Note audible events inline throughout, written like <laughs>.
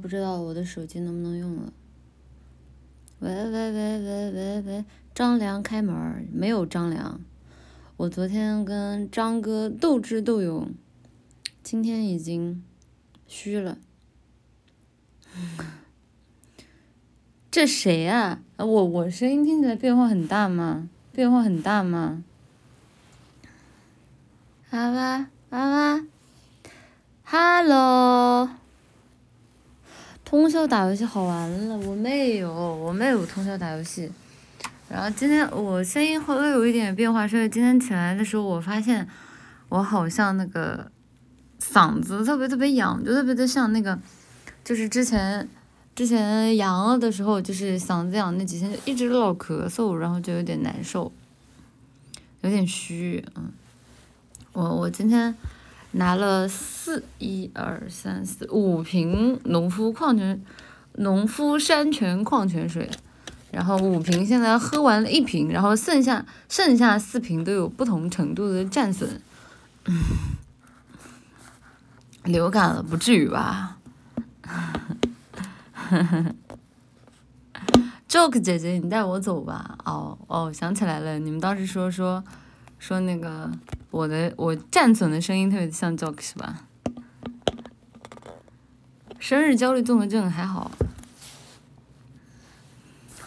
不知道我的手机能不能用了。喂喂喂喂喂喂，张良开门没有张良。我昨天跟张哥斗智斗勇，今天已经虚了。这谁啊？我我声音听起来变化很大吗？变化很大吗？娃娃娃娃，Hello。通宵打游戏好玩了，我没有，我没有通宵打游戏。然后今天我声音会会有一点变化，是因为今天起来的时候，我发现我好像那个嗓子特别特别痒，就特别的像那个，就是之前之前阳了的时候，就是嗓子痒那几天就一直老咳嗽，然后就有点难受，有点虚，嗯，我我今天拿了四一二三四五瓶农夫矿泉农夫山泉矿泉水。然后五瓶现在喝完了一瓶，然后剩下剩下四瓶都有不同程度的战损，<sighs> 流感了不至于吧呵呵呵？Joke 姐姐，你带我走吧。哦哦，想起来了，你们当时说说说那个我的我战损的声音特别像 Joke 是吧？生日焦虑综合症还好。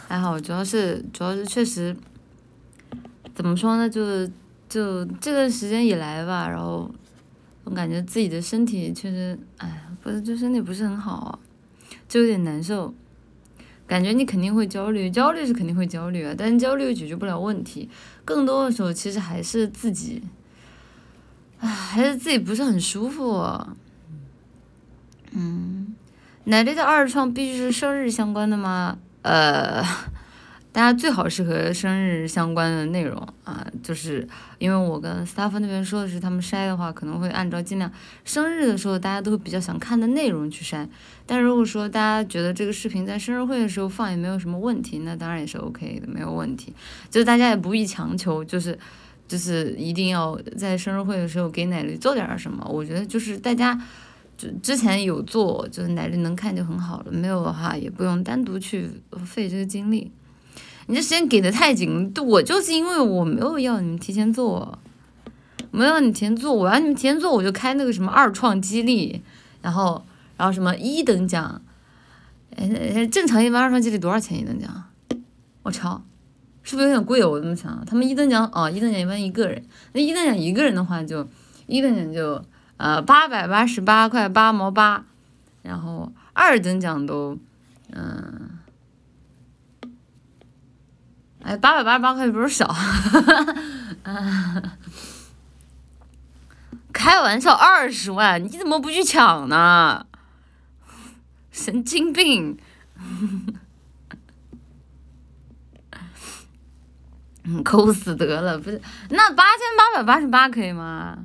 还好，主要是主要是确实，怎么说呢？就是就这段时间以来吧，然后我感觉自己的身体确实，哎，不是就身体不是很好，就有点难受。感觉你肯定会焦虑，焦虑是肯定会焦虑啊，但是焦虑解决不了问题，更多的时候其实还是自己，唉，还是自己不是很舒服。嗯，奶奶的二创必须是生日相关的吗？呃，大家最好是和生日相关的内容啊，就是因为我跟 staff 那边说的是，他们筛的话可能会按照尽量生日的时候大家都会比较想看的内容去筛。但如果说大家觉得这个视频在生日会的时候放也没有什么问题，那当然也是 OK 的，没有问题。就是大家也不必强求，就是就是一定要在生日会的时候给奶绿做点什么。我觉得就是大家。就之前有做，就是奶绿能看就很好了。没有的话，也不用单独去费这个精力。你这时间给的太紧，我就是因为我没有要你们提前做，没有你提前做，我要你们提前做，我就开那个什么二创激励，然后然后什么一等奖，哎，正常一般二创激励多少钱一等奖？我操，是不是有点贵？我这么想，他们一等奖哦，一等奖一般一个人，那一等奖一个人的话，就一等奖就。呃，八百八十八块八毛八，然后二等奖都，嗯，哎，八百八十八块不是少，开玩笑，二十万，你怎么不去抢呢？神经病，嗯，抠死得了，不是，那八千八百八十八可以吗？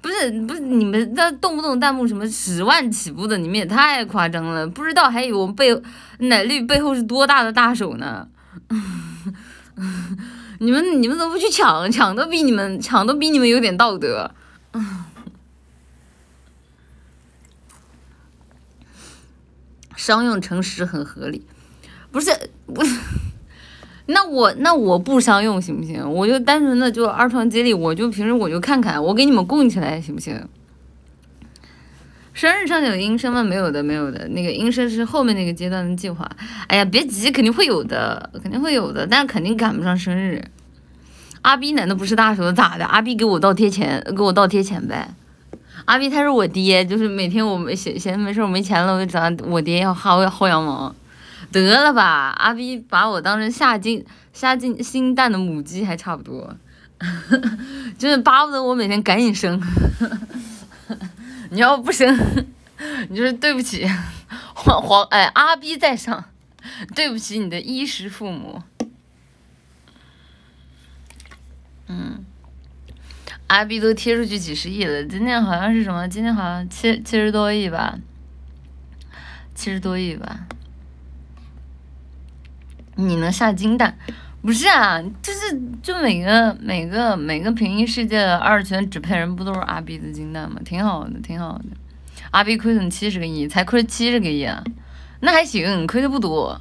不是不是，你们那动不动弹幕什么十万起步的，你们也太夸张了。不知道还以为我们背奶绿背后是多大的大手呢？<laughs> 你们你们怎么不去抢，抢都比你们抢都比你们有点道德。<laughs> 商用诚实很合理，不是不是。<laughs> 那我那我不商用行不行？我就单纯的就二创接力，我就平时我就看看，我给你们供起来行不行？生日上有音声吗？没有的，没有的。那个音声是后面那个阶段的计划。哎呀，别急，肯定会有的，肯定会有的，但是肯定赶不上生日。阿 B 难道不是大手咋的？阿 B 给我倒贴钱，给我倒贴钱呗。阿 B 他是我爹，就是每天我没闲闲没事我没钱了，我就找我爹要薅薅羊毛。得了吧，阿 B 把我当成下金下金新蛋的母鸡还差不多，<laughs> 就是巴不得我每天赶紧生。你要不生，<laughs> 你就是对不起黄黄哎阿 B 在上，对不起你的衣食父母。嗯，阿 B 都贴出去几十亿了，今天好像是什么？今天好像七七十多亿吧，七十多亿吧。你能下金蛋？不是啊，就是就每个每个每个平行世界的二次元纸片人不都是阿 B 的金蛋吗？挺好的，挺好的。阿 B 亏损七十个亿，才亏七十个亿啊，那还行，亏的不多。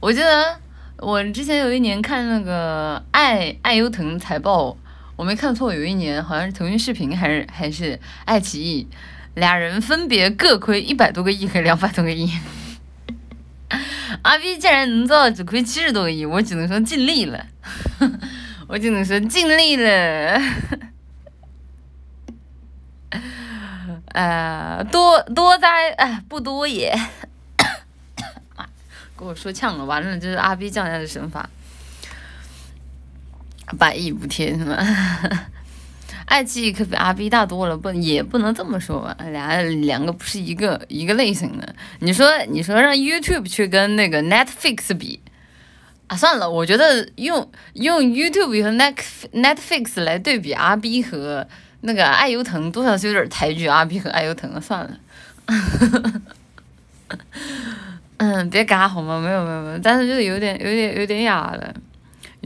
我记得我之前有一年看那个爱爱优腾财报，我没看错，有一年好像是腾讯视频还是还是爱奇艺，俩人分别各亏一百多个亿和两百多个亿。阿 B 竟然能做到只亏七十多个亿，我只能说尽力了，<laughs> 我只能说尽力了。呃，多多灾，哎，不多也。给我说呛了，完了，这是阿 B 降下的神法，百亿补贴是吗？爱奇艺可比阿 B 大多了，不也不能这么说吧？俩两个不是一个一个类型的。你说你说让 YouTube 去跟那个 Netflix 比啊？算了，我觉得用用 YouTube 和 Net Netflix 来对比阿 B 和那个爱优腾，多少是有点抬举阿 B 和爱优腾了。算了。<laughs> 嗯，别嘎好吗？没有没有没有，但是就是有点有点有点哑了。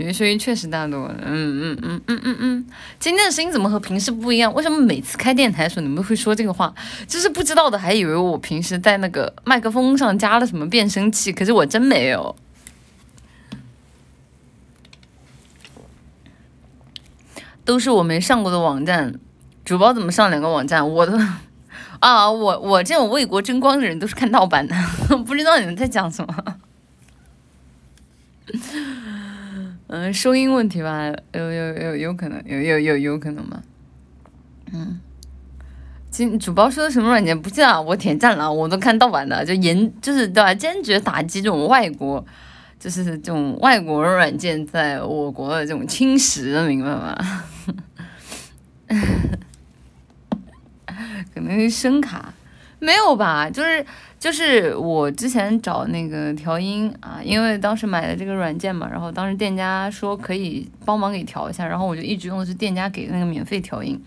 你的声音确实大多了，嗯嗯嗯嗯嗯嗯。今天的声音怎么和平时不一样？为什么每次开电台的时候你们会说这个话？就是不知道的还以为我平时在那个麦克风上加了什么变声器，可是我真没有。都是我没上过的网站，主播怎么上两个网站？我的 <laughs> 啊，我我这种为国争光的人都是看盗版的，<laughs> 不知道你们在讲什么。嗯，收音问题吧，有有有有可能，有有有有可能吗。嗯，今主播说的什么软件不记得，我点赞了，我都看盗版的，就严就是对吧？坚决打击这种外国，就是这种外国软件在我国的这种侵蚀，明白吗？<laughs> 可能是声卡，没有吧？就是。就是我之前找那个调音啊，因为当时买的这个软件嘛，然后当时店家说可以帮忙给调一下，然后我就一直用的是店家给的那个免费调音，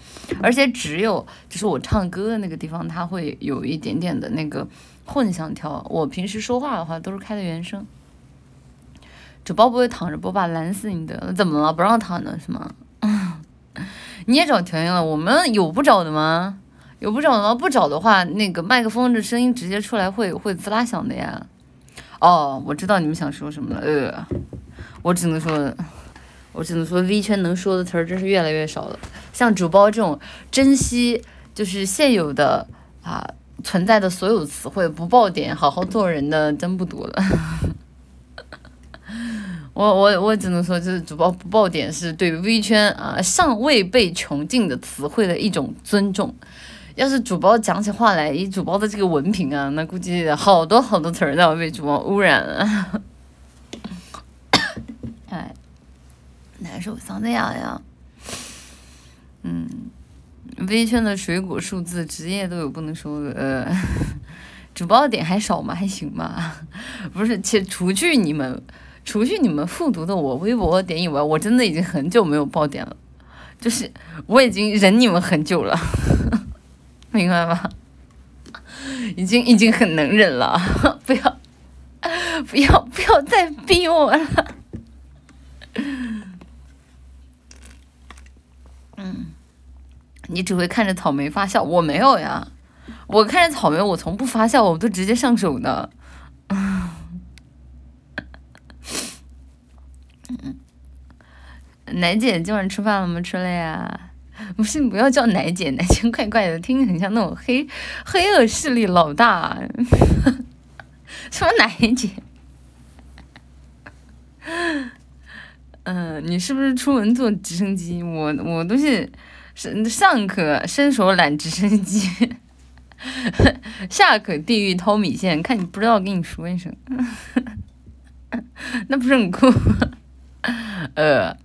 而且只有就是我唱歌的那个地方，它会有一点点的那个混响调。我平时说话的话都是开的原声。主播不会躺着播吧？懒死你的！怎么了？不让躺着是吗？<laughs> 你也找调音了？我们有不找的吗？有不找的吗？不找的话，那个麦克风的声音直接出来会会滋啦响的呀。哦，我知道你们想说什么了。呃，我只能说，我只能说，V 圈能说的词儿真是越来越少了。像主播这种珍惜就是现有的啊存在的所有词汇，不爆点，好好做人的真不多了。我我我只能说，就是主播不爆点是对 V 圈啊尚未被穷尽的词汇的一种尊重。要是主播讲起话来，以主播的这个文凭啊，那估计好多好多词儿都要被主播污染了。<coughs> 哎，难受，嗓子哑呀。嗯，微圈的水果数字职业都有不能说。呃，<laughs> 主播点还少吗？还行吧。不是，且除去你们，除去你们复读的我微博点以外，我真的已经很久没有爆点了。就是我已经忍你们很久了。明白吗？已经已经很能忍了，不要不要不要再逼我了。嗯，你只会看着草莓发笑，我没有呀。我看着草莓，我从不发笑，我都直接上手的。<laughs> 奶姐今晚吃饭了吗？吃了呀。<laughs> 不是，不要叫奶姐，奶姐怪怪的，听着很像那种黑黑恶势力老大。<laughs> 什么奶姐？嗯，<laughs> 你是不是出门坐直升机？我我都是上上可伸手揽直升机，下可地狱掏米线。看你不知道，跟你说一声，那不是很酷？呃。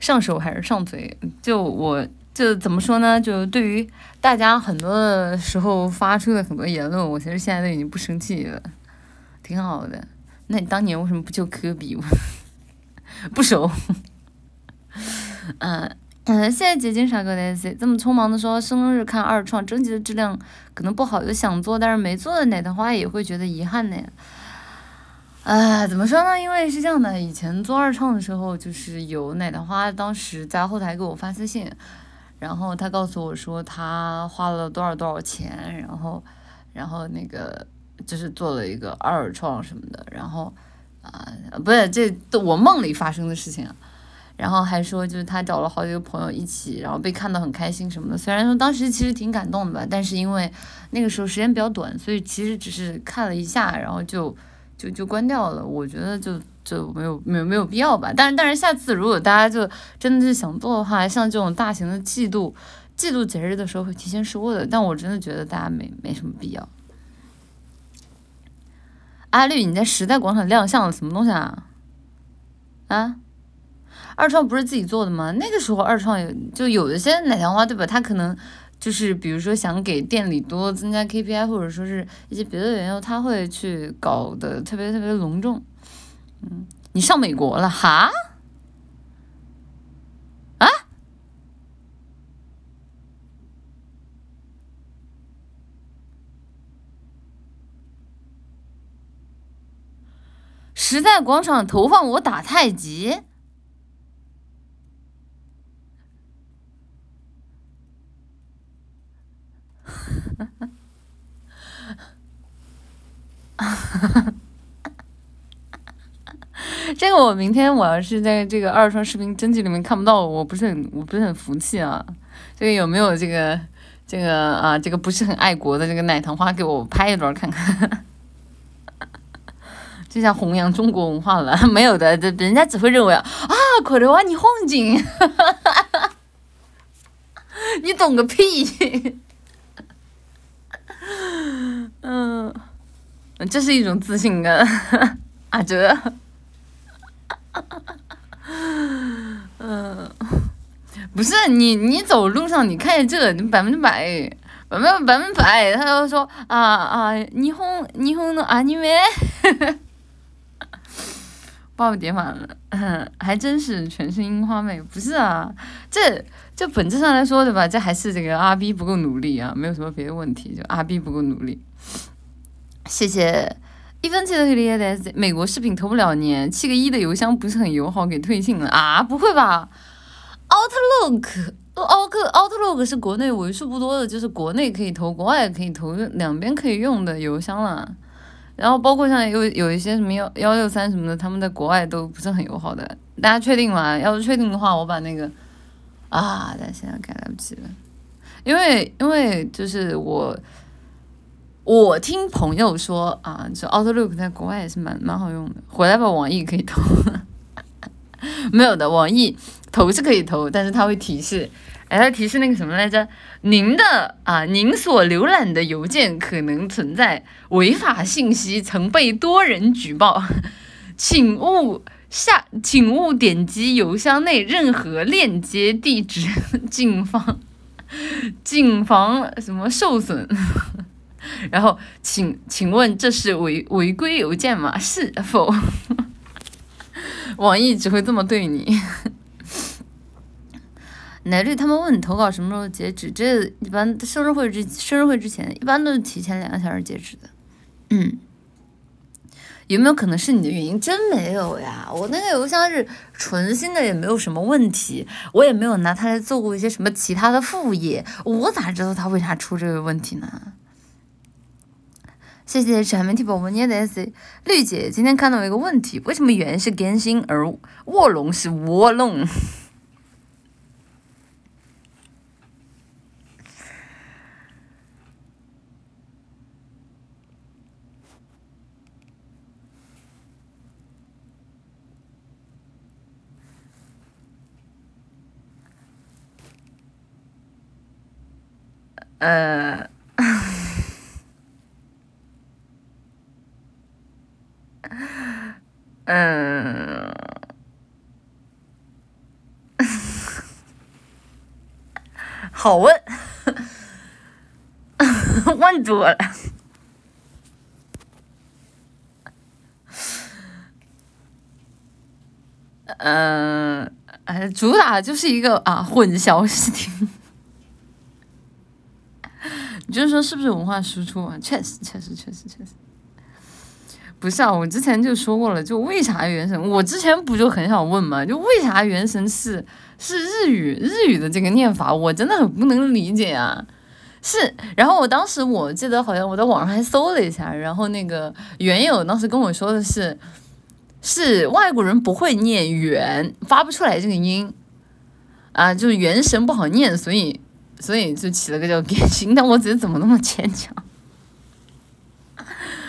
上手还是上嘴？就我就怎么说呢？就对于大家很多的时候发出的很多言论，我其实现在都已经不生气了，挺好的。那你当年为什么不救科比？<laughs> 不熟。嗯嗯，谢谢结晶傻哥的 C。这么匆忙的说生日看二创，征集的质量可能不好，有想做，但是没做的奶的话也会觉得遗憾呢。哎，怎么说呢？因为是这样的，以前做二创的时候，就是有奶糖花当时在后台给我发私信，然后他告诉我说他花了多少多少钱，然后然后那个就是做了一个二创什么的，然后啊不是这都我梦里发生的事情。然后还说，就是他找了好几个朋友一起，然后被看到很开心什么的。虽然说当时其实挺感动的吧，但是因为那个时候时间比较短，所以其实只是看了一下，然后就就就关掉了。我觉得就就没有没有没有必要吧。但是但是下次如果大家就真的是想做的话，像这种大型的季度季度节日的时候会提前说的。但我真的觉得大家没没什么必要。阿绿，你在时代广场亮相了什么东西啊？啊？二创不是自己做的吗？那个时候二创有就有一些奶糖花，对吧？他可能就是比如说想给店里多增加 KPI，或者说是一些别的原因，他会去搞得特别特别隆重。嗯，你上美国了哈？啊？时代广场投放我打太极。<laughs> 这个我明天我要是在这个二创视频征集里面看不到，我不是很我不是很服气啊。这个有没有这个这个啊这个不是很爱国的这个奶糖花给我拍一段看看？<laughs> 这下弘扬中国文化了？<laughs> 没有的，这人家只会认为啊，可能哇你红景，你懂个屁！嗯，这是一种自信感，阿哲。嗯，不是你，你走路上你看见这，你百分之百，百分百分百，他就说啊啊，霓虹霓虹的阿尼梅，爸爸叠满了，还真是全是樱花妹，不是啊，这这本质上来说对吧？这还是这个阿 B 不够努力啊，没有什么别的问题，就阿 B 不够努力。谢谢。一分钱都可以理解，美国视频投不了年，七个一的邮箱不是很友好，给退信了啊？不会吧？Outlook，Outlook，Outlook 是国内为数不多的，就是国内可以投，国外也可以投，两边可以用的邮箱了。然后包括像有有一些什么幺幺六三什么的，他们在国外都不是很友好的。大家确定吗？要是确定的话，我把那个啊，但现在改来不及了，因为因为就是我。我听朋友说啊，这 Outlook 在国外也是蛮蛮好用的。回来吧，网易可以投，没有的，网易投是可以投，但是它会提示，哎，它提示那个什么来着？您的啊，您所浏览的邮件可能存在违法信息，曾被多人举报，请勿下，请勿点击邮箱内任何链接地址，<laughs> 谨防，谨防什么受损。<laughs> 然后，请请问这是违违规邮件吗？是否？<laughs> 网易只会这么对你。<laughs> 奶绿他们问你投稿什么时候截止？这一般生日会之生日会之前，一般都是提前两个小时截止的。嗯，有没有可能是你的原因？真没有呀，我那个邮箱是纯新的，也没有什么问题，我也没有拿它来做过一些什么其他的副业，我咋知道它为啥出这个问题呢？谢谢全面体宝宝捏的 S，绿姐今天看到一个问题，为什么猿是更新而卧龙是卧龙？呃。<laughs> 嗯，<laughs> 好问，<laughs> 问多了。嗯，哎，主打就是一个啊混淆视听。<laughs> 你就是说是不是文化输出啊？确实，确实，确实，确实。不是啊，我之前就说过了，就为啥原神？我之前不就很想问嘛，就为啥原神是是日语日语的这个念法？我真的很不能理解啊。是，然后我当时我记得好像我在网上还搜了一下，然后那个原友当时跟我说的是，是外国人不会念元，发不出来这个音啊，就是元神不好念，所以所以就起了个叫 <laughs> 变形。但我觉得怎么那么牵强？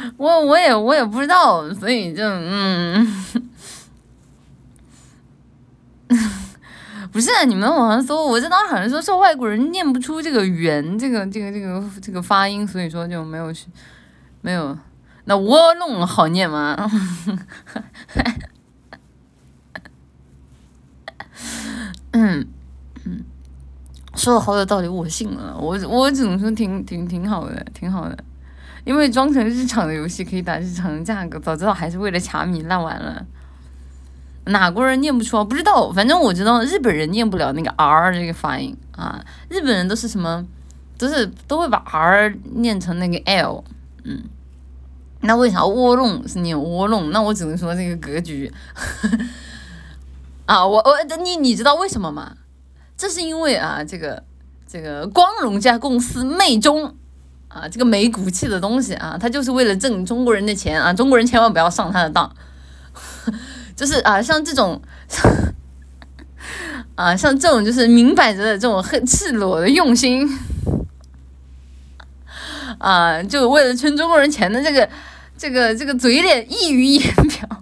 <laughs> 我我也我也不知道，所以就嗯，<laughs> 不是你们网上搜，我这当时好像说是外国人念不出这个元这个这个这个这个发音，所以说就没有没有。那窝弄好念吗？嗯 <laughs> 嗯，说的好有道理，我信了。我我只能说挺挺挺好的，挺好的。因为装成日常的游戏可以打日常的价格，早知道还是为了卡米烂完了。哪国人念不出啊？不知道，反正我知道日本人念不了那个 R 这个发音啊。日本人都是什么，都是都会把 R 念成那个 L。嗯，那为啥窝弄是念窝弄？那我只能说这个格局。<laughs> 啊，我我你你知道为什么吗？这是因为啊，这个这个光荣家公司媚中。啊，这个没骨气的东西啊，他就是为了挣中国人的钱啊！中国人千万不要上他的当，<laughs> 就是啊，像这种啊，像这种就是明摆着的这种很赤裸的用心啊，就为了圈中国人钱的这个这个这个嘴脸溢于言表。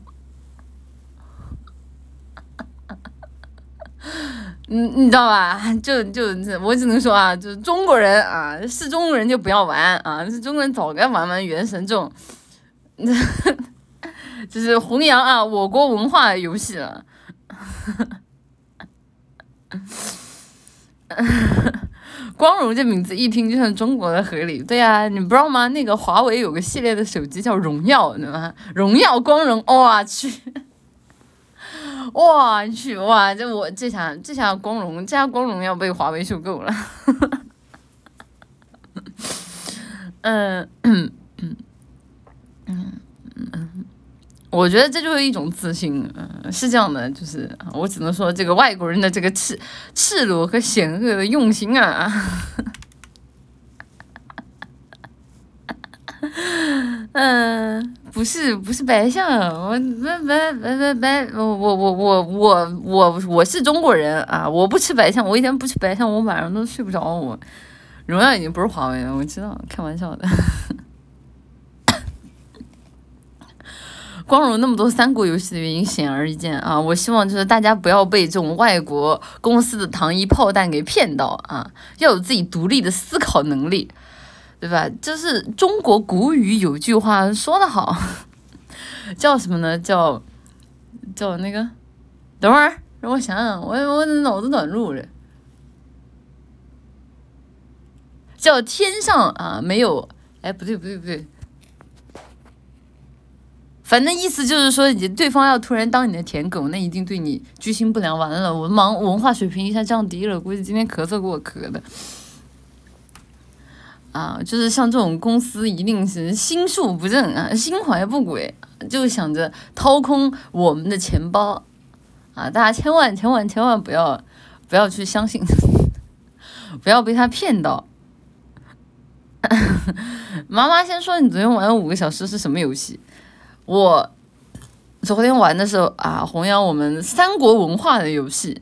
你你知道吧？就就我只能说啊，就是中国人啊，是中国人就不要玩啊，是中国人早该玩玩原神这种，<laughs> 就是弘扬啊我国文化游戏了。<laughs> 光荣这名字一听就像中国的合理，对呀，你不知道吗？那个华为有个系列的手机叫荣耀，对吗？荣耀光荣，我去。<laughs> 我去哇！这我这下这下光荣，这下光荣要被华为收购了。嗯嗯嗯嗯嗯，我觉得这就是一种自信。嗯，是这样的，就是我只能说，这个外国人的这个赤赤裸和险恶的用心啊。<laughs> 嗯。不是不是白象，我白白白白白，我我我我我我我是中国人啊！我不吃白象，我一天不吃白象，我晚上都睡不着。我荣耀已经不是华为了，我知道，开玩笑的。光荣那么多三国游戏的原因显而易见啊！我希望就是大家不要被这种外国公司的糖衣炮弹给骗到啊！要有自己独立的思考能力。对吧？就是中国古语有句话说得好，<laughs> 叫什么呢？叫叫那个，等会儿让我想想，我我脑子短路了。叫天上啊没有，哎，不对不对不对，反正意思就是说，你对方要突然当你的舔狗，那一定对你居心不良。完了，我忙文化水平一下降低了，估计今天咳嗽给我咳的。啊，就是像这种公司，一定是心术不正啊，心怀不轨，就想着掏空我们的钱包啊！大家千万千万千万不要不要去相信，<laughs> 不要被他骗到。<laughs> 妈妈先说，你昨天玩了五个小时是什么游戏？我昨天玩的时候啊，弘扬我们三国文化的游戏。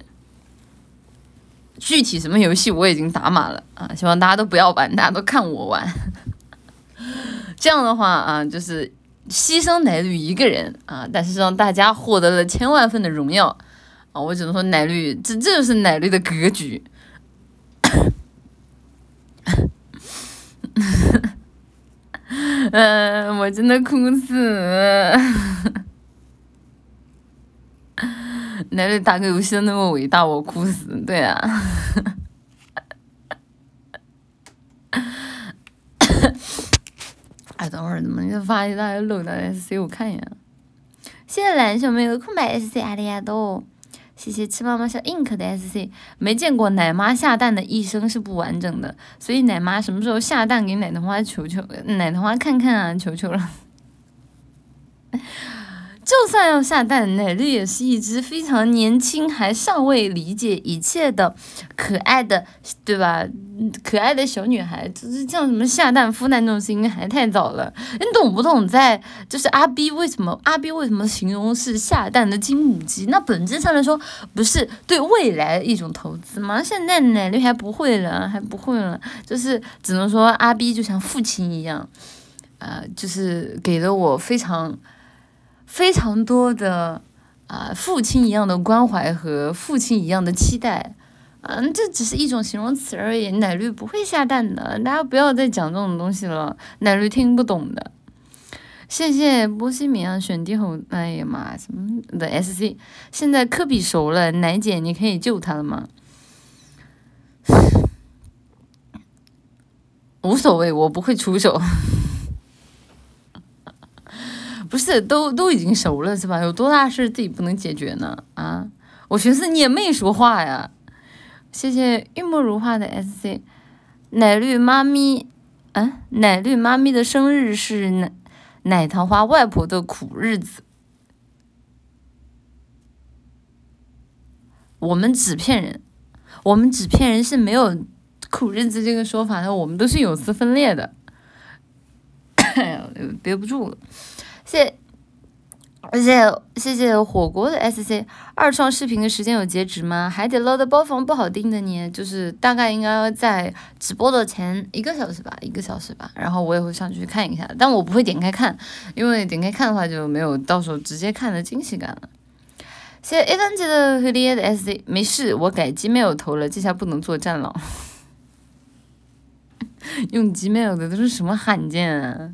具体什么游戏我已经打码了啊，希望大家都不要玩，大家都看我玩。<laughs> 这样的话啊，就是牺牲奶绿一个人啊，但是让大家获得了千万份的荣耀啊！我只能说奶绿，这这就是奶绿的格局。嗯，<laughs> 我真的哭死。<laughs> 奶奶打个游戏都那么伟大，我哭死！对啊，<laughs> 哎，等会儿怎么又发一大堆漏的 SC？我看一眼。谢谢蓝小妹的空白 SC，阿里亚多。谢谢吃妈妈小 ink 的 SC。没见过奶妈下蛋的一生是不完整的，所以奶妈什么时候下蛋给奶糖花求求？奶糖花看看啊，求求了。就算要下蛋，奶绿也是一只非常年轻，还尚未理解一切的可爱的，对吧？可爱的小女孩，就是像什么下蛋、孵蛋那种事情还太早了。你懂不懂？在就是阿 B 为什么阿 B 为什么形容是下蛋的金母鸡？那本质上来说，不是对未来一种投资吗？现在奶绿还不会了，还不会了，就是只能说阿 B 就像父亲一样，呃，就是给了我非常。非常多的啊，父亲一样的关怀和父亲一样的期待，嗯，这只是一种形容词而已。奶绿不会下蛋的，大家不要再讲这种东西了，奶绿听不懂的。谢谢波西米亚选帝后，哎呀妈，什么的 SC，现在科比熟了，奶姐你可以救他了吗？无所谓，我不会出手。不是，都都已经熟了是吧？有多大事自己不能解决呢？啊，我寻思你也没说话呀。谢谢玉墨如画的 SC，奶绿妈咪，嗯，奶绿妈咪的生日是奶奶糖花外婆的苦日子。我们纸片人，我们纸片人是没有苦日子这个说法的，我们都是有丝分裂的。<coughs> 憋不住了。谢，而且谢谢火锅的 SC 二创视频的时间有截止吗？海底捞的包房不好订的呢，就是大概应该在直播的前一个小时吧，一个小时吧。然后我也会上去看一下，但我不会点开看，因为点开看的话就没有到时候直接看的惊喜感了。谢谢 A 三级的黑烈的 SC，没事，我改 Gmail 投了，这下不能做战狼。<laughs> 用 Gmail 的都是什么罕见啊？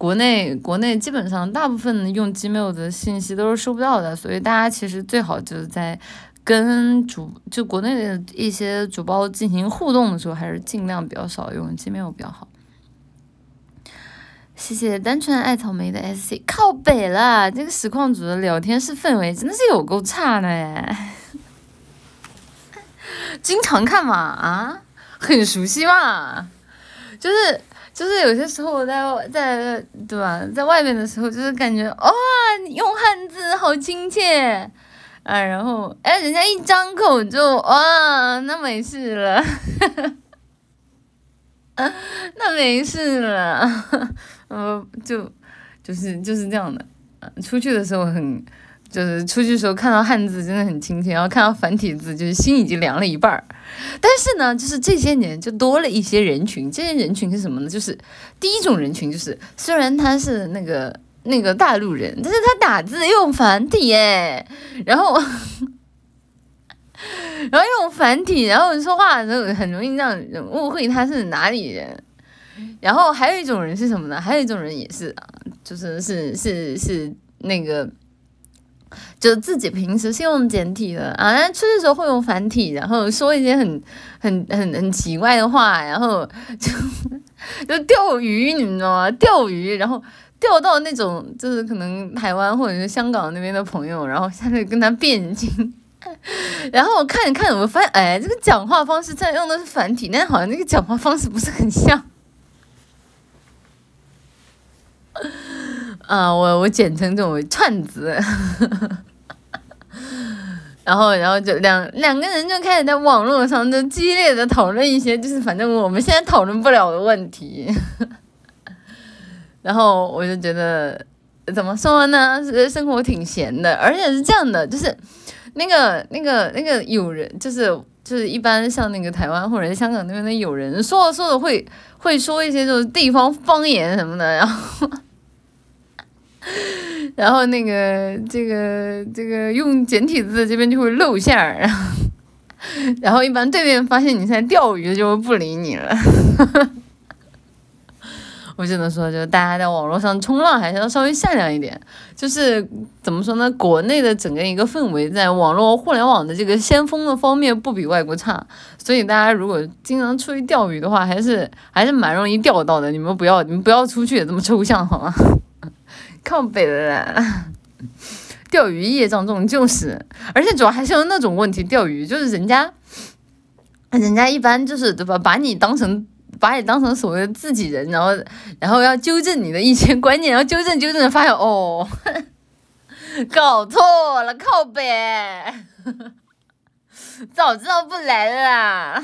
国内国内基本上大部分用 Gmail 的信息都是收不到的，所以大家其实最好就是在跟主就国内的一些主播进行互动的时候，还是尽量比较少用 Gmail 比较好。谢谢单纯爱草莓的 SC，靠北了，这个实况组的聊天室氛围真的是有够差的哎！<laughs> 经常看嘛啊，很熟悉嘛，就是。就是有些时候我在在对吧，在外面的时候，就是感觉哇，用汉字好亲切。啊，然后哎，人家一张口就哇，那没事了，<laughs> 那没事了，嗯，<laughs> 就就是就是这样的，出去的时候很。就是出去的时候看到汉字真的很亲切，然后看到繁体字就是心已经凉了一半儿。但是呢，就是这些年就多了一些人群，这些人群是什么呢？就是第一种人群，就是虽然他是那个那个大陆人，但是他打字用繁体哎，然后然后用繁体，然后说话的时候很容易让人误会他是哪里人。然后还有一种人是什么呢？还有一种人也是啊，就是是是是那个。就自己平时是用简体的啊，但出去时候会用繁体，然后说一些很很很很奇怪的话，然后就 <laughs> 就钓鱼，你们知道吗？钓鱼，然后钓到那种就是可能台湾或者是香港那边的朋友，然后下去跟他辩经，<laughs> 然后我看一看，我发现哎，这个讲话方式在用的是繁体，但是好像那个讲话方式不是很像。啊，我我简称这种串子，然 <laughs> 后然后就两两个人就开始在网络上就激烈的讨论一些就是反正我们现在讨论不了的问题，<laughs> 然后我就觉得怎么说呢，生活挺闲的，而且是这样的，就是那个那个那个友人，就是就是一般像那个台湾或者香港那边的友人，说着说着会会说一些就是地方方言什么的，然后。然后那个这个这个用简体字这边就会露馅儿，然后然后一般对面发现你在钓鱼就不理你了。<laughs> 我只能说，就大家在网络上冲浪还是要稍微善良一点。就是怎么说呢？国内的整个一个氛围，在网络互联网的这个先锋的方面不比外国差，所以大家如果经常出去钓鱼的话，还是还是蛮容易钓到的。你们不要你们不要出去也这么抽象好吗？靠北了，<laughs> 钓鱼业障重就是，而且主要还是有那种问题，钓鱼就是人家，人家一般就是对吧，把你当成把你当成所谓的自己人，然后然后要纠正你的一些观念，然后纠正纠正，发现哦，搞错了，靠北，<laughs> 早知道不来了啦。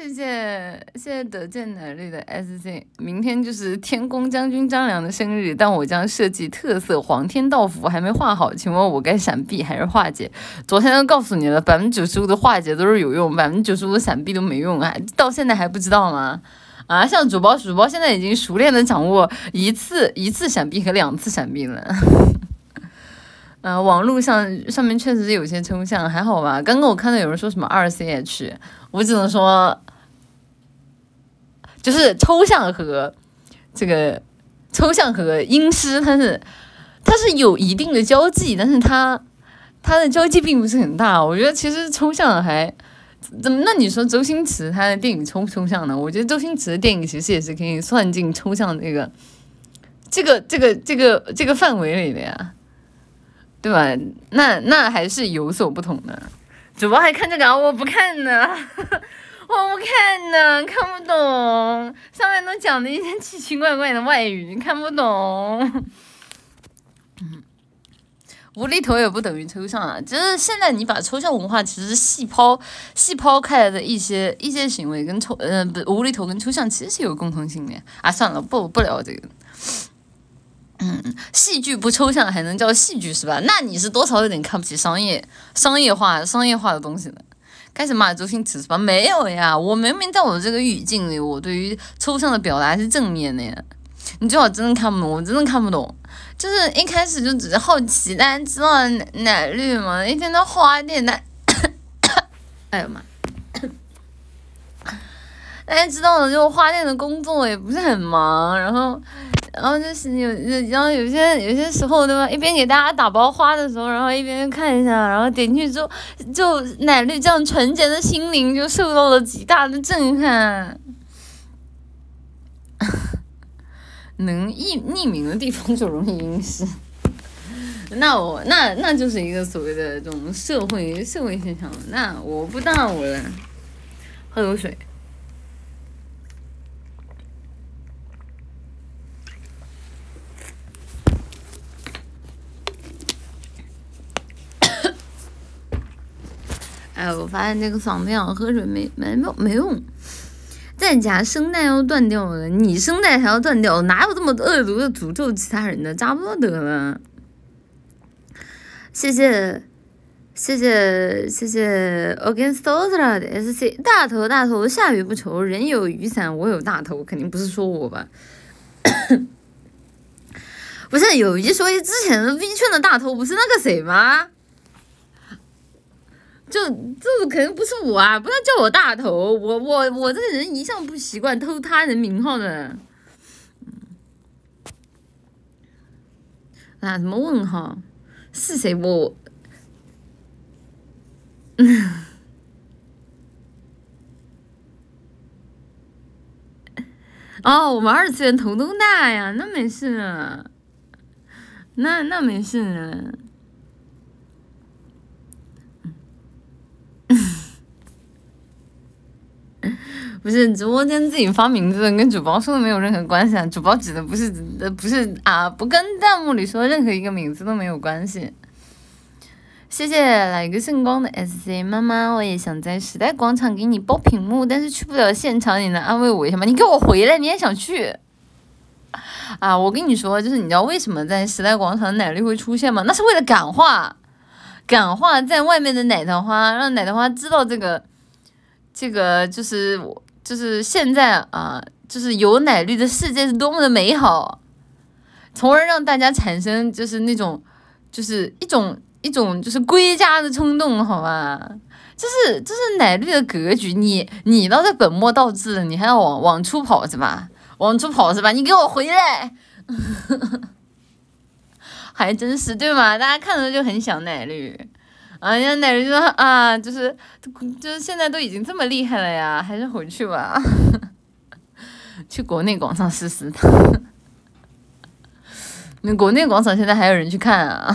谢谢谢谢得见奶绿的 S C，明天就是天宫将军张良的生日，但我将设计特色黄天道符，还没画好，请问我该闪避还是化解？昨天都告诉你了，百分之九十五的化解都是有用，百分之九十五的闪避都没用，啊到现在还不知道吗？啊，像主播主播现在已经熟练的掌握一次一次闪避和两次闪避了。网络上上面确实是有些抽象，还好吧？刚刚我看到有人说什么二 C H，我只能说。就是抽象和这个抽象和音诗，它是它是有一定的交际，但是它它的交际并不是很大。我觉得其实抽象还怎么？那你说周星驰他的电影抽不抽象呢？我觉得周星驰的电影其实也是可以算进抽象这个这个这个这个这个范围里的呀，对吧？那那还是有所不同的。主播还看这个，我不看呢。<laughs> 我不看呢，看不懂，上面都讲的一些奇奇怪怪的外语，看不懂。无厘头也不等于抽象啊，就是现在你把抽象文化其实细抛细抛开来的一些一些行为跟抽呃不无厘头跟抽象其实是有共同性的啊。算了，不不聊这个。嗯，戏剧不抽象还能叫戏剧是吧？那你是多少有点看不起商业商业化商业化的东西呢。开始骂周星驰是吧？没有呀，我明明在我这个语境里，我对于抽象的表达是正面的呀。你最好真的看不懂，我真的看不懂。就是一开始就只是好奇，大家知道奶绿吗？一天到花店奶，哎呀妈！大家知道的，就花店的工作也不是很忙，然后。然后就是有，然后有些有些时候对吧？一边给大家打包花的时候，然后一边看一下，然后点进去之后，就奶绿这样纯洁的心灵就受到了极大的震撼。<laughs> 能匿匿名的地方就容易阴湿，那我那那就是一个所谓的这种社会社会现象。那我不当我了，喝口水。哎，我发现这个嗓子痒，喝水没没没没用，在家声带要断掉了，你声带还要断掉，哪有这么恶毒的诅咒其他人的？差不多得了。谢谢谢谢谢谢 Against Ultra 的 SC 大头大头，下雨不愁，人有雨伞，我有大头，肯定不是说我吧？<coughs> 不是有一说一，之前的 V 圈的大头不是那个谁吗？就这肯定不是我啊！不要叫我大头，我我我这个人一向不习惯偷他人名号的。啊，什么问号？是谁不？<laughs> 哦，我们二次元头都大呀，那没事，那那没事。不是直播间自己发名字，跟主播说的没有任何关系啊！主播指的不是，呃，不是啊，不跟弹幕里说任何一个名字都没有关系。谢谢来个圣光的 SC 妈妈，我也想在时代广场给你包屏幕，但是去不了现场，你能安慰我一下吗？你给我回来，你也想去？啊，我跟你说，就是你知道为什么在时代广场奶绿会出现吗？那是为了感化，感化在外面的奶糖花，让奶糖花知道这个，这个就是我。就是现在啊，就是有奶绿的世界是多么的美好，从而让大家产生就是那种，就是一种一种就是归家的冲动，好吧？这是这是奶绿的格局，你你倒是本末倒置，你还要往往出跑是吧？往出跑是吧？你给我回来！<laughs> 还真是对吗？大家看着就很想奶绿。啊，人家奶人就说啊，就是就是现在都已经这么厉害了呀，还是回去吧，<laughs> 去国内广场试试。那国内广场现在还有人去看啊？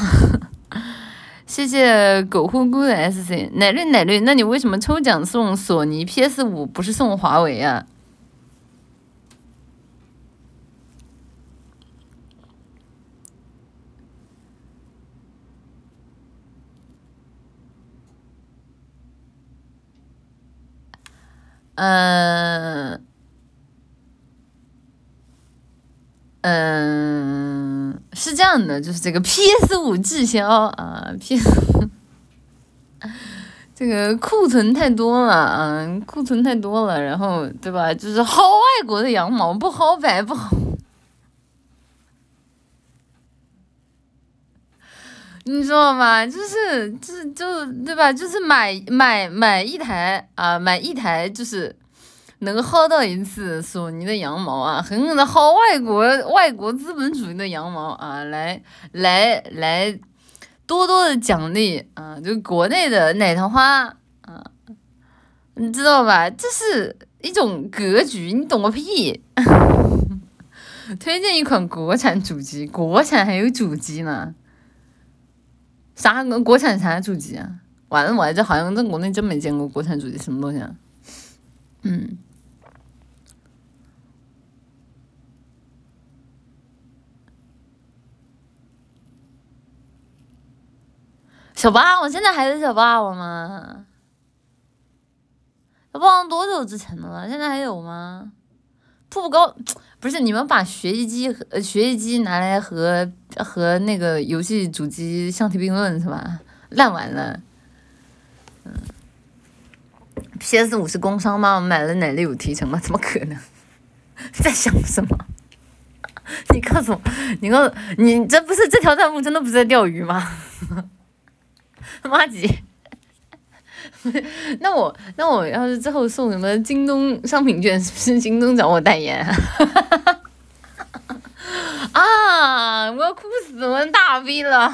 谢谢狗呼咕的 SC 奶绿奶绿，那你为什么抽奖送索尼 PS 五，不是送华为啊？嗯嗯，是这样的，就是这个 PS 五滞销啊，PS <laughs> 这个库存太多了啊，库存太多了，然后对吧？就是薅外国的羊毛，不薅白不薅。你知道吗？就是，就是就对吧？就是买买买一台啊，买一台就是能薅到一次索尼的羊毛啊，狠狠的薅外国外国资本主义的羊毛啊，来来来，多多的奖励啊，就国内的奶糖花啊，你知道吧？这是一种格局，你懂个屁！<laughs> 推荐一款国产主机，国产还有主机呢。啥个国产啥主机啊？完了，我这好像在国内真没见过国产主机，什么东西啊？嗯，小霸王现在还是小霸王吗？小霸王多久之前的了？现在还有吗？步步高。不是你们把学习机和学习机拿来和和那个游戏主机相提并论是吧？烂完了。嗯，PS 五是工伤吗？我买了奶绿有提成吗？怎么可能？<laughs> 在想什么？你告诉我，你告诉你这不是这条弹幕真的不是在钓鱼吗？<laughs> 妈几？<laughs> 那我那我要是之后送什么京东商品券，是不是京东找我代言？<laughs> 啊！我要哭死我大逼了。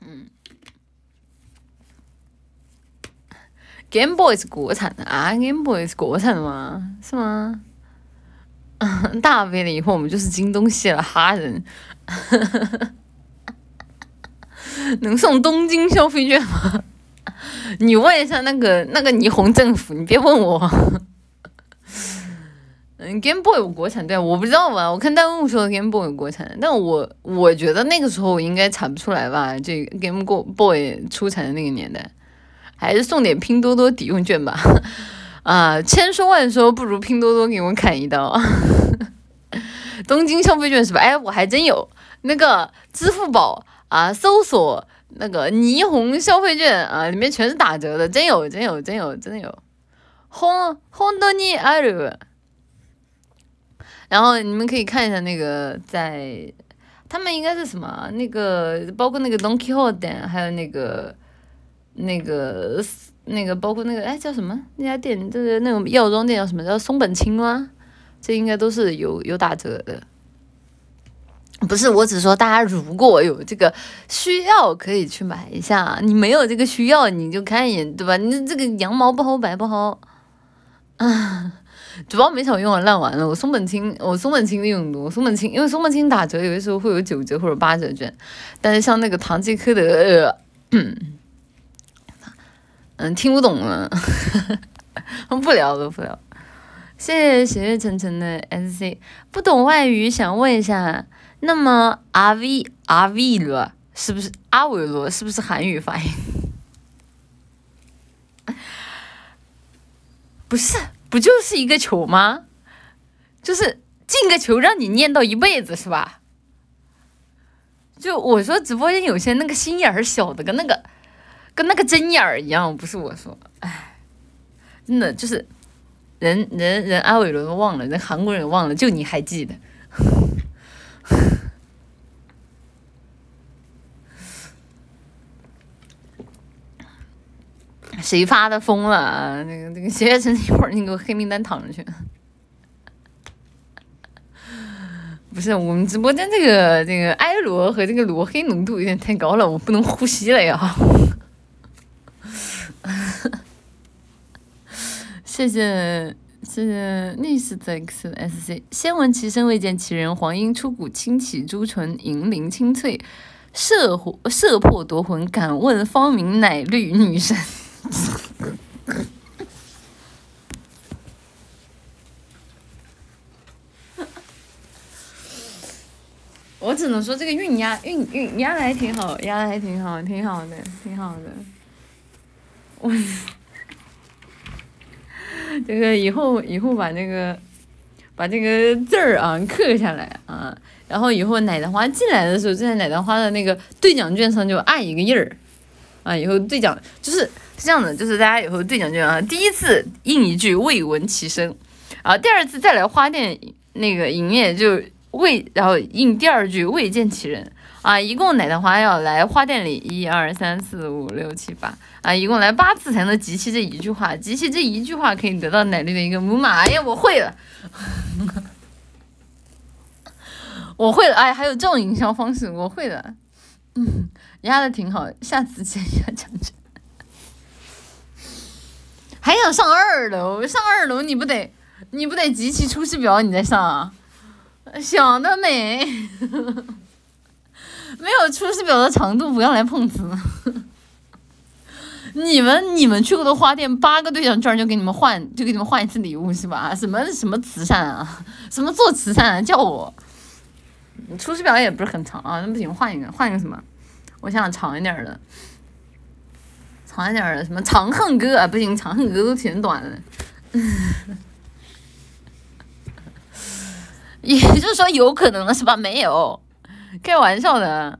嗯，Game Boy 是国产的啊？Game Boy 是国产的吗？是吗？<laughs> 大 V 了以后，我们就是京东系了哈人。<laughs> 能送东京消费券吗？<laughs> 你问一下那个那个霓虹政府，你别问我。<laughs> 嗯，Game Boy 有国产对，我不知道吧？我看弹幕说 Game Boy 有国产，但我我觉得那个时候应该查不出来吧？这 Game Boy 出产的那个年代，还是送点拼多多抵用券吧。啊，千说万说不如拼多多给我砍一刀。东京消费券是吧？哎，我还真有那个支付宝。啊！搜索那个霓虹消费券啊，里面全是打折的，真有，真有，真有，真的有。红红多尼阿鲁，然后你们可以看一下那个在，他们应该是什么？那个包括那个 Donkey Hall 还有那个那个那个包括那个哎叫什么那家店？就是那种药妆店叫什么？叫松本清吗？这应该都是有有打折的。不是，我只说大家如果有这个需要，可以去买一下。你没有这个需要，你就看一眼，对吧？你这个羊毛不薅白不薅啊？<sighs> 主要没少用啊，烂完了。我松本清，我松本清的用多，松本清因为松本清打折，有的时候会有九折或者八折券。但是像那个唐吉诃德，嗯，听不懂了，<laughs> 不聊了，不聊。谢谢雪月沉沉的 SC，不懂外语，想问一下。那么阿维阿维罗是不是阿维罗是不是韩语发音？<laughs> 不是，不就是一个球吗？就是进个球让你念到一辈子是吧？就我说直播间有些那个心眼儿小的跟那个跟那个针眼儿一样，不是我说，哎，真的就是人人人阿伟伦忘了，人韩国人忘了，就你还记得。<laughs> 谁发的疯了？那个那个谢月晨，一会儿你给我黑名单躺着去。<laughs> 不是我们直播间这个这个埃罗和这个罗黑浓度有点太高了，我不能呼吸了呀。<laughs> 谢谢是逆是 x s c，先闻其声未见其人，黄莺出谷轻启朱唇，银铃清脆，射火射破夺魂，敢问芳名乃绿女神。<laughs> 我只能说这个韵押韵韵押的还挺好，押的还挺好，挺好的，挺好的。我这个以后以后把那个把这个字儿啊刻下来啊，然后以后奶的花进来的时候，就在奶的花的那个兑奖券上就按一个印儿啊。以后兑奖就是是这样的，就是大家以后兑奖券啊，第一次印一句未闻其声，啊，第二次再来花店那个营业就。未，然后印第二句未见其人啊，一共奶的花要来花店里一二三四五六七八啊，一共来八次才能集齐这一句话，集齐这一句话可以得到奶绿的一个母马。哎呀，我会了，<laughs> 我会了，哎，还有这种营销方式，我会了，嗯，压的挺好，下次见一下讲讲。还想上二楼？上二楼你不得你不得集齐出师表你再上啊？想得美，没有出师表的长度不要来碰瓷。<laughs> 你们你们去过的花店，八个兑奖券就给你们换，就给你们换一次礼物是吧？什么什么慈善啊？什么做慈善？啊？叫我出师表也不是很长啊，那不行，换一个，换一个什么？我想想长一点的，长一点的什么长恨歌啊？不行，长恨歌都挺短的。<laughs> 也就是说有可能了是吧？没有，开玩笑的。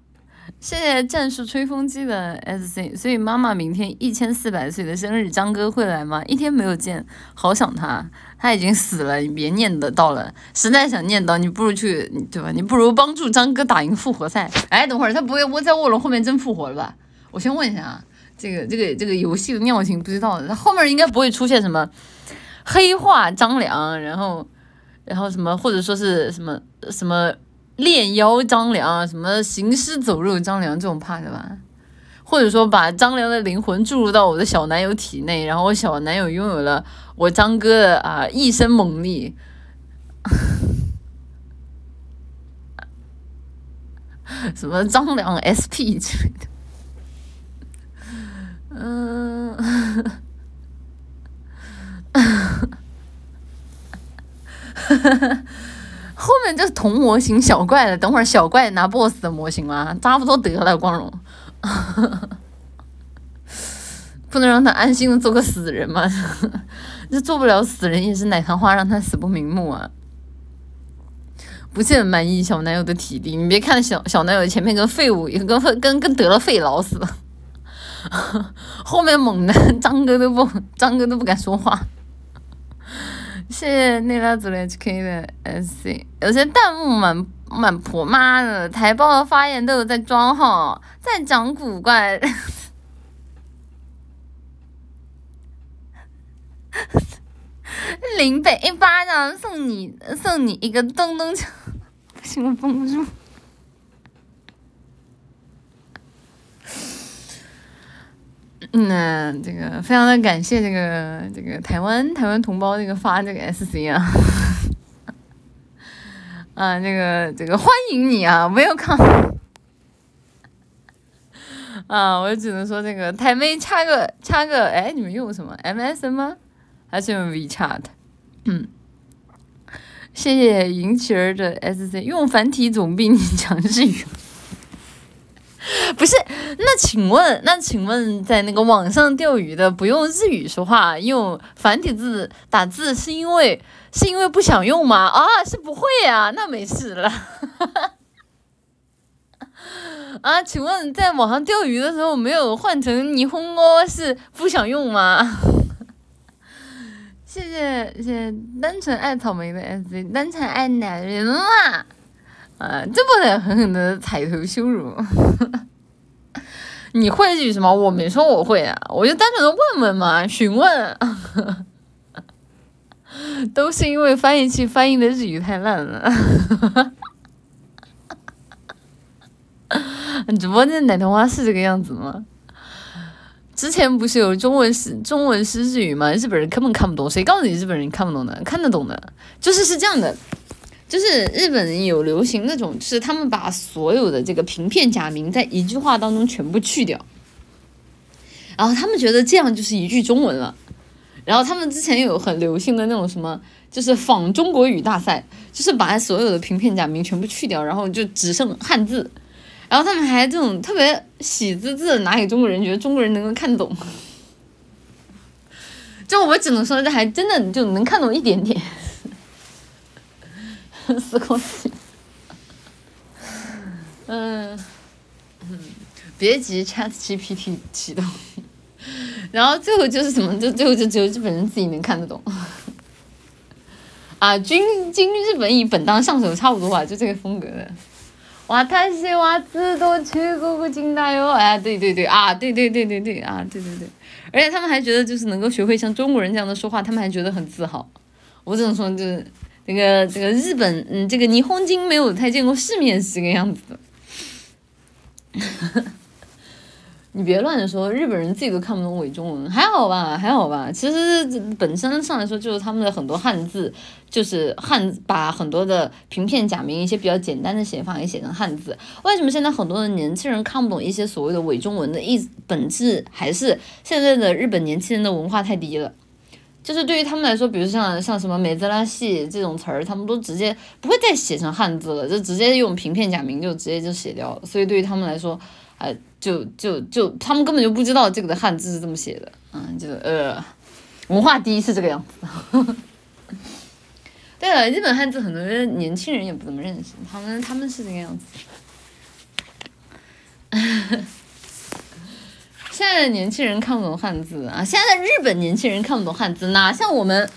谢谢战术吹风机的 SC。所以妈妈明天一千四百岁的生日，张哥会来吗？一天没有见，好想他。他已经死了，你别念叨到了。实在想念叨，你不如去，对吧？你不如帮助张哥打赢复活赛。哎，等会儿他不会窝在卧龙后面真复活了吧？我先问一下啊，这个这个这个游戏的尿性不知道，他后面应该不会出现什么黑化张良，然后。然后什么，或者说是什么什么炼妖张良，什么行尸走肉张良这种怕的吧？或者说把张良的灵魂注入到我的小男友体内，然后我小男友拥有了我张哥的啊一身猛力，<laughs> 什么张良 SP 之类的，嗯。<laughs> 后面就是同模型小怪了，等会儿小怪拿 BOSS 的模型吗？差不多得了，光荣，<laughs> 不能让他安心的做个死人吗？<laughs> 这做不了死人也是奶糖花让他死不瞑目啊！不是很满意小男友的体力，你别看小小男友前面跟废物，跟跟跟得了肺痨似的，<laughs> 后面猛的张哥都不张哥都不敢说话。谢谢内拉组的 HK 的 SC，有些弹幕蛮蛮婆妈的，台报的发言都有在装哈，在讲古怪，<laughs> 林北一巴掌送你送你一个咚咚锵，不行我绷不住。嗯，这个非常的感谢这个这个台湾台湾同胞这个发这个 SC 啊，<laughs> 啊，这个这个欢迎你啊，Welcome，<laughs> 啊，我只能说这个台妹插个插个，哎，你们用什么 MSN 吗？还是用 WeChat？嗯，谢谢银旗儿的 SC，用繁体总比你讲日语。<laughs> 不是，那请问，那请问，在那个网上钓鱼的不用日语说话，用繁体字打字，是因为是因为不想用吗？啊，是不会呀，那没事了。<laughs> 啊，请问在网上钓鱼的时候没有换成霓虹哦，是不想用吗？<laughs> 谢谢谢谢单纯爱草莓的 S C，单纯爱男人嘛。啊，啊这不得狠狠的踩头羞辱。<laughs> 你会日语什么？我没说我会啊，我就单纯的问问嘛，询问。<laughs> 都是因为翻译器翻译的日语太烂了。<laughs> 直播间奶头花是这个样子吗？之前不是有中文诗中文诗日语吗？日本人根本看不懂，谁告诉你日本人看不懂的？看得懂的，就是是这样的，就是日本人有流行那种，就是他们把所有的这个平片假名在一句话当中全部去掉，然后他们觉得这样就是一句中文了。然后他们之前有很流行的那种什么，就是仿中国语大赛，就是把所有的平片假名全部去掉，然后就只剩汉字。然后他们还这种特别喜滋滋的拿给中国人，觉得中国人能够看懂。就我只能说，这还真的就能看懂一点点。死空气。嗯嗯，别急，Chat GPT 启动。然后最后就是什么？就最后就只有日本人自己能看得懂。<laughs> 啊，军军日本以本当上手，差不多吧，就这个风格的。哇，太西哇，自多去过过金大哟！哎，对对对啊，对对对对对啊，对对对，而且他们还觉得就是能够学会像中国人这样的说话，他们还觉得很自豪。我只能说，就是那个这个日本，嗯，这个霓虹金没有太见过世面是这个样子的。<laughs> 你别乱说，日本人自己都看不懂伪中文，还好吧，还好吧。其实本身上来说，就是他们的很多汉字，就是汉把很多的平片假名一些比较简单的写法也写成汉字。为什么现在很多的年轻人看不懂一些所谓的伪中文的意思本质，还是现在的日本年轻人的文化太低了？就是对于他们来说，比如像像什么美兹拉系这种词儿，他们都直接不会再写成汉字了，就直接用平片假名就直接就写掉了。所以对于他们来说，呃。就就就他们根本就不知道这个的汉字是这么写的，嗯，就呃，文化第一是这个样子。<laughs> 对了，日本汉字很多年轻人也不怎么认识，他们他们是这个样子。现在的年轻人看不懂汉字啊！现在的日本年轻人看不懂汉字，哪像我们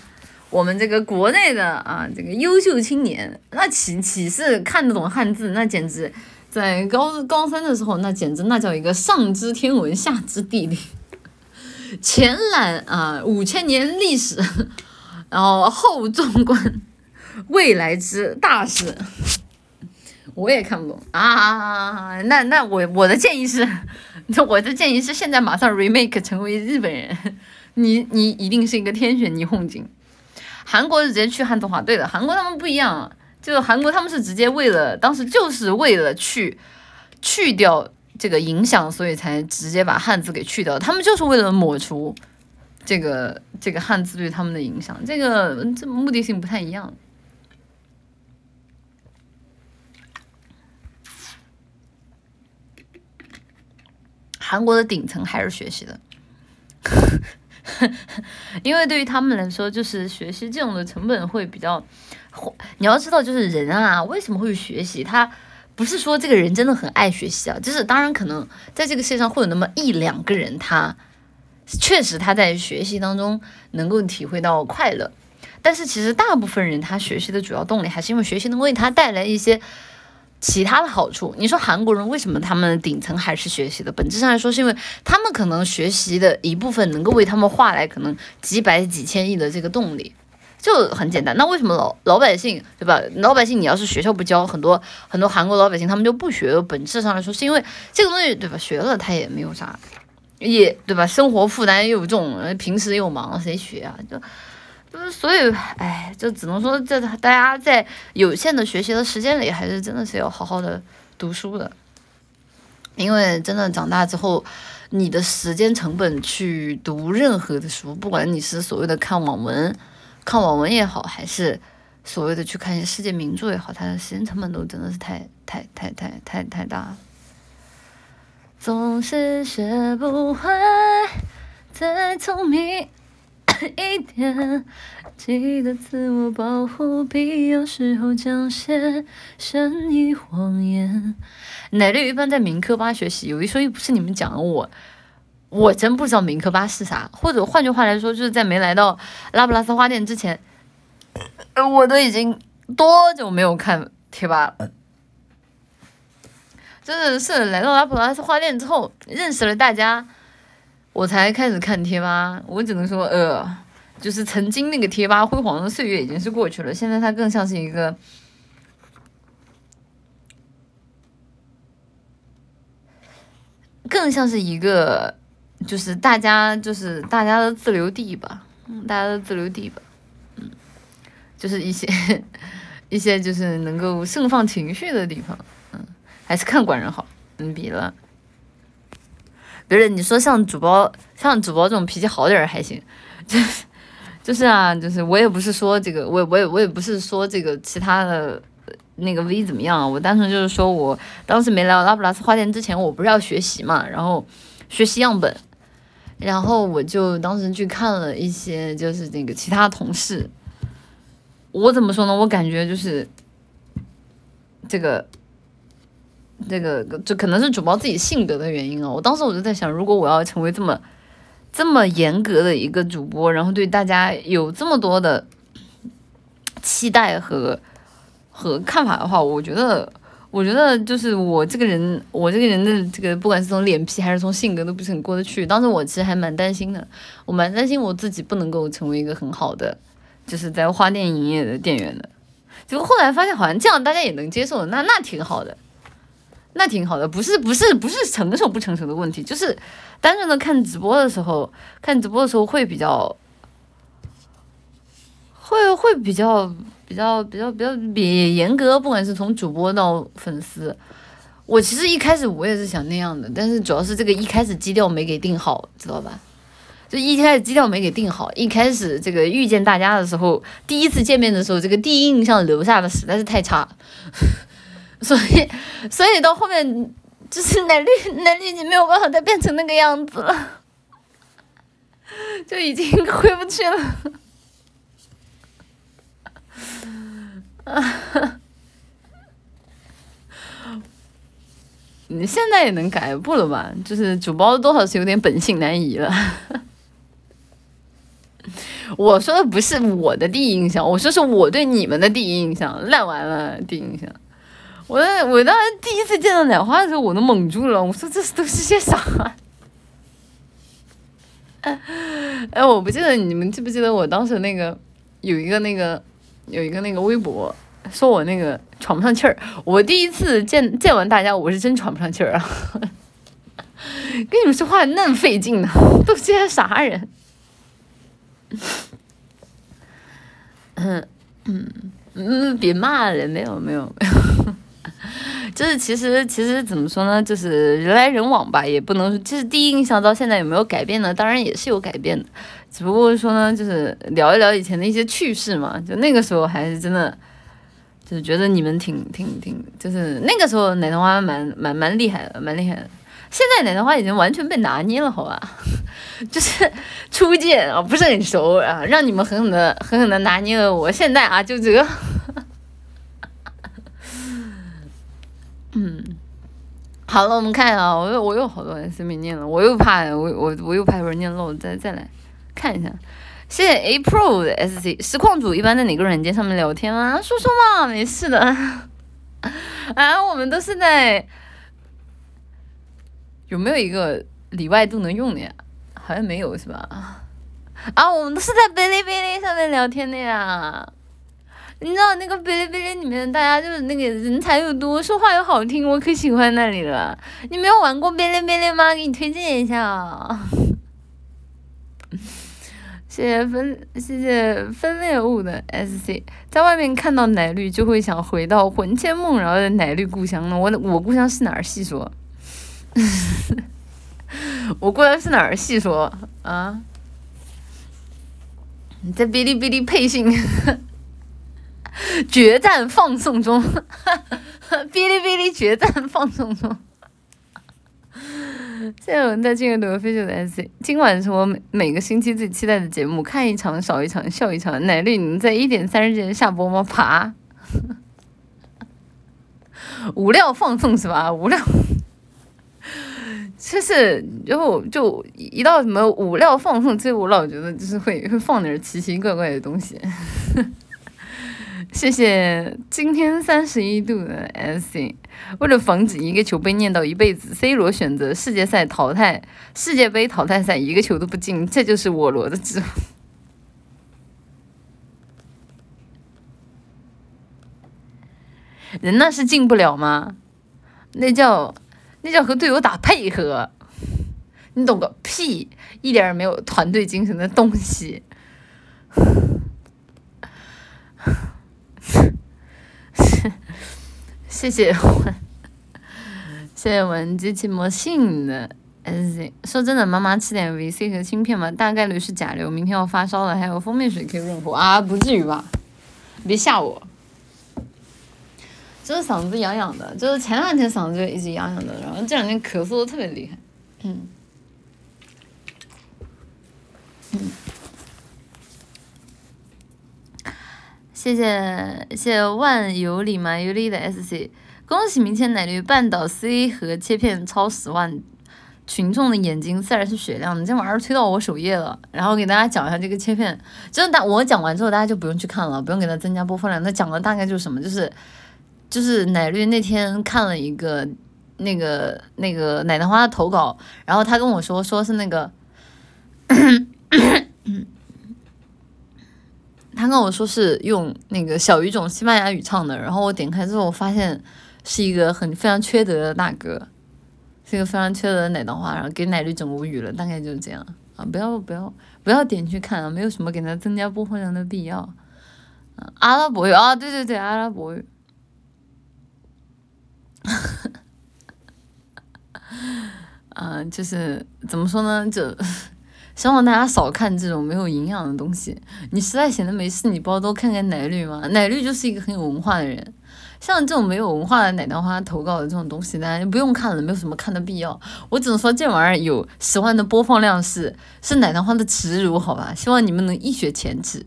我们这个国内的啊，这个优秀青年，那岂岂是看得懂汉字？那简直。在高高三的时候，那简直那叫一个上知天文下知地理，<laughs> 前览啊五千年历史，然后后纵观未来之大事，我也看不懂啊。那那我我的建议是，我的建议是现在马上 remake 成为日本人，你你一定是一个天选霓虹金。韩国是直接去汉字化，对的，韩国他们不一样。就韩国，他们是直接为了当时就是为了去去掉这个影响，所以才直接把汉字给去掉。他们就是为了抹除这个这个汉字对他们的影响，这个这目的性不太一样。韩国的顶层还是学习的，<laughs> 因为对于他们来说，就是学习这种的成本会比较。你要知道，就是人啊，为什么会学习？他不是说这个人真的很爱学习啊，就是当然可能在这个世界上会有那么一两个人，他确实他在学习当中能够体会到快乐，但是其实大部分人他学习的主要动力还是因为学习能为他带来一些其他的好处。你说韩国人为什么他们顶层还是学习的？本质上来说，是因为他们可能学习的一部分能够为他们换来可能几百几千亿的这个动力。就很简单，那为什么老老百姓对吧？老百姓你要是学校不教，很多很多韩国老百姓他们就不学。本质上来说，是因为这个东西对吧？学了他也没有啥，也对吧？生活负担又重，平时又忙，谁学啊？就就是所以，哎，就只能说这大家在有限的学习的时间里，还是真的是要好好的读书的，因为真的长大之后，你的时间成本去读任何的书，不管你是所谓的看网文。看网文也好，还是所谓的去看一些世界名著也好，它的时间成本都真的是太太太太太太大了。总是学不会再聪明 <coughs> 一点，记得自我保护，必要时候讲些善意谎言。奶绿一般在民科吧学习，有一说一，不是你们讲我。我真不知道民科吧是啥，或者换句话来说，就是在没来到拉普拉斯花店之前，我都已经多久没有看贴吧了？真的是来到拉普拉斯花店之后，认识了大家，我才开始看贴吧。我只能说，呃，就是曾经那个贴吧辉煌的岁月已经是过去了，现在它更像是一个，更像是一个。就是大家就是大家的自留地吧，嗯，大家的自留地吧，嗯，就是一些 <laughs> 一些就是能够盛放情绪的地方，嗯，还是看官人好，嗯，比了，别人你说像主播像主播这种脾气好点儿还行，就是就是啊，就是我也不是说这个，我我也我也不是说这个其他的那个 V 怎么样，我单纯就是说我当时没来拉普拉斯花店之前，我不是要学习嘛，然后学习样本。然后我就当时去看了一些，就是那个其他同事，我怎么说呢？我感觉就是这个这个，就可能是主播自己性格的原因啊。我当时我就在想，如果我要成为这么这么严格的一个主播，然后对大家有这么多的期待和和看法的话，我觉得。我觉得就是我这个人，我这个人的这个，不管是从脸皮还是从性格，都不是很过得去。当时我其实还蛮担心的，我蛮担心我自己不能够成为一个很好的，就是在花店营业的店员的。结果后来发现，好像这样大家也能接受，那那挺好的，那挺好的。不是不是不是成熟不成熟的问题，就是单纯的看直播的时候，看直播的时候会比较，会会比较。比较比较比较比严格，不管是从主播到粉丝，我其实一开始我也是想那样的，但是主要是这个一开始基调没给定好，知道吧？就一开始基调没给定好，一开始这个遇见大家的时候，第一次见面的时候，这个第一印象留下的实在是太差，所以所以到后面就是奶绿奶绿已经没有办法再变成那个样子了，就已经 <laughs> 回不去了。<laughs> 你现在也能改不了吧？就是主播多少是有点本性难移了。<laughs> 我说的不是我的第一印象，我说是我对你们的第一印象烂完了。第一印象，我我当时第一次见到奶花的时候，我都懵住了。我说这都是些啥？哎，<laughs> 我不记得你们记不记得我当时那个有一个那个。有一个那个微博说我那个喘不上气儿，我第一次见见完大家，我是真喘不上气儿啊！<laughs> 跟你们说话那么费劲呢，都是些啥人？嗯嗯嗯，别骂人，没有没有没有，<laughs> 就是其实其实怎么说呢，就是人来人往吧，也不能，就是第一印象到现在有没有改变呢？当然也是有改变的。只不过说呢，就是聊一聊以前的一些趣事嘛。就那个时候还是真的，就是觉得你们挺挺挺，就是那个时候奶糖花蛮蛮蛮厉害的，蛮厉害的。现在奶糖花已经完全被拿捏了，好吧？<laughs> 就是初见啊，不是很熟啊，让你们狠狠的狠狠的拿捏了我。现在啊，就这个，嗯，好了，我们看啊，我又我又好多 S 没念了，我又怕我我我又怕一会念漏，再再来。看一下，谢谢 A Pro 的 SC 实况组一般在哪个软件上面聊天啊？说说嘛，没事的。<laughs> 啊，我们都是在有没有一个里外都能用的呀？好像没有是吧？啊，我们都是在哔哩哔哩上面聊天的呀。你知道那个哔哩哔哩里面大家就是那个人才又多，说话又好听，我可喜欢那里了。你没有玩过哔哩哔哩吗？给你推荐一下 <laughs> 啊。谢谢分谢谢分裂物的 SC，在外面看到奶绿就会想回到魂牵梦绕的奶绿故乡呢。我我故乡是哪儿？细说。我故乡是哪儿？细说 <laughs> 啊。你在哔哩哔哩配信，<laughs> 决战放送中，<laughs> 哔哩哔哩决战放送中。<laughs> 谢谢我们在进入罗飞秀的 S，今晚是我每每个星期最期待的节目，看一场少一场笑一场。奶绿，你们在一点三十之前下播吗？爬，无料放送是吧？无料，就是然后就一到什么无料放送，其实我老觉得就是会会放点奇奇怪怪的东西。谢谢今天三十一度的 S C。为了防止一个球被念到一辈子，C 罗选择世界赛淘汰，世界杯淘汰赛一个球都不进，这就是我罗的智慧。人那是进不了吗？那叫那叫和队友打配合，你懂个屁！一点也没有团队精神的东西。<laughs> 谢谢，谢谢我机器魔性的。说真的，妈妈吃点 VC 和芯片吧，大概率是甲流。明天要发烧了，还有蜂蜜水可以润喉啊？不至于吧？别吓我。就是嗓子痒痒的，就是前两天嗓子就一直痒痒的，然后这两天咳嗽的特别厉害。嗯。嗯。谢谢谢谢万有理嘛有理的 SC，恭喜明天奶绿半岛 C 和切片超十万，群众的眼睛自然是雪亮的。这玩意儿推到我首页了，然后给大家讲一下这个切片，真的我讲完之后大家就不用去看了，不用给它增加播放量。那讲的大概就是什么，就是。就是奶绿那天看了一个那个那个奶奶花的投稿，然后他跟我说说是那个，他跟我说是用那个小语种西班牙语唱的，然后我点开之后我发现是一个很非常缺德的大哥，是一个非常缺德的奶糖花，然后给奶绿整无语了，大概就是这样啊！不要不要不要点去看啊，没有什么给他增加播放量的必要。阿拉伯语啊，对对对，阿拉伯语。嗯，<laughs> 就是怎么说呢？就希望大家少看这种没有营养的东西。你实在闲的没事，你不要多看看奶绿吗？奶绿就是一个很有文化的人。像这种没有文化的奶糖花投稿的这种东西，大家就不用看了，没有什么看的必要。我只能说这玩意儿有十万的播放量是是奶糖花的耻辱，好吧？希望你们能一雪前耻。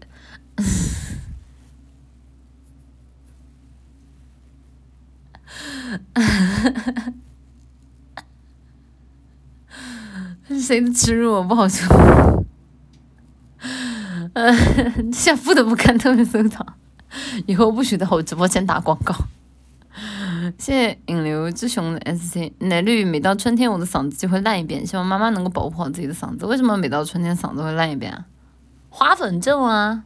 <laughs> <laughs> 谁的耻辱？我不好说。<laughs> 呃，现在不得不看特别收藏，<laughs> 以后不许在我直播间打广告。谢谢引流之熊的 S C 奶绿，每到春天我的嗓子就会烂一遍，希望妈妈能够保护好自己的嗓子。为什么每到春天嗓子会烂一遍啊？花粉症啊，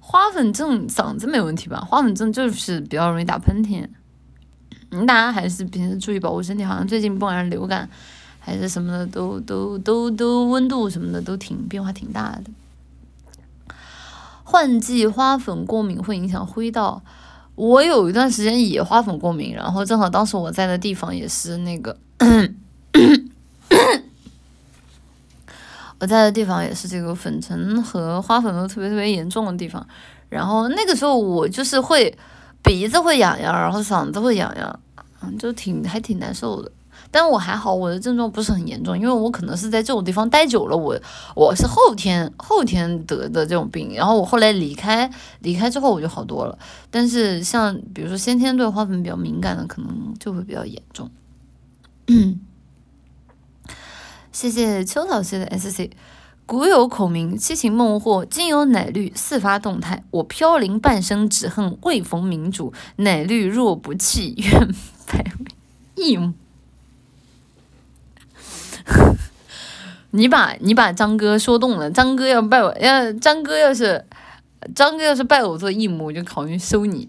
花粉症嗓子没问题吧？花粉症就是比较容易打喷嚏。嗯，大家还是平时注意保护身体，好像最近不管是流感还是什么的，都都都都温度什么的都挺变化挺大的。换季花粉过敏会影响灰道，我有一段时间也花粉过敏，然后正好当时我在的地方也是那个，<coughs> 我在的地方也是这个粉尘和花粉都特别特别严重的地方，然后那个时候我就是会。鼻子会痒痒，然后嗓子会痒痒，嗯，就挺还挺难受的。但我还好，我的症状不是很严重，因为我可能是在这种地方待久了，我我是后天后天得的这种病，然后我后来离开离开之后我就好多了。但是像比如说先天对花粉比较敏感的，可能就会比较严重。谢谢秋草系的 S C。古有孔明，七擒孟获；今有奶绿，四发动态。我飘零半生，只恨未逢明主。奶绿若不弃，愿白一。<laughs> 你把你把张哥说动了，张哥要拜我，要张哥要是张哥要是拜我做义母，我就考虑收你。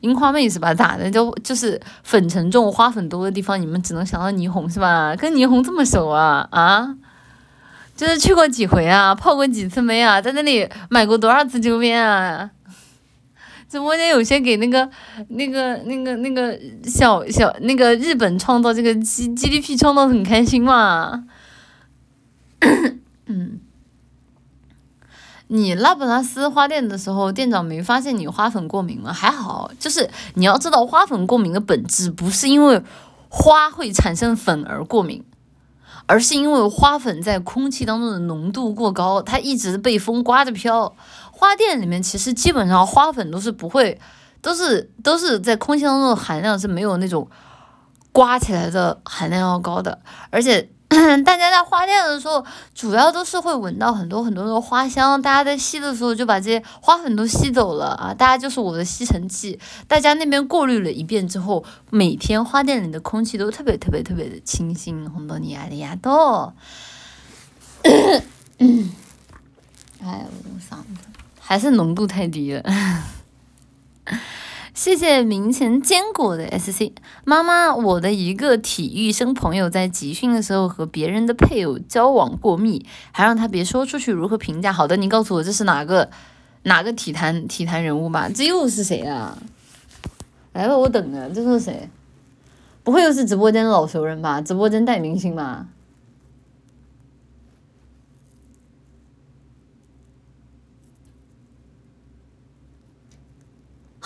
樱花妹是吧？咋的？就就是粉尘重、花粉多的地方，你们只能想到霓虹是吧？跟霓虹这么熟啊啊！就是去过几回啊，泡过几次妹啊，在那里买过多少次周边啊？直播间有些给那个、那个、那个、那个小小那个日本创造这个 G G D P 创造很开心嘛？<coughs> 嗯，你拉普拉斯花店的时候，店长没发现你花粉过敏吗？还好，就是你要知道，花粉过敏的本质不是因为花会产生粉而过敏。而是因为花粉在空气当中的浓度过高，它一直被风刮着飘。花店里面其实基本上花粉都是不会，都是都是在空气当中的含量是没有那种刮起来的含量要高的，而且。<clears throat> 大家在花店的时候，主要都是会闻到很多很多的花香。大家在吸的时候，就把这些花粉都吸走了啊！大家就是我的吸尘器。大家那边过滤了一遍之后，每天花店里的空气都特别特别特别的清新。红豆尼亚的丫头，<coughs> 哎，我嗓子还是浓度太低了。<laughs> 谢谢明前坚果的 SC 妈妈，我的一个体育生朋友在集训的时候和别人的配偶交往过密，还让他别说出去，如何评价？好的，你告诉我这是哪个哪个体坛体坛人物吧？这又是谁啊？来吧，我等着，这是谁？不会又是直播间的老熟人吧？直播间带明星吧？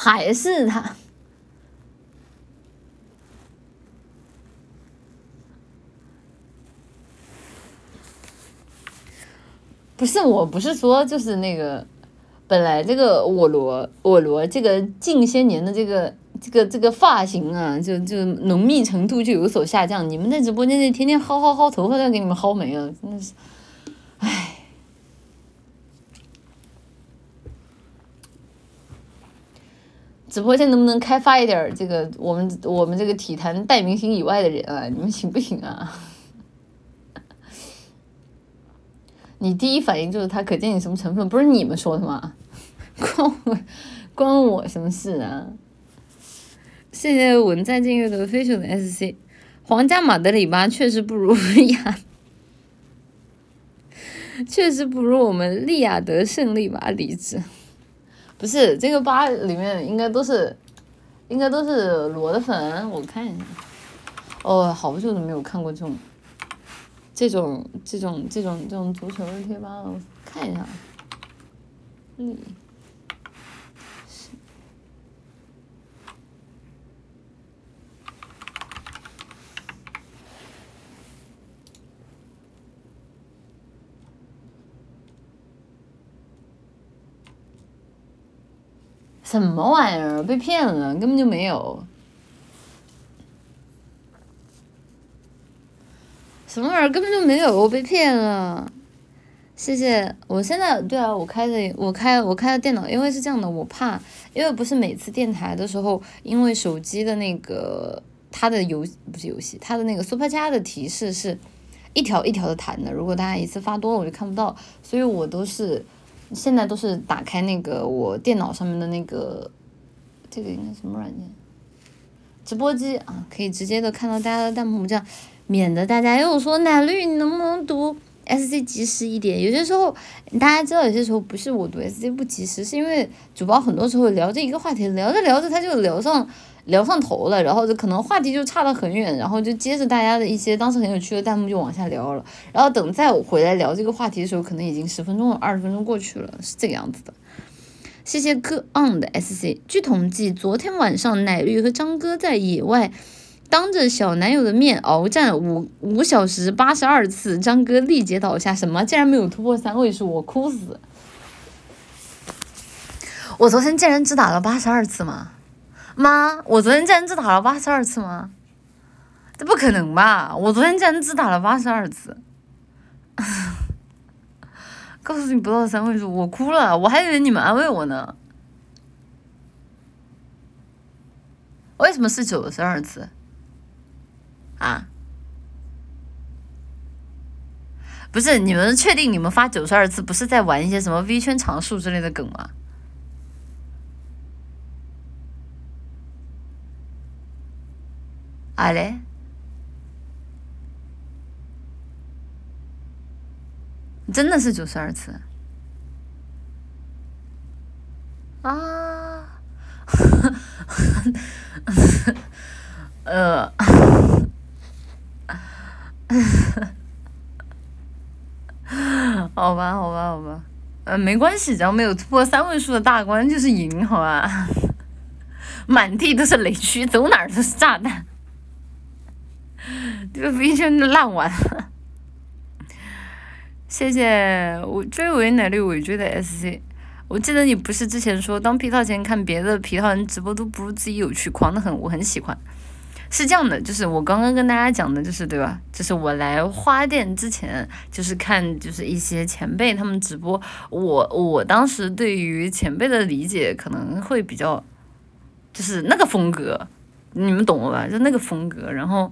还是他？不是，我不是说就是那个，本来这个我罗我罗这个近些年的这个这个这个发型啊，就就浓密程度就有所下降。你们在直播间里天天薅薅薅头发都要给你们薅没了，真的是，唉。直播间能不能开发一点这个我们我们这个体坛带明星以外的人啊？你们行不行啊？<laughs> 你第一反应就是他，可见你什么成分？不是你们说的吗？<laughs> 关我关我什么事啊？谢谢文在静月的飞熊的 SC，皇家马德里吧确实不如利亚，确实不如我们利雅得胜利吧，李子。不是这个吧里面应该都是，应该都是裸的粉，我看一下。哦，好久都没有看过这种，这种这种这种这种足球的贴吧了，我看一下。嗯。什么玩意儿？被骗了，根本就没有。什么玩意儿？根本就没有，我被骗了。谢谢。我现在对啊，我开的，我开我开的电脑，因为是这样的，我怕，因为不是每次电台的时候，因为手机的那个它的游不是游戏，它的那个 Super 加的提示是一条一条的弹的，如果大家一次发多了，我就看不到，所以我都是。现在都是打开那个我电脑上面的那个，这个应该什么软件？直播机啊，可以直接的看到大家的弹幕，这样免得大家又说奶绿你能不能读 S C 及时一点？有些时候大家知道，有些时候不是我读 S C 不及时，是因为主播很多时候聊这一个话题，聊着聊着他就聊上。聊上头了，然后就可能话题就差得很远，然后就接着大家的一些当时很有趣的弹幕就往下聊了，然后等再回来聊这个话题的时候，可能已经十分钟、二十分钟过去了，是这个样子的。谢谢哥 on 的 SC。据统计，昨天晚上奶绿和张哥在野外当着小男友的面鏖战五五小时八十二次，张哥力竭倒下，什么竟然没有突破三位数，我哭死！我昨天竟然只打了八十二次吗？妈，我昨天竟然只打了八十二次吗？这不可能吧！我昨天竟然只打了八十二次，<laughs> 告诉你不到三位数，我哭了，我还以为你们安慰我呢。为什么是九十二次？啊？不是，你们确定你们发九十二次不是在玩一些什么 V 圈常数之类的梗吗？啊嘞，真的是九十二次啊！呃，<laughs> 好吧，<laughs> 好吧，好吧，呃，没关系，只要没有突破三位数的大关就是赢，好吧？<laughs> 满地都是雷区，走哪儿都是炸弹。这个飞圈烂完了，<laughs> 谢谢我追尾奶绿尾追的 SC。我记得你不是之前说当皮套前看别的皮套人直播都不如自己有趣，狂的很，我很喜欢。是这样的，就是我刚刚跟大家讲的，就是对吧？就是我来花店之前，就是看就是一些前辈他们直播，我我当时对于前辈的理解可能会比较，就是那个风格，你们懂了吧？就那个风格，然后。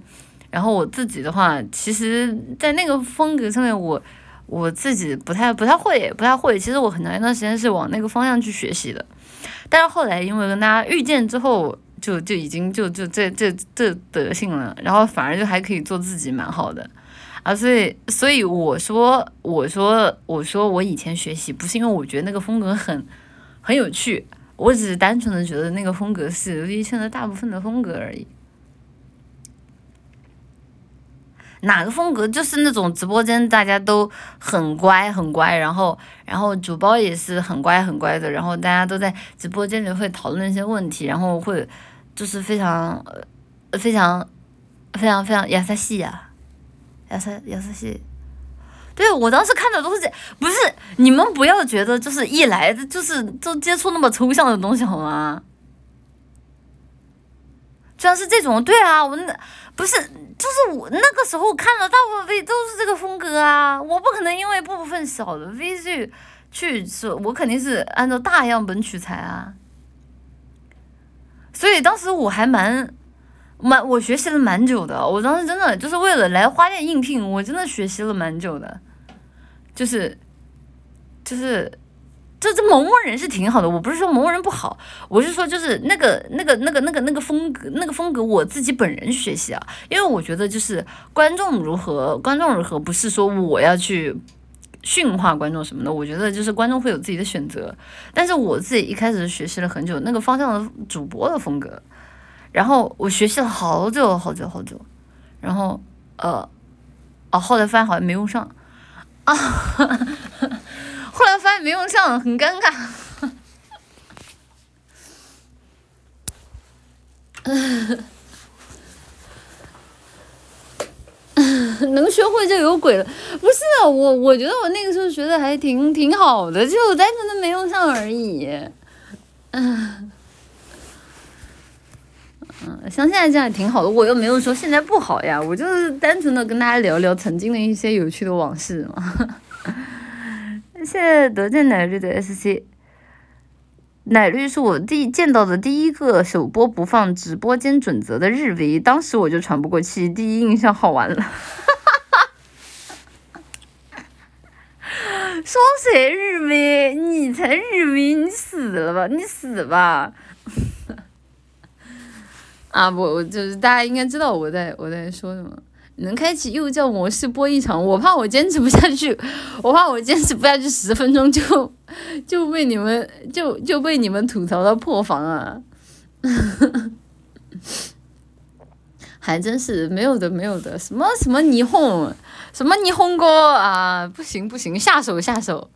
然后我自己的话，其实，在那个风格上面，我我自己不太不太会，不太会。其实我很长一段时间是往那个方向去学习的，但是后来因为跟大家遇见之后，就就已经就就这这这德性了，然后反而就还可以做自己，蛮好的啊。所以所以我说我说我说我以前学习不是因为我觉得那个风格很很有趣，我只是单纯的觉得那个风格是 V 圈的大部分的风格而已。哪个风格就是那种直播间大家都很乖很乖，然后然后主播也是很乖很乖的，然后大家都在直播间里会讨论一些问题，然后会就是非常非常 <laughs> 非常非常亚萨西呀，亚萨亚萨西。对我当时看的都是这，不是你们不要觉得就是一来就是都接触那么抽象的东西好吗？居然是这种，对啊，我那不是。就是我那个时候看的大部分 V 都是这个风格啊，我不可能因为部分小的 V 去去说，我肯定是按照大样本取材啊。所以当时我还蛮蛮我学习了蛮久的，我当时真的就是为了来花店应聘，我真的学习了蛮久的，就是就是。这这萌萌人是挺好的，我不是说萌萌人不好，我是说就是那个那个那个那个那个风格那个风格我自己本人学习啊，因为我觉得就是观众如何观众如何不是说我要去驯化观众什么的，我觉得就是观众会有自己的选择，但是我自己一开始学习了很久那个方向的主播的风格，然后我学习了好久好久好久，然后呃哦后来发现好像没用上啊。<laughs> 后来发现没用上，很尴尬。<laughs> 能学会就有鬼了，不是我，我觉得我那个时候学的还挺挺好的，就单纯的没用上而已。嗯，嗯，像现在这样挺好的，我又没有说现在不好呀，我就是单纯的跟大家聊聊曾经的一些有趣的往事嘛。谢谢德建奶绿的 SC，奶绿是我第见到的第一个首播不放直播间准则的日 V，当时我就喘不过气，第一印象好玩了。说谁日 V？你才日 V，你死了吧，你死吧！<laughs> 啊不，我就是大家应该知道我在我在说什么。能开启幼教模式播一场，我怕我坚持不下去，<laughs> 我怕我坚持不下去十分钟就 <laughs> 就被你们就就被你们吐槽到破防啊！<laughs> 还真是没有的没有的，什么什么霓虹，什么霓虹哥啊，不行不行，下手下手。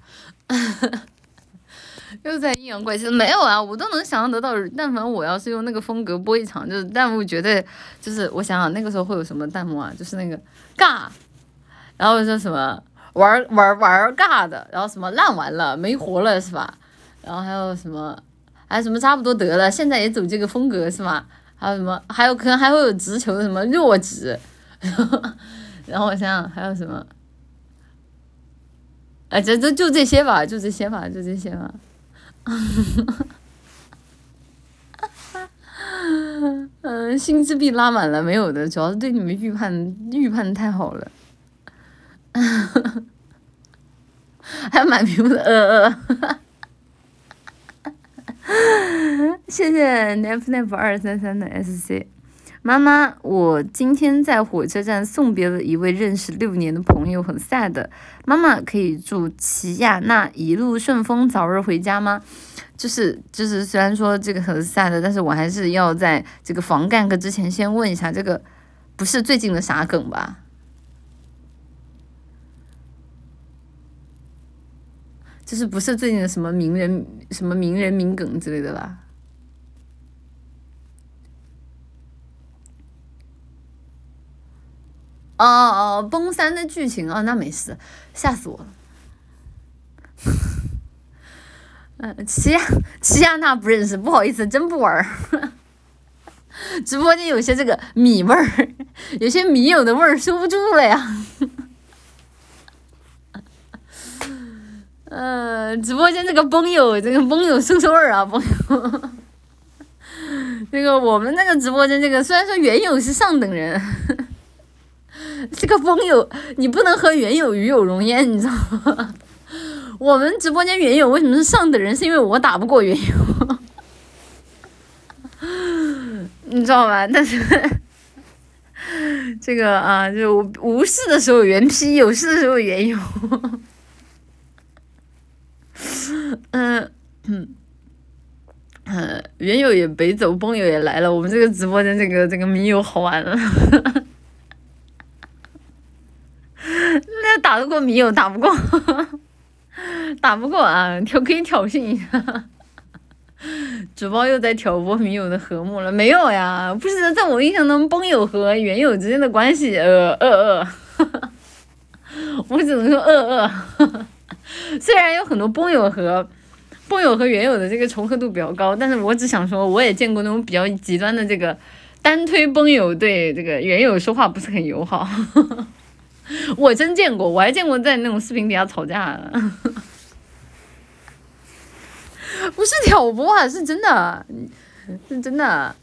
又在阴阳怪气，没有啊，我都能想象得到。但凡我要是用那个风格播一场，就是弹幕绝对就是我想想那个时候会有什么弹幕啊？就是那个尬，然后说什么玩玩玩尬的，然后什么烂完了没活了是吧？然后还有什么还有什么差不多得了，现在也走这个风格是吗？还有什么还有可能还会有直球的什么弱直，然后我想想还有什么？哎，这这就这些吧，就这些吧，就这些吧。<laughs> 嗯，心智币拉满了没有的，主要是对你们预判预判太好了。<laughs> 还满屏的，呃呃。<laughs> 谢谢 nep nep 二三三的 SC。妈妈，我今天在火车站送别了一位认识六年的朋友，很 sad。妈妈可以祝齐亚娜一路顺风，早日回家吗？就是就是，虽然说这个很 sad，但是我还是要在这个防干哥之前先问一下，这个不是最近的啥梗吧？就是不是最近的什么名人什么名人名梗之类的吧？哦哦，崩三的剧情啊，那没事，吓死我了。嗯，齐亚齐亚娜不认识，不好意思，真不玩儿。<laughs> 直播间有些这个米味儿，有些米友的味儿收不住了呀。嗯，直播间这个崩友，这个崩友收收味儿啊，崩友。<laughs> 那个我们那个直播间这个，虽然说原友是上等人。<laughs> 这个风友，你不能和原友与有容焉，你知道吗？我们直播间原友为什么是上等人？是因为我打不过原友，<laughs> 你知道吧？但是这个啊，就无事的时候原批，有事的时候原友。嗯嗯嗯，原友也北走，崩友也来了。我们这个直播间，这个这个迷友好玩了。<laughs> 那打得过迷友，打不过，<laughs> 打不过啊！挑可以挑衅一下。<laughs> 主播又在挑拨迷友的和睦了，没有呀？不是，在我印象中，崩友和原友之间的关系，呃呃呃，我只能说呃呃。虽然有很多崩友和崩友和原友的这个重合度比较高，但是我只想说，我也见过那种比较极端的这个单推崩友对这个原友说话不是很友好。<laughs> 我真见过，我还见过在那种视频底下吵架的，<laughs> 不是挑拨啊，是真的，是真的，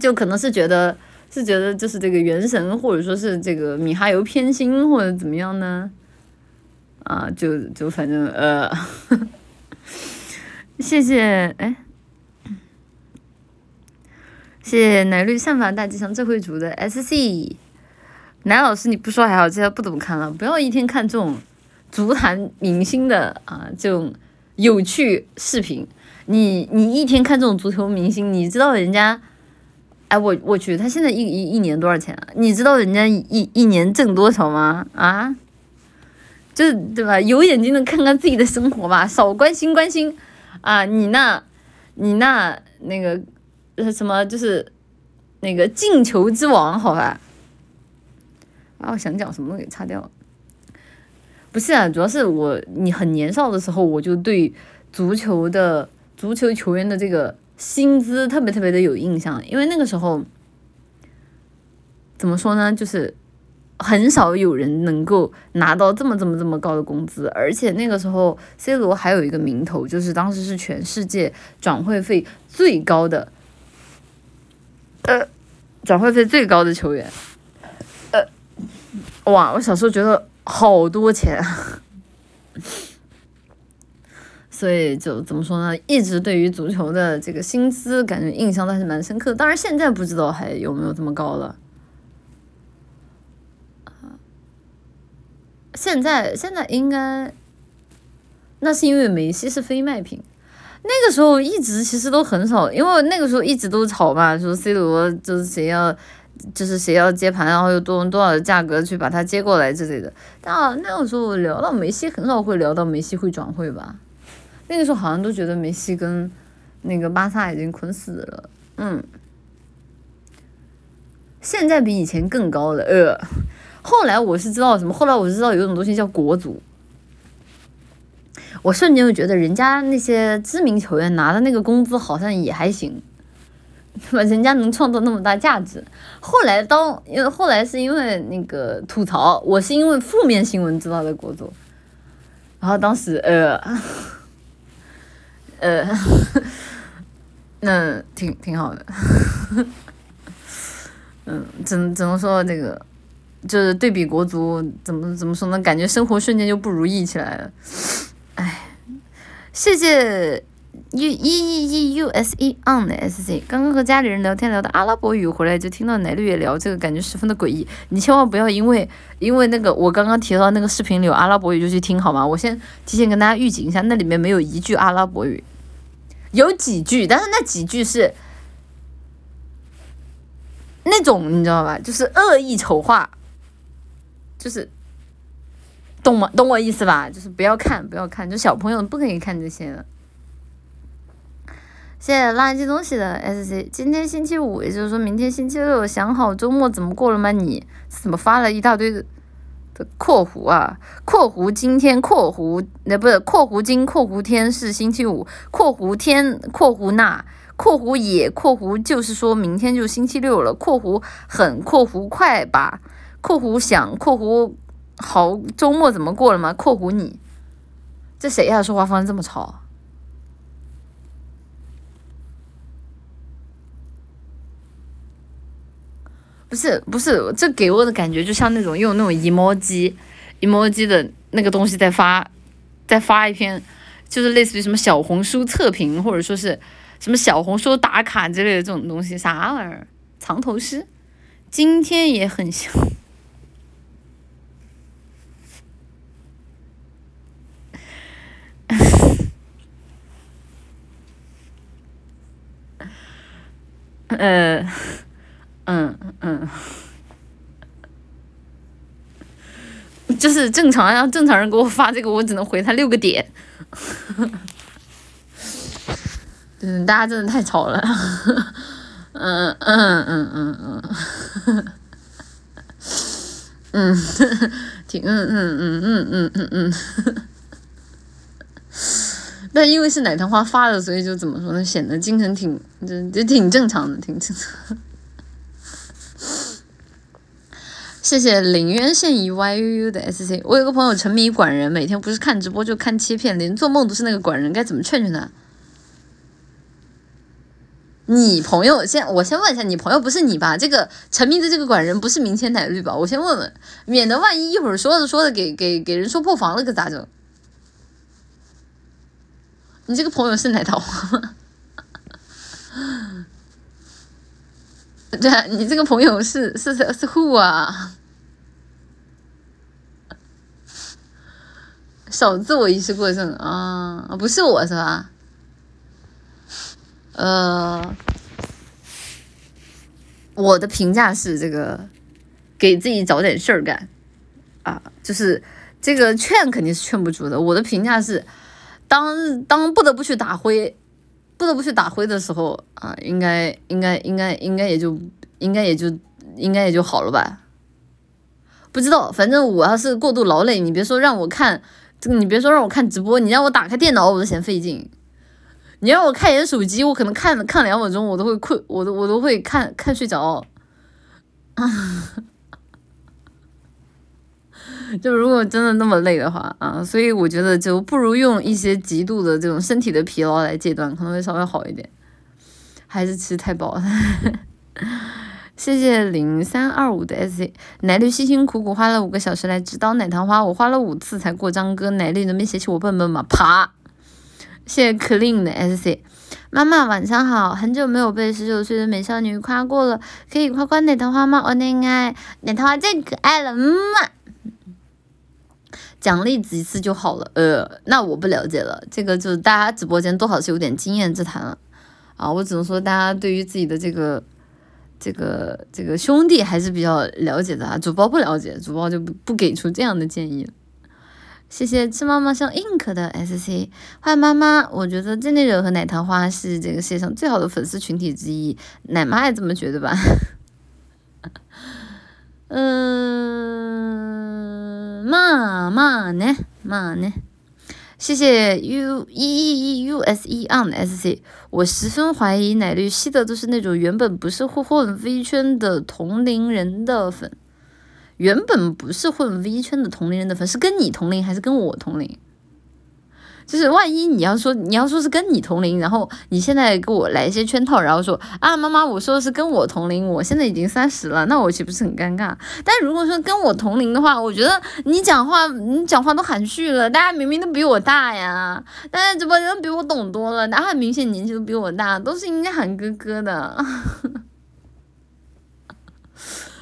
就可能是觉得是觉得就是这个元神，或者说是这个米哈游偏心或者怎么样呢？啊，就就反正呃，<laughs> 谢谢哎，谢谢奶绿散发大吉祥智慧族的 S C。男老师，你不说还好，现在不怎么看了。不要一天看这种足坛明星的啊这种有趣视频。你你一天看这种足球明星，你知道人家，哎我我去，他现在一一一年多少钱啊？你知道人家一一年挣多少吗？啊，就是对吧？有眼睛的看看自己的生活吧，少关心关心啊你那，你那那个呃什么就是那个进球之王，好吧？啊，我想讲什么都给擦掉了。不是啊，主要是我你很年少的时候，我就对足球的足球球员的这个薪资特别特别的有印象，因为那个时候怎么说呢，就是很少有人能够拿到这么这么这么高的工资，而且那个时候 C 罗还有一个名头，就是当时是全世界转会费最高的，呃，转会费最高的球员。哇！我小时候觉得好多钱，<laughs> 所以就怎么说呢？一直对于足球的这个薪资感觉印象还是蛮深刻的。当然现在不知道还有没有这么高了。现在现在应该，那是因为梅西是非卖品。那个时候一直其实都很少，因为那个时候一直都吵嘛，说 C 罗就是谁要。就是谁要接盘，然后又多用多少的价格去把它接过来之类的。但那个时候聊到梅西，很少会聊到梅西会转会吧？那个时候好像都觉得梅西跟那个巴萨已经捆死了。嗯，现在比以前更高了。呃，后来我是知道什么？后来我是知道有一种东西叫国足。我瞬间就觉得人家那些知名球员拿的那个工资好像也还行。<laughs> 人家能创造那么大价值。后来当因为后来是因为那个吐槽，我是因为负面新闻知道的国足。然后当时呃呃，那挺挺好的。嗯，只能只能说这个就是对比国足，怎么怎么说呢？感觉生活瞬间就不如意起来了。哎，谢谢。U e e e u s e on 的 s c，刚刚和家里人聊天聊到阿拉伯语，回来就听到奶绿也聊这个，感觉十分的诡异。你千万不要因为因为那个我刚刚提到那个视频里有阿拉伯语就去听好吗？我先提前跟大家预警一下，那里面没有一句阿拉伯语，有几句，但是那几句是那种你知道吧？就是恶意丑化，就是懂吗？懂我意思吧？就是不要看，不要看，就小朋友不可以看这些的。谢谢垃圾东西的 S C，今天星期五，也就是说明天星期六，想好周末怎么过了吗？你怎么发了一大堆的的括弧啊？括弧今天括弧那不是括弧今括弧天是星期五，括弧天括弧那括弧也括弧就是说明天就星期六了，括弧很括弧快吧？括弧想括弧好周末怎么过了吗？括弧你这谁呀？说话方式这么吵？不是不是，这给我的感觉就像那种用那种 emoji emoji 的那个东西在发，在发一篇，就是类似于什么小红书测评，或者说是什么小红书打卡之类的这种东西，啥玩意儿？藏头诗，今天也很像。<laughs> 呃，嗯嗯，<laughs> 就是正常，让正常人给我发这个，我只能回他六个点。<laughs> 嗯，大家真的太吵了。嗯嗯嗯嗯嗯，嗯，挺嗯嗯嗯嗯嗯嗯嗯。但因为是奶糖花发的，所以就怎么说呢，显得精神挺，就就挺正常的，挺正常。谢谢林渊现已 y u u 的 SC。我有个朋友沉迷管人，每天不是看直播就看切片，连做梦都是那个管人，该怎么劝劝他？你朋友先，我先问一下，你朋友不是你吧？这个沉迷的这个管人不是明天奶绿吧？我先问问，免得万一一会儿说着说着给给给人说破防了，可咋整？你这个朋友是奶桃花吗？对，你这个朋友是是是是 who 啊？少自我意识过剩啊？不是我是吧？呃，我的评价是这个，给自己找点事儿干啊，就是这个劝肯定是劝不住的。我的评价是。当当不得不去打灰，不得不去打灰的时候啊，应该应该应该应该也就应该也就应该也就好了吧？不知道，反正我要是过度劳累，你别说让我看这个，你别说让我看直播，你让我打开电脑我都嫌费劲。你让我看一眼手机，我可能看看两分钟我都会困，我都我都会看看睡着。就如果真的那么累的话啊，所以我觉得就不如用一些极度的这种身体的疲劳来戒断，可能会稍微好一点。还是吃太饱了。<laughs> 谢谢零三二五的 S C，奶绿辛辛苦苦花了五个小时来指导奶糖花，我花了五次才过张哥，奶绿能别嫌弃我笨笨吗？啪！谢谢 clean 的 S C，妈妈晚上好，很久没有被十九岁的美少女夸过了，可以夸夸奶糖花吗？我恋爱奶糖花最可爱了，嗯嘛。奖励几次就好了，呃，那我不了解了，这个就是大家直播间多少是有点经验之谈了，啊，我只能说大家对于自己的这个这个这个兄弟还是比较了解的啊，主播不了解，主播就不不给出这样的建议。谢谢吃妈妈像 ink 的 sc，欢迎妈妈，我觉得真内人和奶糖花是这个世界上最好的粉丝群体之一，奶妈也这么觉得吧？嗯，嘛嘛呢嘛呢？谢谢 u e e e u s e on s c。我十分怀疑奶绿吸的都是那种原本不是混混 V 圈的同龄人的粉，原本不是混 V 圈的同龄人的粉，是跟你同龄还是跟我同龄？就是万一你要说你要说是跟你同龄，然后你现在给我来一些圈套，然后说啊妈妈，我说的是跟我同龄，我现在已经三十了，那我岂不是很尴尬？但如果说跟我同龄的话，我觉得你讲话你讲话都含蓄了，大家明明都比我大呀，大家直播间比我懂多了，哪很明显年纪都比我大，都是应该喊哥哥的。<laughs>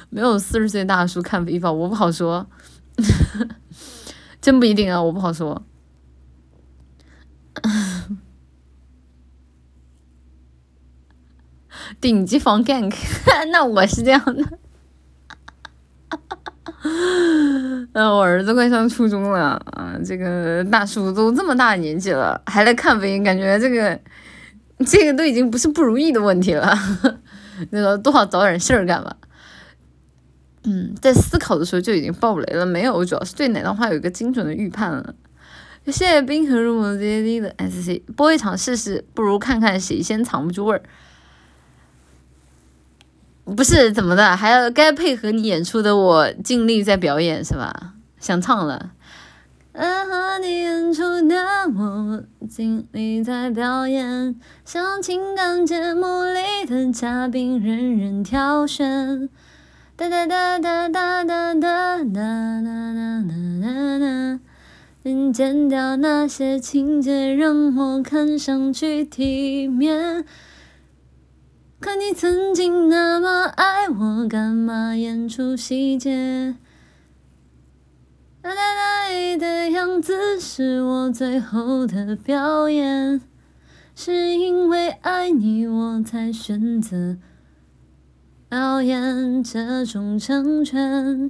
没有四十岁大叔看飞法，我不好说，<laughs> 真不一定啊，我不好说。<laughs> 顶级防 gank，<laughs> 那我是这样的。<laughs> 嗯，我儿子快上初中了啊，这个大叔都这么大年纪了，还来看病，感觉这个这个都已经不是不如意的问题了。那个多少找点事儿干吧。嗯，在思考的时候就已经爆雷了，没有，主要是对哪段话有一个精准的预判了。谢谢冰河入梦 Z D 的 S C，播一场试试，不如看看谁先藏不住味儿。不是怎么的，还要该配合你演出的我尽力在表演是吧？想唱了。嗯，和你演出的我尽力在表演，像情感节目里的嘉宾任人挑选。哒哒哒哒哒哒哒哒哒哒哒哒。嗯，剪掉那些情节，让我看上去体面。可你曾经那么爱我，干嘛演出细节？哒哒哒的样子是我最后的表演，是因为爱你，我才选择表演这种成全。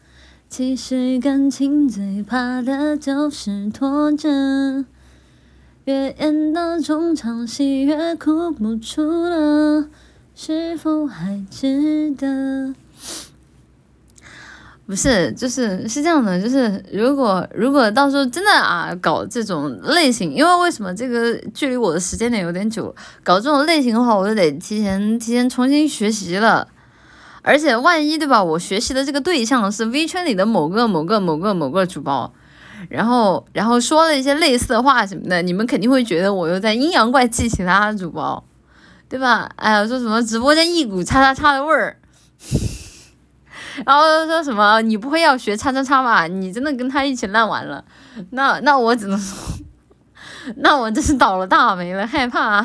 其实感情最怕的就是拖着，越演到中场戏越哭不出了，是否还值得？不是，就是是这样的，就是如果如果到时候真的啊搞这种类型，因为为什么这个距离我的时间点有点久，搞这种类型的话，我就得提前提前重新学习了。而且万一对吧？我学习的这个对象是 V 圈里的某个某个某个某个主播，然后然后说了一些类似的话什么的，你们肯定会觉得我又在阴阳怪气其他主播，对吧？哎呀，说什么直播间一股叉叉叉的味儿，<laughs> 然后说什么你不会要学叉叉叉吧？你真的跟他一起烂完了，那那我只能说，<laughs> 那我真是倒了大霉了，害怕。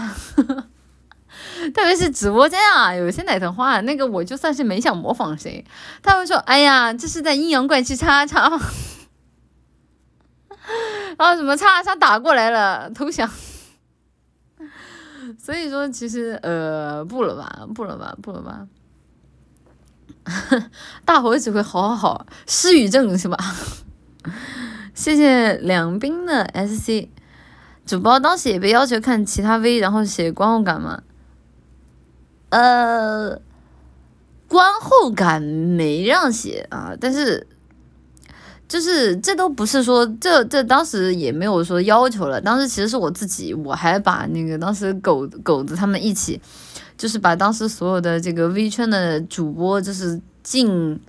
特别是直播间啊，有些奶藤花，那个我就算是没想模仿谁，他们说：“哎呀，这是在阴阳怪气叉叉。<laughs> ”然后什么叉叉打过来了，投降。<laughs> 所以说，其实呃，不了吧，不了吧，不了吧。<laughs> 大伙只会好好好，失语症是吧？谢谢两兵的 SC 主播，当时也被要求看其他 V，然后写观后感嘛。呃，观后感没让写啊，但是就是这都不是说这这当时也没有说要求了，当时其实是我自己，我还把那个当时狗狗子他们一起，就是把当时所有的这个 V 圈的主播，就是进。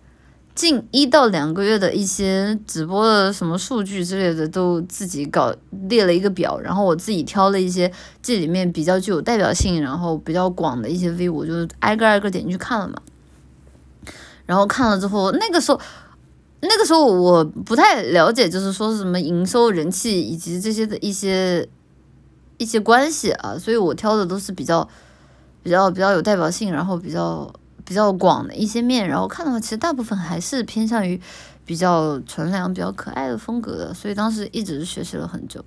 近一到两个月的一些直播的什么数据之类的，都自己搞列了一个表，然后我自己挑了一些这里面比较具有代表性，然后比较广的一些 V，我就挨个挨个点进去看了嘛。然后看了之后，那个时候，那个时候我不太了解，就是说什么营收、人气以及这些的一些一些关系啊，所以我挑的都是比较比较比较有代表性，然后比较。比较广的一些面，然后看的话，其实大部分还是偏向于比较纯良、比较可爱的风格的，所以当时一直学习了很久。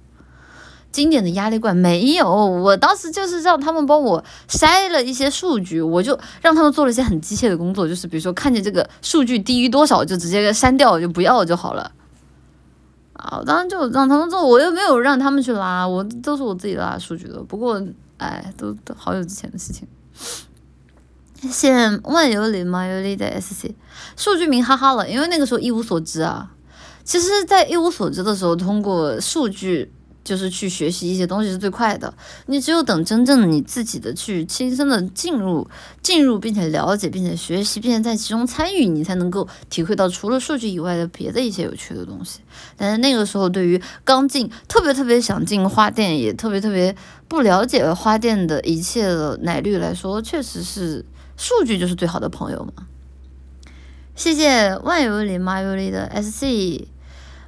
经典的压力罐没有，我当时就是让他们帮我筛了一些数据，我就让他们做了一些很机械的工作，就是比如说看见这个数据低于多少，就直接删掉，就不要就好了。啊，当时就让他们做，我又没有让他们去拉，我都是我自己拉数据的。不过，哎，都都好久之前的事情。谢谢万有里麻有里的 SC 数据名哈哈了，因为那个时候一无所知啊。其实，在一无所知的时候，通过数据就是去学习一些东西是最快的。你只有等真正你自己的去亲身的进入、进入，并且了解，并且学习，并且在其中参与，你才能够体会到除了数据以外的别的一些有趣的东西。但是那个时候，对于刚进、特别特别想进花店，也特别特别不了解花店的一切的奶绿来说，确实是。数据就是最好的朋友嘛。谢谢万有里马有里的 SC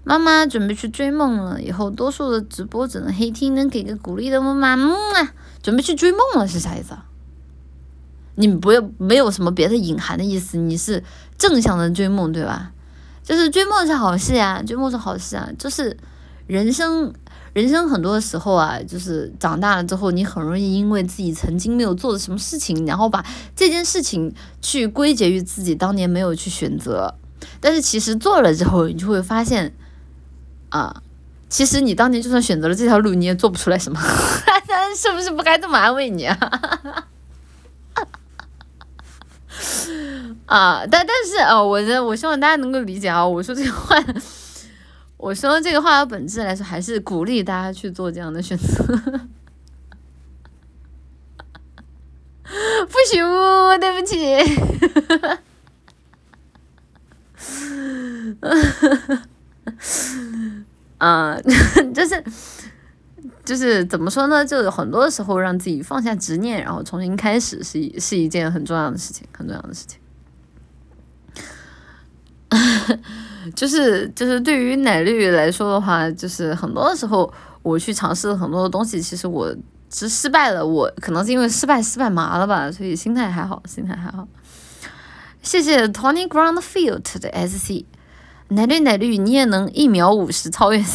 妈妈准备去追梦了，以后多数的直播只能黑听，能给个鼓励的么嘛？嗯啊，准备去追梦了是啥意思啊？你不要没有什么别的隐含的意思，你是正向的追梦对吧？就是追梦是好事呀，追梦是好事啊，就是人生。人生很多的时候啊，就是长大了之后，你很容易因为自己曾经没有做的什么事情，然后把这件事情去归结于自己当年没有去选择。但是其实做了之后，你就会发现，啊，其实你当年就算选择了这条路，你也做不出来什么。<laughs> 是不是不该这么安慰你啊？<laughs> 啊，但但是啊，我我希望大家能够理解啊，我说这个话。我说这个话的本质来说，还是鼓励大家去做这样的选择。<laughs> 不行，对不起。<laughs> 啊，就是就是怎么说呢？就是很多时候让自己放下执念，然后重新开始，是一是一件很重要的事情，很重要的事情。就是就是对于奶绿来说的话，就是很多的时候我去尝试很多的东西，其实我是失败了。我可能是因为失败失败麻了吧，所以心态还好，心态还好。谢谢 Tony Groundfield 的 SC，奶绿奶绿，你也能一秒五十超越？<laughs>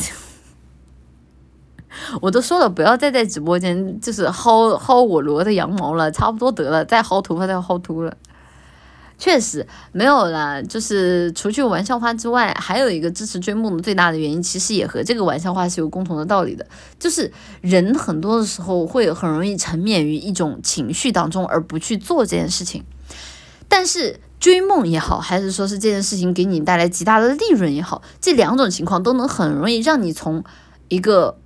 我都说了，不要再在直播间就是薅薅我罗的羊毛了，差不多得了，再薅头发再薅秃了。确实没有啦，就是除去玩笑话之外，还有一个支持追梦的最大的原因，其实也和这个玩笑话是有共同的道理的，就是人很多的时候会很容易沉湎于一种情绪当中，而不去做这件事情。但是追梦也好，还是说是这件事情给你带来极大的利润也好，这两种情况都能很容易让你从一个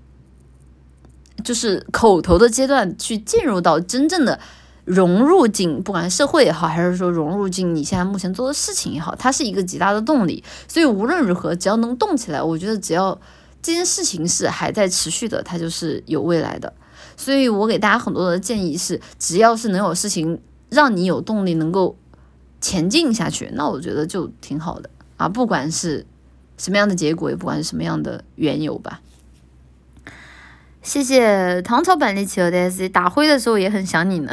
就是口头的阶段去进入到真正的。融入进不管社会也好，还是说融入进你现在目前做的事情也好，它是一个极大的动力。所以无论如何，只要能动起来，我觉得只要这件事情是还在持续的，它就是有未来的。所以我给大家很多的建议是，只要是能有事情让你有动力能够前进下去，那我觉得就挺好的啊。不管是什么样的结果，也不管是什么样的缘由吧。谢谢唐朝版的企鹅的 S，打灰的时候也很想你呢。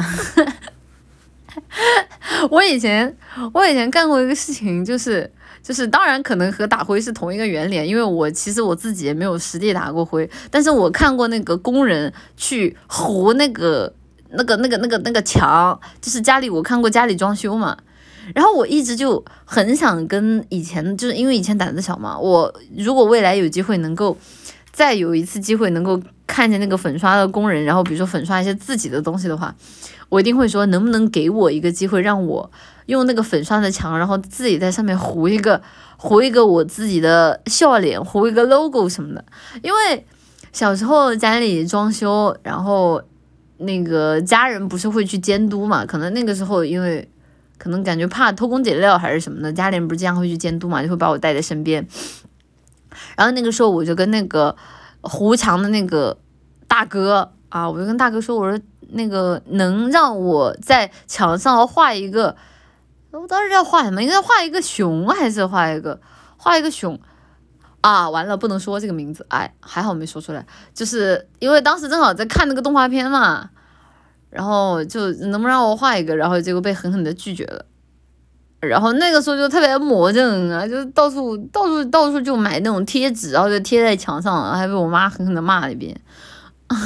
<laughs> 我以前我以前干过一个事情，就是就是当然可能和打灰是同一个原理，因为我其实我自己也没有实地打过灰，但是我看过那个工人去糊那个那个那个那个那个墙，就是家里我看过家里装修嘛，然后我一直就很想跟以前就是因为以前胆子小嘛，我如果未来有机会能够再有一次机会能够。看见那个粉刷的工人，然后比如说粉刷一些自己的东西的话，我一定会说，能不能给我一个机会，让我用那个粉刷的墙，然后自己在上面糊一个糊一个我自己的笑脸，糊一个 logo 什么的。因为小时候家里装修，然后那个家人不是会去监督嘛？可能那个时候因为可能感觉怕偷工减料还是什么的，家里人不是经常会去监督嘛，就会把我带在身边。然后那个时候我就跟那个。胡强的那个大哥啊，我就跟大哥说，我说那个能让我在墙上画一个，我当时要画什么？应该画一个熊还是画一个画一个熊啊？完了，不能说这个名字，哎，还好没说出来，就是因为当时正好在看那个动画片嘛，然后就能不能让我画一个，然后结果被狠狠的拒绝了。然后那个时候就特别魔怔啊，就到处到处到处就买那种贴纸，然后就贴在墙上，还被我妈狠狠的骂了一遍。<laughs>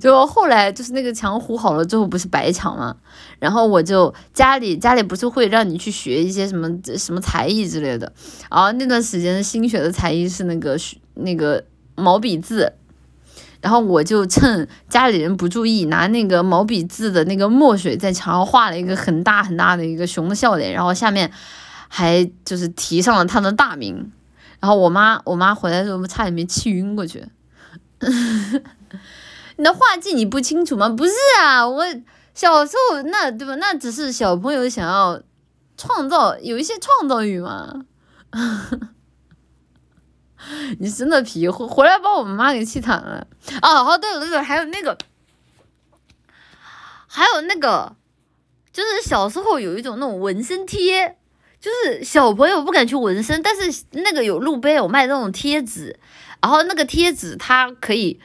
就后来就是那个墙糊好了之后，不是白墙嘛，然后我就家里家里不是会让你去学一些什么什么才艺之类的，然后那段时间新学的才艺是那个那个毛笔字。然后我就趁家里人不注意，拿那个毛笔字的那个墨水在墙上画了一个很大很大的一个熊的笑脸，然后下面还就是提上了他的大名。然后我妈我妈回来的时候差点没气晕过去。<laughs> 你的画技你不清楚吗？不是啊，我小时候那对吧？那只是小朋友想要创造有一些创造欲嘛。<laughs> 你真的皮回回来把我们妈给气惨了啊！哦，对了对了，还有那个，还有那个，就是小时候有一种那种纹身贴，就是小朋友不敢去纹身，但是那个有路边有卖那种贴纸，然后那个贴纸它可以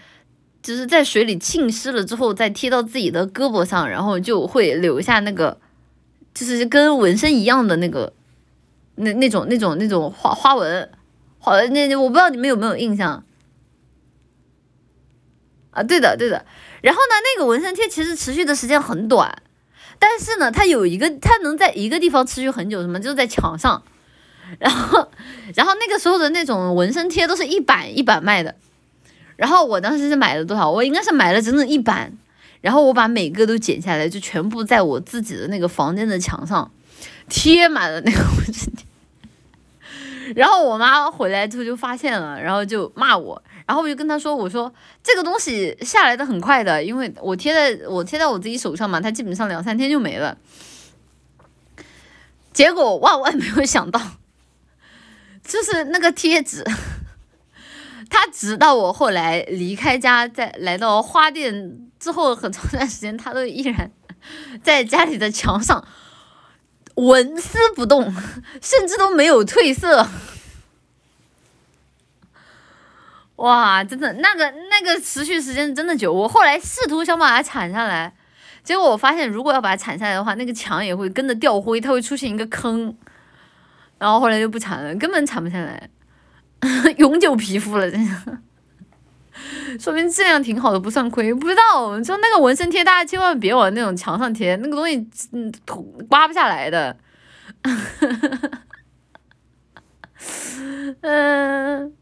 就是在水里浸湿了之后再贴到自己的胳膊上，然后就会留下那个就是跟纹身一样的那个那那种那种那种花花纹。好的，那我不知道你们有没有印象啊？对的，对的。然后呢，那个纹身贴其实持续的时间很短，但是呢，它有一个，它能在一个地方持续很久，什么就是在墙上。然后，然后那个时候的那种纹身贴都是一板一板卖的。然后我当时是买了多少？我应该是买了整整一板。然后我把每个都剪下来，就全部在我自己的那个房间的墙上贴满了那个纹身贴。然后我妈回来之后就发现了，然后就骂我，然后我就跟她说：“我说这个东西下来的很快的，因为我贴在我贴在我自己手上嘛，它基本上两三天就没了。”结果万万没有想到，就是那个贴纸，它直到我后来离开家，在来到花店之后很长一段时间，它都依然在家里的墙上。纹丝不动，甚至都没有褪色。哇，真的，那个那个持续时间真的久。我后来试图想把它铲下来，结果我发现，如果要把它铲下来的话，那个墙也会跟着掉灰，它会出现一个坑。然后后来就不铲了，根本铲不下来，<laughs> 永久皮肤了，真的。<laughs> 说明质量挺好的，不算亏。不知道，就那个纹身贴，大家千万别往那种墙上贴，那个东西，嗯，刮不下来的。<laughs> 嗯，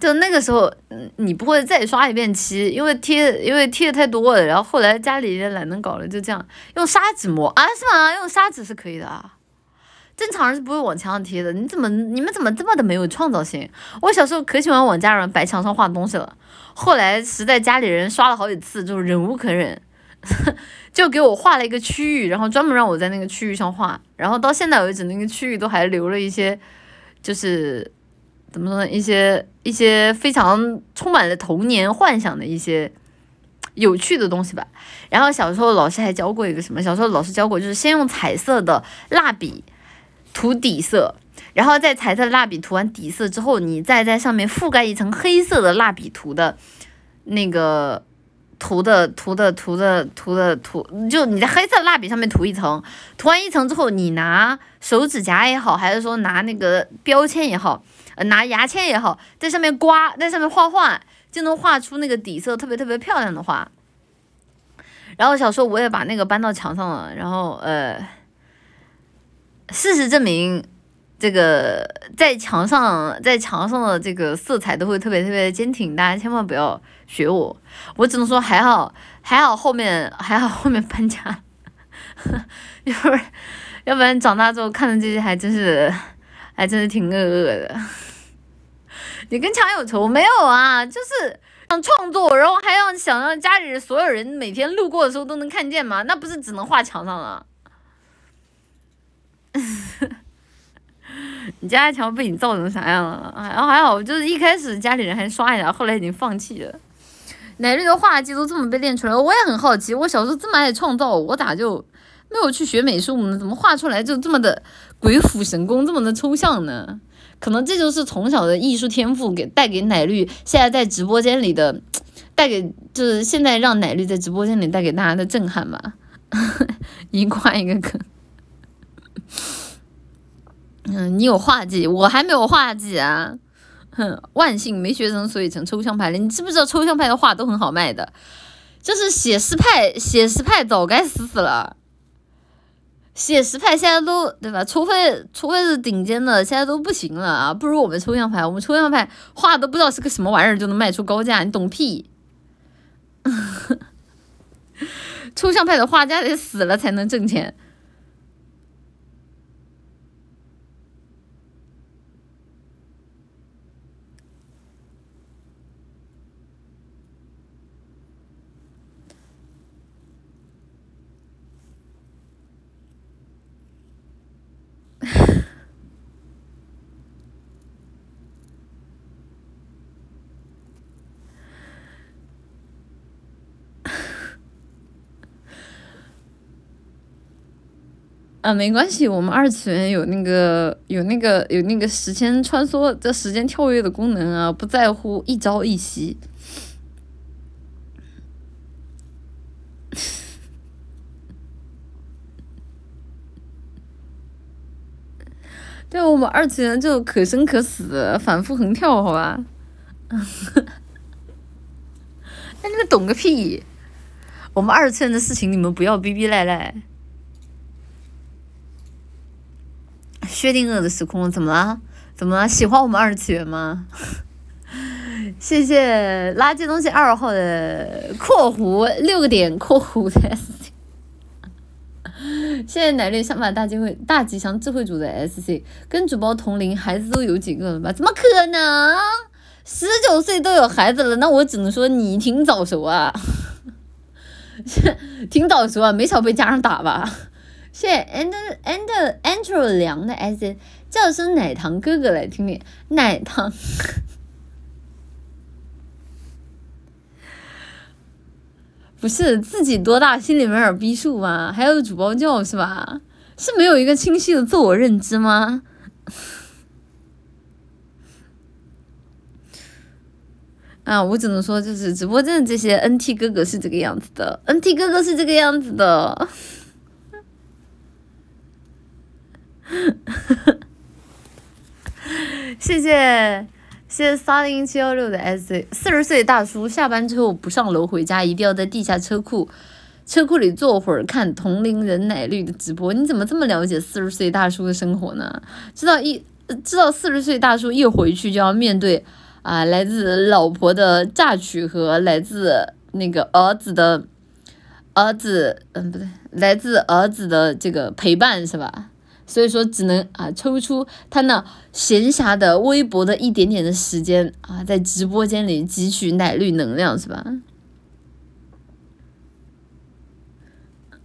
就那个时候，你不会再刷一遍漆，因为贴，因为贴的太多了。然后后来家里也懒得搞了，就这样用砂纸磨啊？是吗？用砂纸是可以的啊。正常人是不会往墙上贴的，你怎么你们怎么这么的没有创造性？我小时候可喜欢往家人白墙上画东西了，后来实在家里人刷了好几次，就忍无可忍，<laughs> 就给我画了一个区域，然后专门让我在那个区域上画，然后到现在为止，那个区域都还留了一些，就是怎么说呢，一些一些非常充满了童年幻想的一些有趣的东西吧。然后小时候老师还教过一个什么？小时候老师教过，就是先用彩色的蜡笔。涂底色，然后在彩色蜡笔涂完底色之后，你再在上面覆盖一层黑色的蜡笔涂的，那个涂的涂的涂的涂的涂，就你在黑色蜡笔上面涂一层，涂完一层之后，你拿手指甲也好，还是说拿那个标签也好，拿牙签也好，在上面刮，在上面画画，就能画出那个底色特别特别漂亮的画。然后小时候我也把那个搬到墙上了，然后呃。事实证明，这个在墙上，在墙上的这个色彩都会特别特别的坚挺，大家千万不要学我。我只能说还好，<laughs> 还好后面 <laughs> 还好后面搬家，要不然要不然长大之后看的这些还真是 <laughs> 还真是挺恶恶的。你跟墙有仇没有啊？就是想创作，然后还要想让家里所有人每天路过的时候都能看见吗？那不是只能画墙上了？<laughs> 你家墙被你造成啥样了？然后还好，就是一开始家里人还刷一下，后来已经放弃了。奶绿的画技都这么被练出来，我也很好奇。我小时候这么爱创造，我咋就没有去学美术呢？怎么画出来就这么的鬼斧神工，这么的抽象呢？可能这就是从小的艺术天赋给带给奶绿，现在在直播间里的带给，就是现在让奶绿在直播间里带给大家的震撼吧。<laughs> 一挂一个坑。嗯，你有画技，我还没有画技啊！哼，万幸没学成，所以成抽象派了。你知不知道抽象派的画都很好卖的？就是写实派，写实派早该死死了。写实派现在都对吧？除非除非是顶尖的，现在都不行了啊！不如我们抽象派，我们抽象派画都不知道是个什么玩意儿就能卖出高价，你懂屁？<laughs> 抽象派的画家得死了才能挣钱。啊，没关系，我们二次元有那个有那个有那个时间穿梭的时间跳跃的功能啊，不在乎一朝一夕。<laughs> 对我们二次元就可生可死，反复横跳，好吧？那 <laughs> 你们懂个屁！我们二次元的事情，你们不要逼逼赖赖。薛定谔的时空怎么了？怎么了？喜欢我们二次元吗？<laughs> 谢谢垃圾东西二号的括弧六个点括弧的 S C。<laughs> 谢谢奶绿想把大机会大吉祥智慧组的 SC 跟主播同龄，孩子都有几个了吧？怎么可能？十九岁都有孩子了，那我只能说你挺早熟啊，<laughs> 挺早熟啊，没少被家长打吧？谢谢 and and Andrew 凉的 S 叫声奶糖哥哥来听听奶糖，<laughs> 不是自己多大心里没点逼数吗？还有主播叫是吧？是没有一个清晰的自我认知吗？<laughs> 啊，我只能说，就是直播间的这些 NT 哥哥是这个样子的，NT 哥哥是这个样子的。谢谢谢谢三零七幺六的 S，四十岁大叔下班之后不上楼回家，一定要在地下车库车库里坐会儿看同龄人奶绿的直播。你怎么这么了解四十岁大叔的生活呢？知道一知道四十岁大叔一回去就要面对。啊，来自老婆的榨取和来自那个儿子的儿子，嗯，不对，来自儿子的这个陪伴是吧？所以说只能啊抽出他那闲暇的微薄的一点点的时间啊，在直播间里汲取奶绿能量是吧？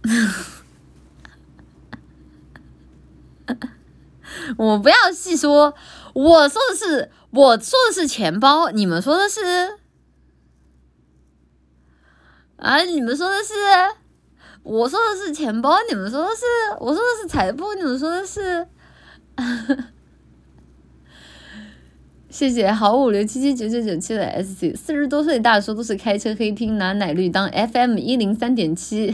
<laughs> 我不要细说，我说的是。我说的是钱包，你们说的是啊？你们说的是，我说的是钱包，你们说的是，我说的是财富，你们说的是。谢谢，好五六七七九九九七的 S C，四十多岁大叔都是开车黑听拿奶绿当 F M 一零三点七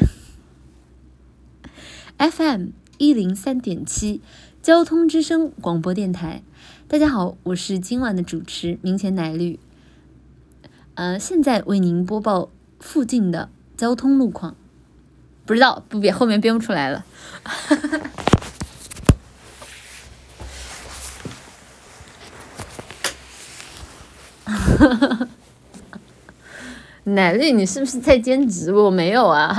，F M 一零三点七，交通之声广播电台。大家好，我是今晚的主持明前奶绿，呃，现在为您播报附近的交通路况。不知道不编后面编不出来了。<laughs> 奶绿，你是不是在兼职？我没有啊。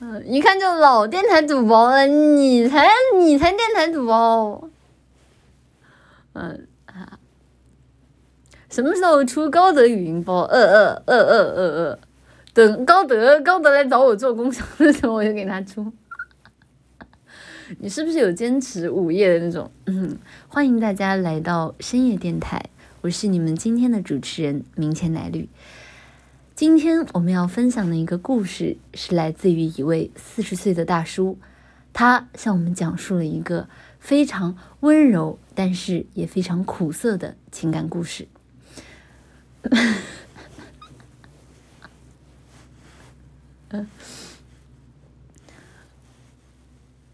嗯 <laughs> 一看就老电台主播了，你才你才电台主播，嗯啊，什么时候出高德语音包？呃呃呃呃呃呃，等高德高德来找我做工商的时候，我就给他出。<laughs> 你是不是有坚持午夜的那种？嗯，欢迎大家来到深夜电台，我是你们今天的主持人明前奶绿。今天我们要分享的一个故事是来自于一位四十岁的大叔，他向我们讲述了一个非常温柔，但是也非常苦涩的情感故事。<laughs>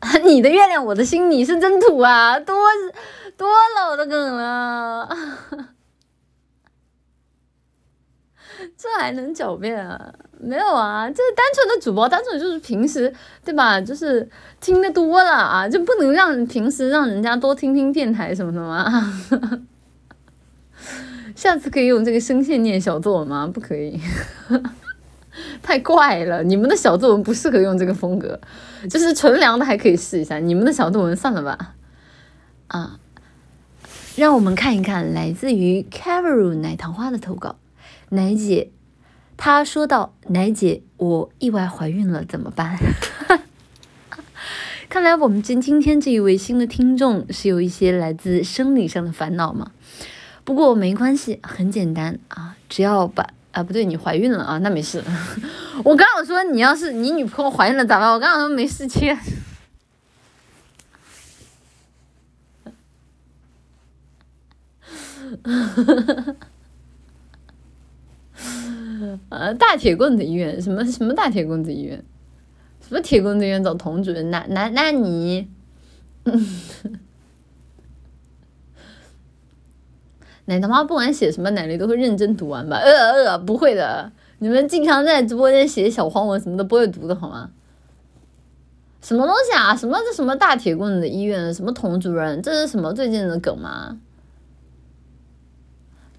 <laughs> 你的月亮，我的心，你是真土啊！多多老的梗了。<laughs> 这还能狡辩啊？没有啊，这是单纯的主播，单纯就是平时对吧？就是听的多了啊，就不能让平时让人家多听听电台什么的吗？<laughs> 下次可以用这个声线念小作文吗？不可以，<laughs> 太怪了。你们的小作文不适合用这个风格，就是纯良的还可以试一下。你们的小作文算了吧。啊，让我们看一看来自于 Caro 奶糖花的投稿。奶姐，她说道：“奶姐，我意外怀孕了，怎么办？” <laughs> 看来我们今今天这一位新的听众是有一些来自生理上的烦恼嘛？不过没关系，很简单啊，只要把啊不对，你怀孕了啊，那没事。<laughs> 我刚想说，你要是你女朋友怀孕了咋办？我刚想说没事切。<laughs> 呃，大铁棍子医院什么什么大铁棍子医院，什么铁棍子医院找童主任？那那那你，奶他妈不管写什么奶绿都会认真读完吧？呃呃，不会的，你们经常在直播间写小黄文什么的不会读的好吗？什么东西啊？什么这什么大铁棍子医院？什么童主任？这是什么最近的梗吗？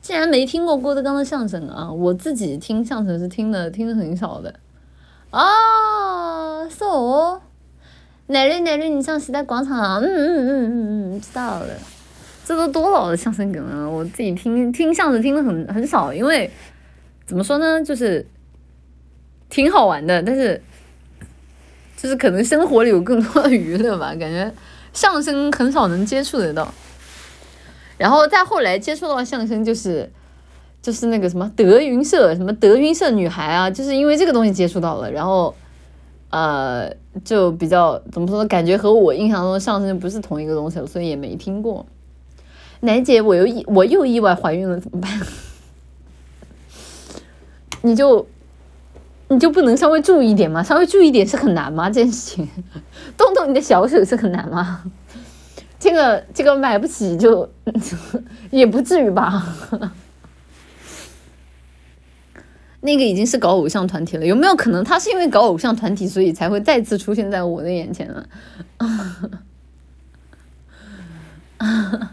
竟然没听过郭德纲的相声啊！我自己听相声是听的听的很少的，啊，so，奶绿奶绿？你上时代广场啊？嗯嗯嗯嗯嗯，知道了。这都多老的相声梗了，我自己听听相声听的很很少，因为怎么说呢，就是挺好玩的，但是就是可能生活里有更多的娱乐吧，感觉相声很少能接触得到。然后再后来接触到相声，就是就是那个什么德云社，什么德云社女孩啊，就是因为这个东西接触到了，然后呃就比较怎么说呢，感觉和我印象中的相声不是同一个东西，所以也没听过。楠姐，我又意我又意外怀孕了，怎么办？<laughs> 你就你就不能稍微注意点吗？稍微注意点是很难吗？这件事情，动动你的小手是很难吗？这个这个买不起就也不至于吧？<laughs> 那个已经是搞偶像团体了，有没有可能他是因为搞偶像团体，所以才会再次出现在我的眼前呢？<laughs>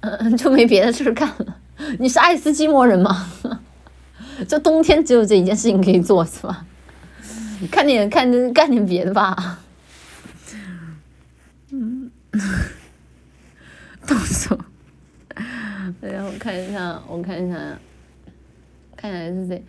嗯，就没别的事儿干了。你是爱斯基摩人吗？<laughs> 这冬天只有这一件事情可以做是吧？看点看干点别的吧。嗯，动手。哎呀，我看一下，我看一下，看一下 S C。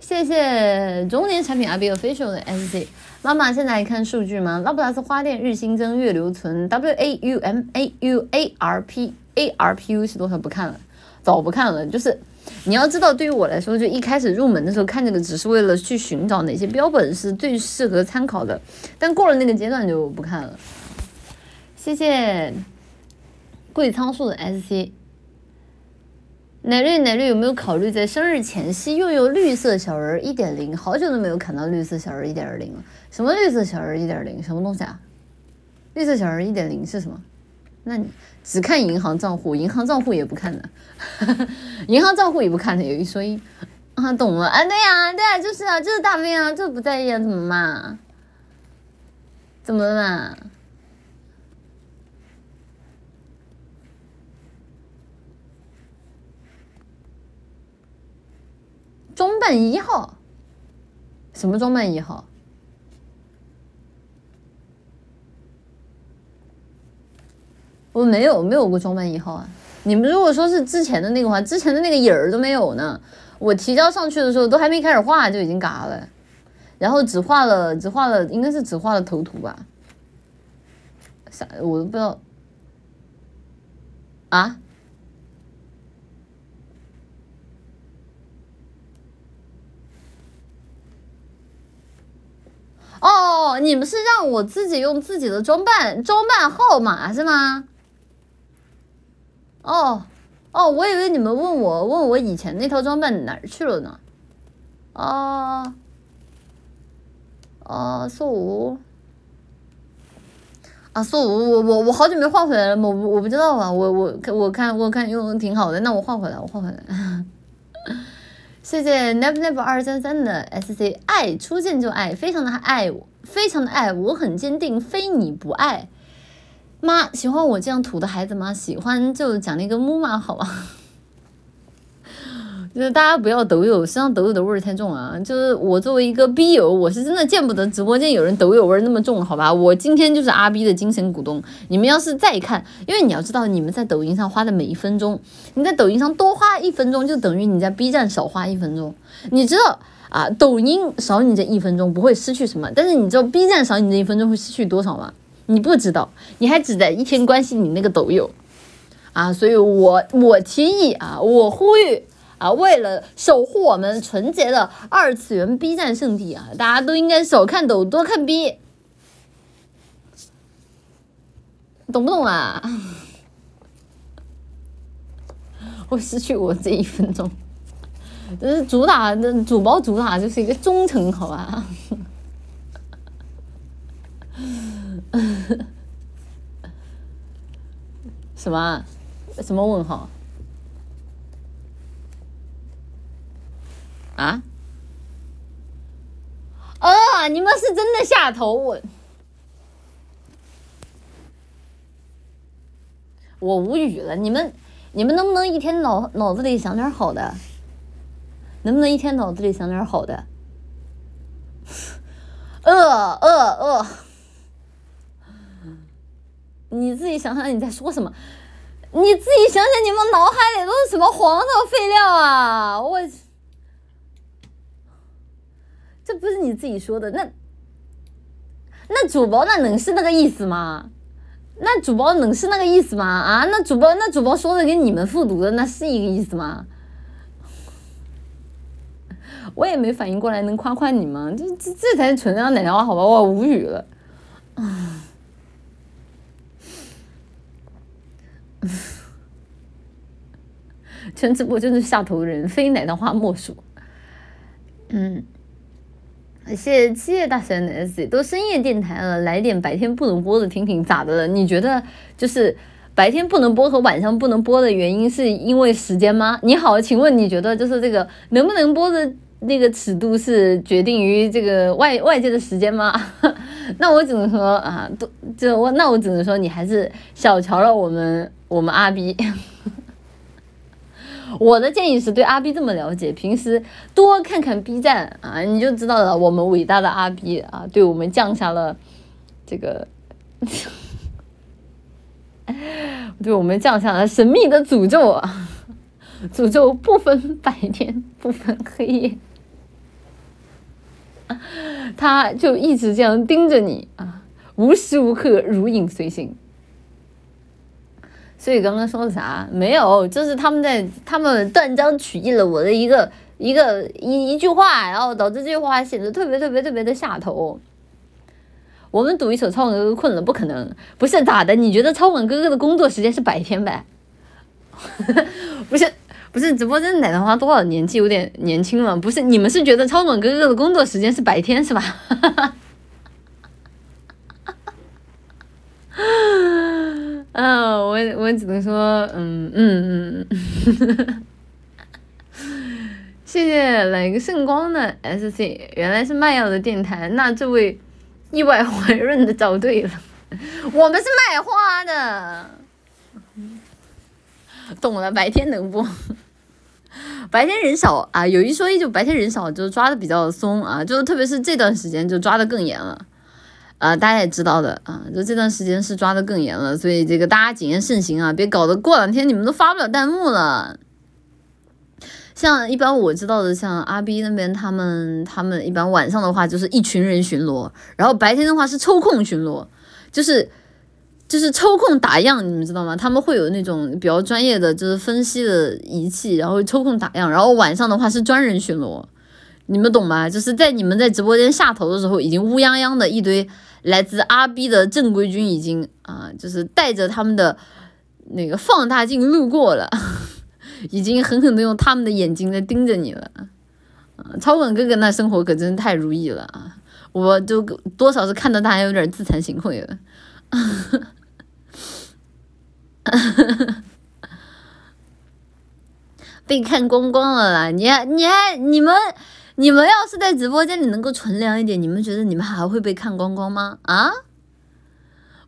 谢谢中年产品 R B official 的 S C。妈妈，现在看数据吗？拉布拉斯花店日新增月留存 W A U M A U A R P。ARPU 是多少？不看了，早不看了。就是你要知道，对于我来说，就一开始入门的时候看这个，只是为了去寻找哪些标本是最适合参考的。但过了那个阶段就不看了。谢谢贵仓树的 SC。奶绿奶绿有没有考虑在生日前夕拥有绿色小人一点零？好久都没有看到绿色小人一点零了。什么绿色小人一点零？什么东西啊？绿色小人一点零是什么？那你？只看银行账户，银行账户也不看的，银行账户也不看的，有一说一，啊，懂了，啊，对呀，对呀，就是啊，就是大便啊，就是不在意啊，怎么嘛？怎么了嘛？装扮一号，什么中本一号？我没有没有过装扮一号啊！你们如果说是之前的那个话，之前的那个影儿都没有呢。我提交上去的时候都还没开始画就已经嘎了，然后只画了只画了，应该是只画了头图吧？啥我都不知道啊？哦，你们是让我自己用自己的装扮装扮号码是吗？哦，哦，我以为你们问我问我以前那套装扮哪儿去了呢？啊，啊，素五，啊，素五，我我我好久没换回来了，我我不知道啊，我我我看我看用挺好的，那我换回来，我换回来。<laughs> 谢谢 never never 二三三的 S C，爱出现就爱，非常的爱我，非常的爱，我很坚定，非你不爱。妈喜欢我这样土的孩子吗？喜欢就奖励个木马好吧？<laughs> 就是大家不要抖友，身上抖友的味儿太重啊！就是我作为一个 B 友，我是真的见不得直播间有人抖友味儿那么重，好吧？我今天就是阿 B 的精神股东。你们要是再看，因为你要知道，你们在抖音上花的每一分钟，你在抖音上多花一分钟，就等于你在 B 站少花一分钟。你知道啊？抖音少你这一分钟不会失去什么，但是你知道 B 站少你这一分钟会失去多少吗？你不知道，你还只在一天关心你那个抖友，啊，所以我我提议啊，我呼吁啊，为了守护我们纯洁的二次元 B 站圣地啊，大家都应该少看抖，多看 B，懂不懂啊？<laughs> 我失去我这一分钟，这是主打的主包主打就是一个忠诚，好吧？<laughs> 什么？什么问号？啊？哦，你们是真的下头我，我无语了。你们，你们能不能一天脑脑子里想点好的？能不能一天脑子里想点好的？呃 <laughs> 呃呃，你自己想想你在说什么？你自己想想，你们脑海里都是什么黄色废料啊！我，这不是你自己说的，那那主播那能是那个意思吗？那主播能是那个意思吗？啊，那主播那主播说的跟你们复读的那是一个意思吗？我也没反应过来，能夸夸你吗？这这这才是纯正的奶话，好吧？我无语了。全直播就是下头人，非奶糖花莫属。嗯，谢谢七叶大神的 S，都深夜电台了，来点白天不能播的听听，咋的了？你觉得就是白天不能播和晚上不能播的原因是因为时间吗？你好，请问你觉得就是这个能不能播的那个尺度是决定于这个外外界的时间吗？那我只能说啊，都就我那我只能说你还是小瞧了我们我们阿 B。我的建议是对阿 B 这么了解，平时多看看 B 站啊，你就知道了。我们伟大的阿 B 啊，对我们降下了这个，<laughs> 对我们降下了神秘的诅咒啊！诅咒不分白天，不分黑夜，他就一直这样盯着你啊，无时无刻如影随形。所以刚刚说的啥？没有，就是他们在他们断章取义了我的一个一个一一句话，然后导致这句话显得特别特别特别的下头。我们赌一手，超管哥哥困了，不可能，不是咋的？你觉得超管哥哥的工作时间是白天呗？<laughs> 不是不是，直播间奶糖花多少年纪有点年轻了？不是你们是觉得超管哥哥的工作时间是白天是吧？<laughs> 嗯，我我只能说，嗯嗯嗯，谢谢来个圣光的 SC，原来是卖药的电台，那这位意外怀孕的找对了，我们是卖花的，懂了，白天能播，白天人少啊，有一说一，就白天人少，就抓的比较松啊，就特别是这段时间就抓的更严了。啊，大家也知道的啊，就这段时间是抓的更严了，所以这个大家谨言慎行啊，别搞得过两天你们都发不了弹幕了。像一般我知道的，像阿 B 那边，他们他们一般晚上的话就是一群人巡逻，然后白天的话是抽空巡逻，就是就是抽空打样，你们知道吗？他们会有那种比较专业的就是分析的仪器，然后抽空打样，然后晚上的话是专人巡逻，你们懂吗？就是在你们在直播间下头的时候，已经乌泱泱的一堆。来自阿 B 的正规军已经啊，就是带着他们的那个放大镜路过了，<laughs> 已经狠狠的用他们的眼睛在盯着你了。啊，超管哥哥那生活可真是太如意了啊！我就多少是看到他还有点自惭形秽了。<laughs> 被看光光了啦！你还你还你们。你们要是在直播间里能够纯良一点，你们觉得你们还会被看光光吗？啊？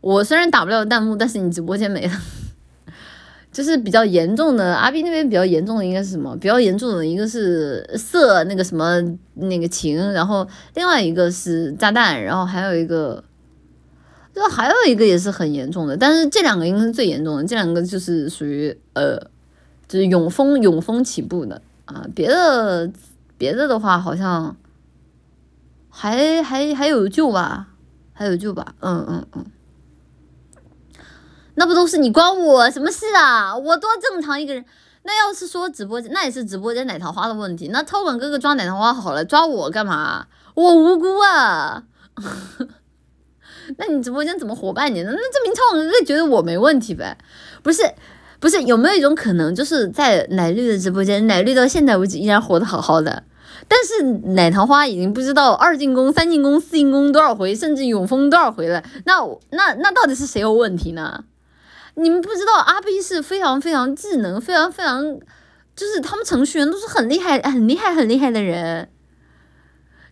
我虽然打不了弹幕，但是你直播间没了，<laughs> 就是比较严重的。阿斌那边比较严重的应该是什么？比较严重的一个是色那个什么那个情，然后另外一个是炸弹，然后还有一个，就还有一个也是很严重的，但是这两个应该是最严重的，这两个就是属于呃，就是永丰永丰起步的啊，别的。别的的话好像还还还有救吧，还有救吧，嗯嗯嗯，那不都是你关我什么事啊？我多正常一个人，那要是说直播间，那也是直播间奶桃花的问题。那超管哥哥抓奶桃花好了，抓我干嘛？我无辜啊！<laughs> 那你直播间怎么活半年呢？那证明超管哥哥觉得我没问题呗？不是不是，有没有一种可能，就是在奶绿的直播间，奶绿到现在为止依然活得好好的？但是奶桃花已经不知道二进宫、三进宫、四进宫多少回，甚至永封多少回了。那那那到底是谁有问题呢？你们不知道阿 B 是非常非常智能、非常非常，就是他们程序员都是很厉害、很厉害、很厉害的人，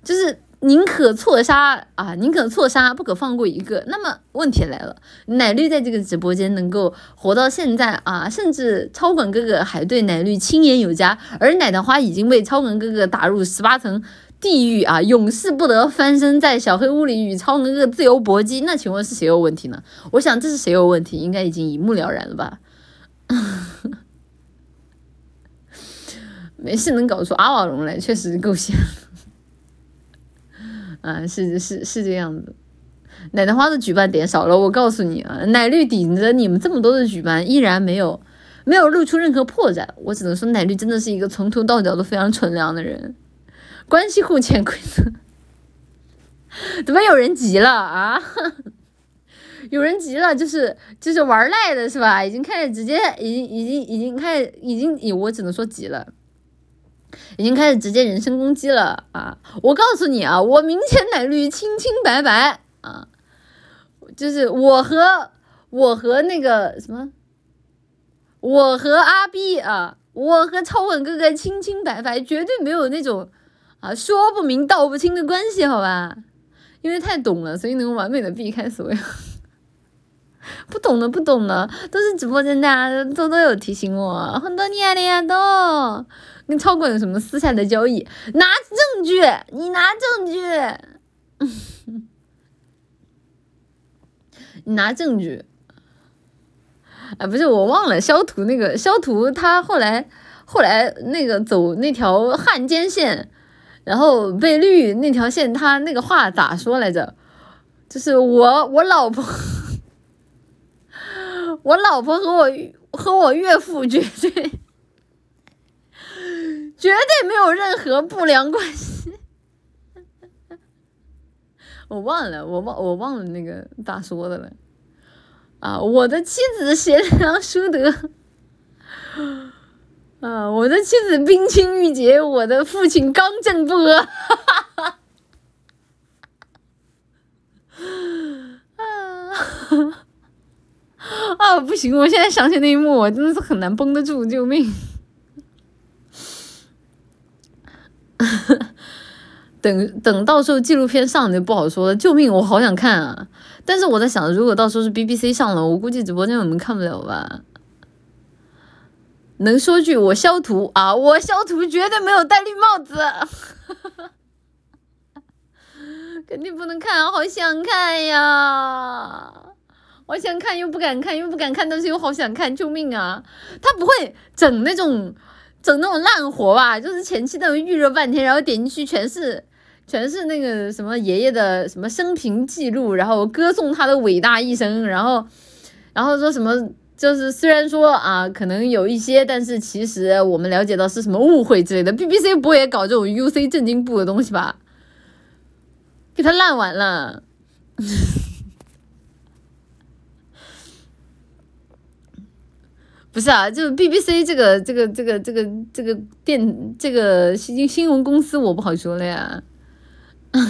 就是。宁可错杀啊，宁可错杀，不可放过一个。那么问题来了，奶绿在这个直播间能够活到现在啊，甚至超管哥哥还对奶绿青眼有加，而奶糖花已经被超管哥哥打入十八层地狱啊，永世不得翻身，在小黑屋里与超哥哥自由搏击。那请问是谁有问题呢？我想这是谁有问题，应该已经一目了然了吧。<laughs> 没事，能搞出阿瓦隆来，确实够香。啊，是是是这样子。奶奶花的举办点少了，我告诉你啊，奶绿顶着你们这么多的举办，依然没有没有露出任何破绽。我只能说，奶绿真的是一个从头到脚都非常纯良的人。关系户潜规则，怎么有人急了啊？<laughs> 有人急了，就是就是玩赖的是吧？已经开始直接，已经已经已经开始，已经，我只能说急了，已经开始直接人身攻击了啊！我告诉你啊，我明前奶绿清清白白啊，就是我和我和那个什么，我和阿 B 啊，我和超稳哥哥清清白白，绝对没有那种。啊，说不明道不清的关系，好吧？因为太懂了，所以能完美的避开所有 <laughs> 不懂的，不懂的，都是直播间大家都都有提醒我，很多年了呀都。跟超管有什么私下的交易？拿证据，你拿证据，<laughs> 你拿证据。啊，不是我忘了，肖图那个肖图他后来后来那个走那条汉奸线。然后被绿那条线，他那个话咋说来着？就是我我老婆，<laughs> 我老婆和我和我岳父绝对绝对没有任何不良关系。我忘了，我忘我忘了那个咋说的了。啊，我的妻子贤良淑德。<laughs> 啊，我的妻子冰清玉洁，我的父亲刚正不阿。<laughs> 啊 <laughs> 啊！不行，我现在想起那一幕，我真的是很难绷得住，救命！<laughs> 等等到时候纪录片上就不好说了，救命！我好想看啊！但是我在想，如果到时候是 BBC 上了，我估计直播间我们看不了吧。能说句我肖图啊，我肖图绝对没有戴绿帽子，<laughs> 肯定不能看，好想看呀！我想看又不敢看，又不敢看，但是又好想看，救命啊！他不会整那种整那种烂活吧？就是前期那种预热半天，然后点进去全是全是那个什么爷爷的什么生平记录，然后歌颂他的伟大一生，然后然后说什么？就是虽然说啊，可能有一些，但是其实我们了解到是什么误会之类的。BBC 不会也搞这种 UC 震惊部的东西吧？给他烂完了。不是啊，就 BBC 这个这个这个这个这个电这个新新闻公司，我不好说了呀。<laughs>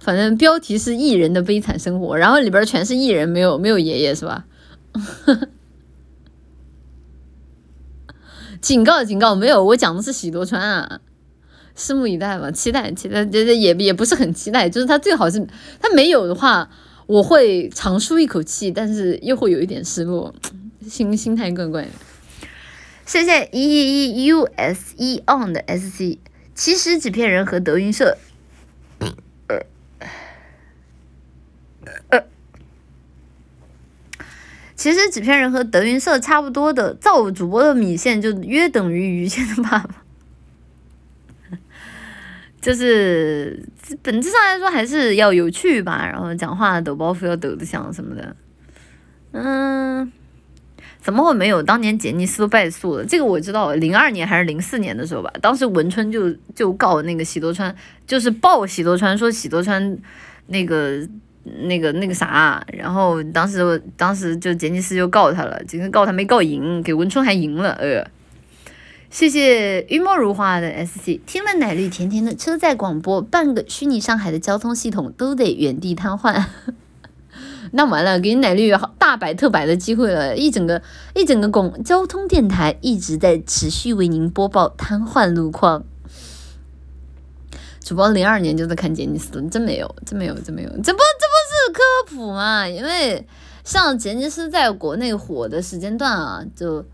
反正标题是艺人的悲惨生活，然后里边全是艺人，没有没有爷爷是吧？<laughs> 警告警告，没有，我讲的是喜多川啊，拭目以待吧，期待期待，这这也也不是很期待，就是他最好是他没有的话，我会长舒一口气，但是又会有一点失落，心心态怪怪的。谢谢 E E E U S E on 的 S C，其实纸片人和德云社。其实纸片人和德云社差不多的，造主播的米线就约等于于谦的爸爸，就是本质上来说还是要有趣吧，然后讲话抖包袱要抖得响什么的，嗯，怎么会没有？当年杰尼斯都败诉了，这个我知道，零二年还是零四年的时候吧，当时文春就就告那个喜多川，就是报喜多川说喜多川那个。那个那个啥，然后当时当时就杰尼斯就告他了，杰尼斯告他没告赢，给文春还赢了，呃，谢谢玉墨如花的 S C，听了奶绿甜甜的车载广播，半个虚拟上海的交通系统都得原地瘫痪，<laughs> 那完了，给奶绿大摆特摆的机会了，一整个一整个广交通电台一直在持续为您播报瘫痪路况。主播零二年就在看杰尼斯，真没有，真没有，真没有，这不这不是科普吗？因为像杰尼斯在国内火的时间段啊，就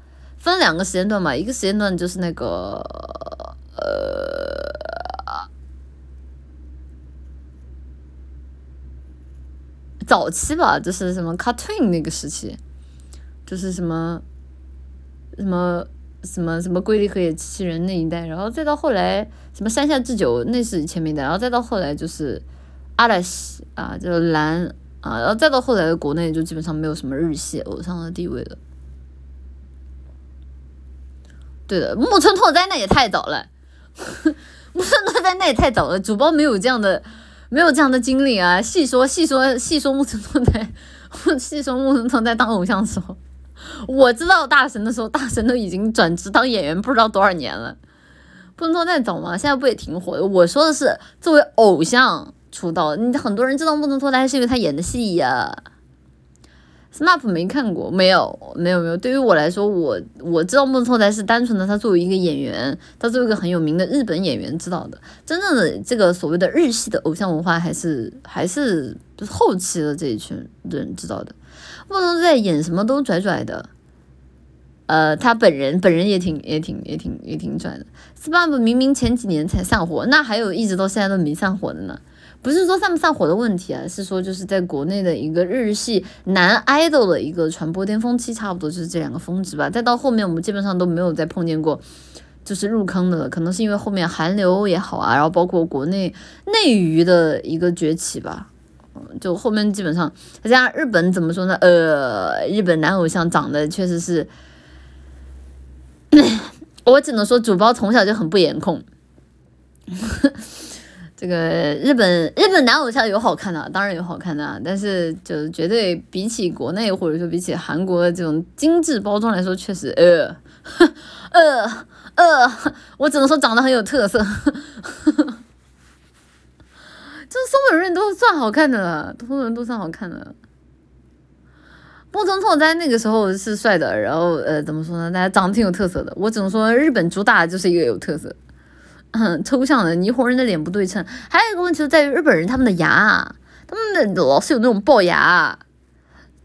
分两个时间段嘛，一个时间段就是那个呃，早期吧，就是什么 cartoon 那个时期，就是什么什么什么什么龟梨和野七器人那一代，然后再到后来什么山下智久那是前面一代，然后再到后来就是阿拉西啊，就是蓝啊，然后再到后来的国内就基本上没有什么日系偶像的地位了。对的，木村拓哉那也太早了，<laughs> 木村拓哉那也太早了，主播没有这样的。没有这样的经历啊！细说细说细说木村拓哉，<laughs> 细说木村拓哉当偶像的时候，我知道大神的时候，大神都已经转职当演员不知道多少年了。木村拓哉早吗？现在不也挺火的？我说的是作为偶像出道，你很多人知道木村拓哉是因为他演的戏呀。SMAP 没看过，没有，没有，没有。对于我来说，我我知道木村拓哉是单纯的他作为一个演员，他作为一个很有名的日本演员知道的。真正的这个所谓的日系的偶像文化，还是还是后期的这一群人知道的。木村拓哉演什么都拽拽的，呃，他本人本人也挺也挺也挺也挺拽的。SMAP 明明前几年才散伙，那还有一直到现在都没散伙的呢。不是说散不散伙的问题啊，是说就是在国内的一个日系男 idol 的一个传播巅峰期，差不多就是这两个峰值吧。再到后面，我们基本上都没有再碰见过，就是入坑的了。可能是因为后面韩流也好啊，然后包括国内内娱的一个崛起吧。就后面基本上再加上日本怎么说呢？呃，日本男偶像长得确实是，<coughs> 我只能说主播从小就很不颜控。这个日本日本男偶像有好看的，当然有好看的，但是就是绝对比起国内或者说比起韩国的这种精致包装来说，确实呃呃呃，我只能说长得很有特色，就是松本润都算好看的了，松本润都算好看的。木村拓哉那个时候是帅的，然后呃怎么说呢？大家长得挺有特色的，我只能说日本主打就是一个有特色。很 <laughs> 抽象的霓虹人的脸不对称，还有一个问题就在于日本人他们的牙，他们的老是有那种龅牙，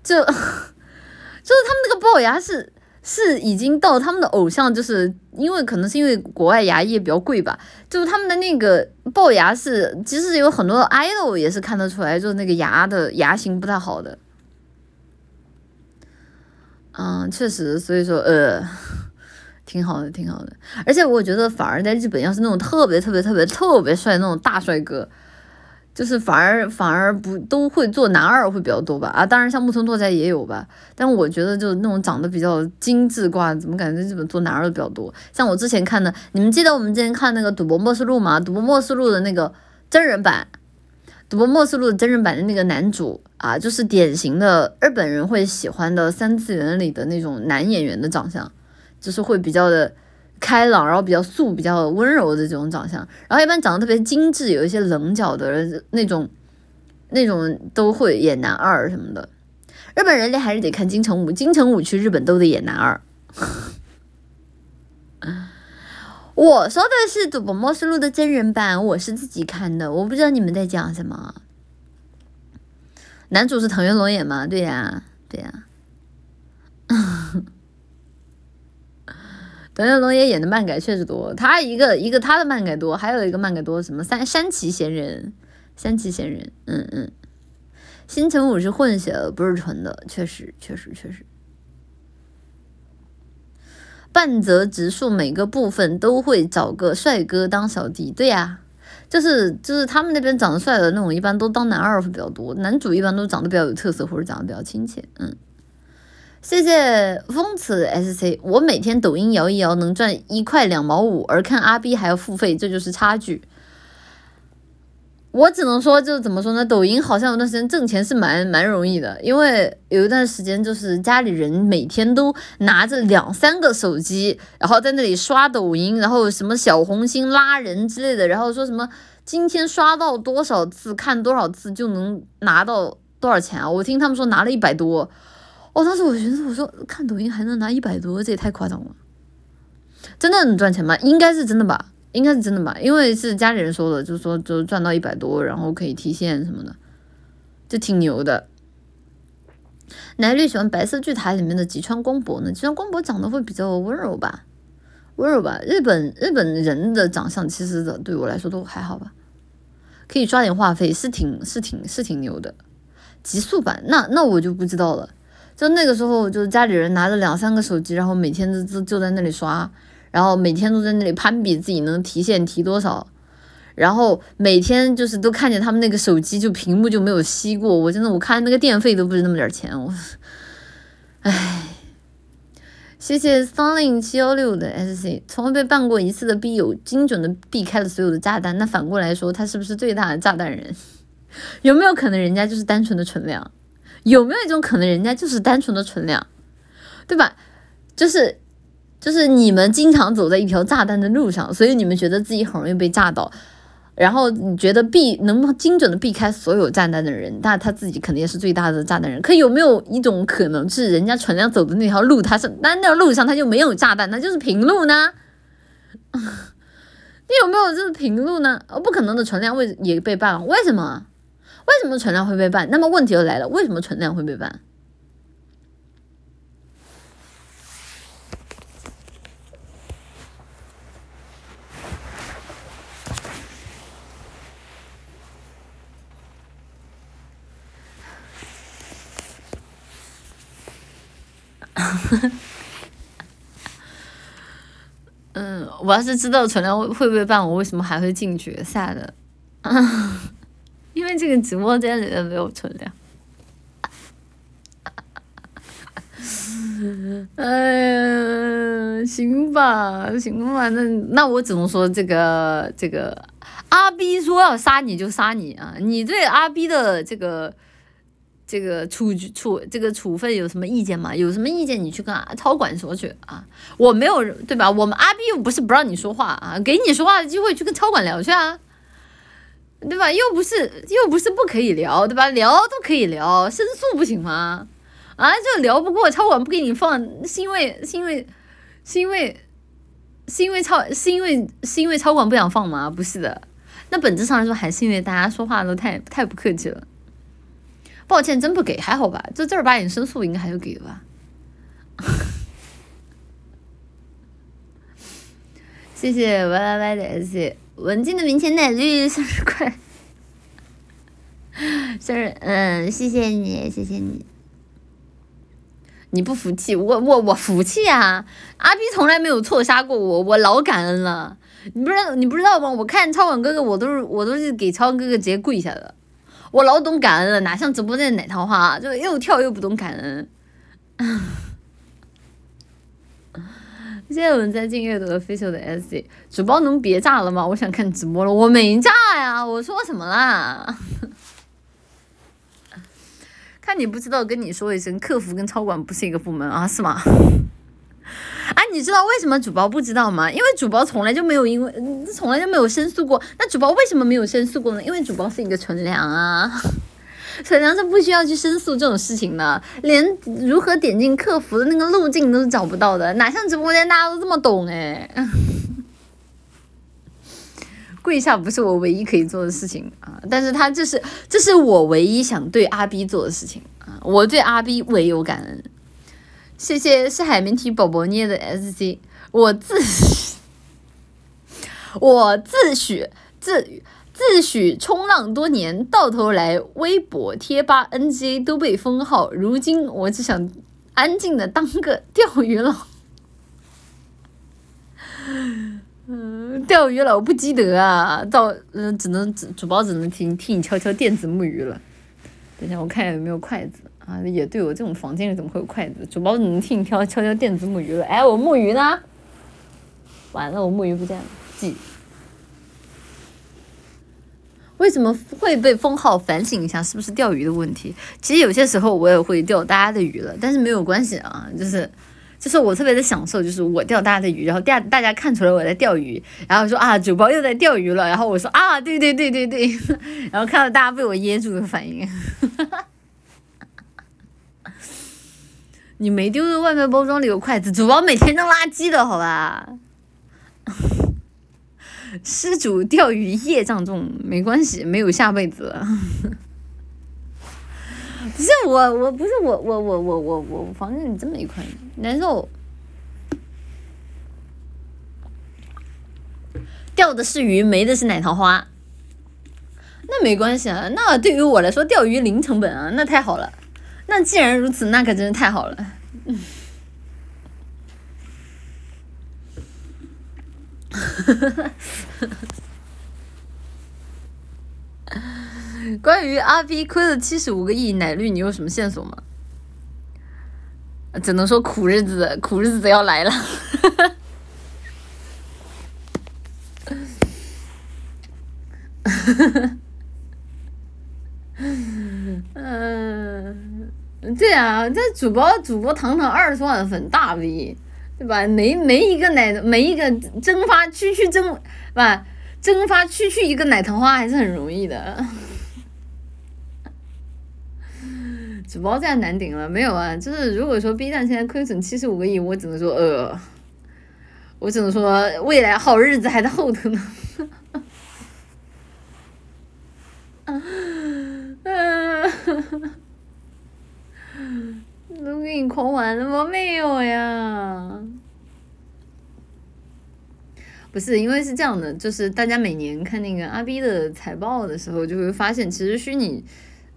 就 <laughs> 就是他们那个龅牙是是已经到他们的偶像，就是因为可能是因为国外牙医比较贵吧，就是他们的那个龅牙是，其实有很多 idol 也是看得出来，就是那个牙的牙型不太好的，嗯，确实，所以说呃。挺好的，挺好的，而且我觉得反而在日本，要是那种特别特别特别特别帅那种大帅哥，就是反而反而不都会做男二会比较多吧？啊，当然像木村拓哉也有吧，但我觉得就那种长得比较精致挂，怎么感觉日本做男二的比较多？像我之前看的，你们记得我们之前看那个《赌博默示录》吗？《赌博默示录》的那个真人版，《赌博默示录》真人版的那个男主啊，就是典型的日本人会喜欢的三次元里的那种男演员的长相。就是会比较的开朗，然后比较素、比较温柔的这种长相，然后一般长得特别精致、有一些棱角的那种，那种都会演男二什么的。日本人类还是得看金城武，金城武去日本都得演男二。我说的是《赌博默示录》的真人版，我是自己看的，我不知道你们在讲什么。男主是藤原龙演吗？对呀，对呀。藤原龙也演的漫改确实多，他一个一个他的漫改多，还有一个漫改多什么山山崎贤人，山崎贤人，嗯嗯，新城武是混血的，不是纯的，确实确实确实。半泽直树每个部分都会找个帅哥当小弟，对呀，就是就是他们那边长得帅的那种，一般都当男二会比较多，男主一般都长得比较有特色或者长得比较亲切，嗯。谢谢风词 SC，我每天抖音摇一摇能赚一块两毛五，而看阿 B 还要付费，这就是差距。我只能说，就怎么说呢？抖音好像有段时间挣钱是蛮蛮容易的，因为有一段时间就是家里人每天都拿着两三个手机，然后在那里刷抖音，然后什么小红心拉人之类的，然后说什么今天刷到多少次，看多少次就能拿到多少钱啊？我听他们说拿了一百多。我当时我寻思，我说看抖音还能拿一百多，这也太夸张了。真的能赚钱吗？应该是真的吧，应该是真的吧，因为是家里人说的，就是说就赚到一百多，然后可以提现什么的，就挺牛的。奶绿喜欢白色巨塔里面的吉川光博呢，吉川光博长得会比较温柔吧，温柔吧。日本日本人的长相其实的对我来说都还好吧，可以刷点话费，是挺是挺是挺牛的。极速版，那那我就不知道了。就那个时候，就家里人拿着两三个手机，然后每天都就就在那里刷，然后每天都在那里攀比自己能提现提多少，然后每天就是都看见他们那个手机就屏幕就没有熄过，我真的我看那个电费都不是那么点钱，我，唉，谢谢 Sunny 七幺六的 SC，从未被办过一次的 B 友精准的避开了所有的炸弹，那反过来说，他是不是最大的炸弹人？<laughs> 有没有可能人家就是单纯的纯良？有没有一种可能，人家就是单纯的存量，对吧？就是，就是你们经常走在一条炸弹的路上，所以你们觉得自己很容易被炸到，然后你觉得避能精准的避开所有炸弹的人，那他自己肯定是最大的炸弹人。可有没有一种可能，是人家存量走的那条路，他是那那条路上他就没有炸弹，那就是平路呢？<laughs> 你有没有就是平路呢？哦，不可能的，存量为也被办了，为什么？为什么存量会被办？那么问题又来了，为什么存量会被办？<laughs> 嗯，我要是知道存量会会被办，我为什么还会进决赛的。因为这个直播间里面没有存量，<laughs> 哎呀，行吧，行吧，那那我只能说这个这个阿 B 说要杀你就杀你啊！你对阿 B 的这个这个处处这个处分有什么意见吗？有什么意见你去跟超管说去啊！我没有对吧？我们阿 B 又不是不让你说话啊，给你说话的机会，去跟超管聊去啊！对吧？又不是又不是不可以聊，对吧？聊都可以聊，申诉不行吗？啊，就聊不过超管不给你放，是因为是因为是因为是因为超是因为是因为超管不想放吗？不是的，那本质上来说还是因为大家说话都太太不客气了。抱歉，真不给，还好吧？就正儿八经申诉应该还是给吧。<laughs> 谢谢 Y Y Y 的 S。文静的明前奶绿生日快，生日 <laughs> 嗯，谢谢你，谢谢你。你不服气，我我我服气啊！阿 B 从来没有错杀过我，我老感恩了。你不知道你不知道吗？我看超管哥哥，我都是我都是给超哥哥直接跪下的。我老懂感恩了，哪像直播间奶桃花，就又跳又不懂感恩。谢谢我们在静阅读的飞秀的 S C 主播能别炸了吗？我想看直播了，我没炸呀，我说什么啦？<laughs> 看你不知道，跟你说一声，客服跟超管不是一个部门啊，是吗？哎，<laughs> 你知道为什么主播不知道吗？因为主播从来就没有因为从来就没有申诉过。那主播为什么没有申诉过呢？因为主播是一个纯良啊。纯良是不需要去申诉这种事情的，连如何点进客服的那个路径都是找不到的，哪像直播间大家都这么懂哎？<laughs> 跪下不是我唯一可以做的事情啊，但是他这是这是我唯一想对阿 B 做的事情啊，我对阿 B 唯有感恩。谢谢是海绵体宝宝捏的 SC，我自我自诩 <laughs> 自。自诩冲浪多年，到头来微博、贴吧、NG 都被封号。如今我只想安静的当个钓鱼佬。嗯，钓鱼佬不积德啊！到嗯，只能主播只能替替你敲敲电子木鱼了。等下我看有没有筷子啊？也对，我这种房间里怎么会有筷子？主播只能替你敲敲敲电子木鱼了。哎，我木鱼呢？完了，我木鱼不见了，记。为什么会被封号？反省一下，是不是钓鱼的问题？其实有些时候我也会钓大家的鱼了，但是没有关系啊，就是，就是我特别的享受，就是我钓大家的鱼，然后大大家看出来我在钓鱼，然后说啊，主播又在钓鱼了，然后我说啊，对对对对对，<laughs> 然后看到大家被我噎住的反应，<laughs> 你没丢的外卖包装里有筷子，主播每天扔垃圾的好吧？施主钓鱼业障重，没关系，没有下辈子。<laughs> 不是我，我不是我，我我我我我房间里这么一块难受。钓的是鱼，没的是奶桃花。那没关系啊，那对于我来说钓鱼零成本啊，那太好了。那既然如此，那可真是太好了。<laughs> 关于阿 B 亏了七十五个亿，奶绿你有什么线索吗？只能说苦日子，苦日子要来了。嗯，<laughs> 对啊，这主播主播堂堂二十万粉大 V，对吧？没没一个奶，没一个蒸发区区蒸，吧？蒸发区区一个奶糖花还是很容易的。主播站难顶了，没有啊？就是如果说 B 站现在亏损七十五个亿，我只能说呃，我只能说未来好日子还在后头呢。嗯，都给你狂完了吗？没有呀。不是，因为是这样的，就是大家每年看那个阿 B 的财报的时候，就会发现，其实虚拟，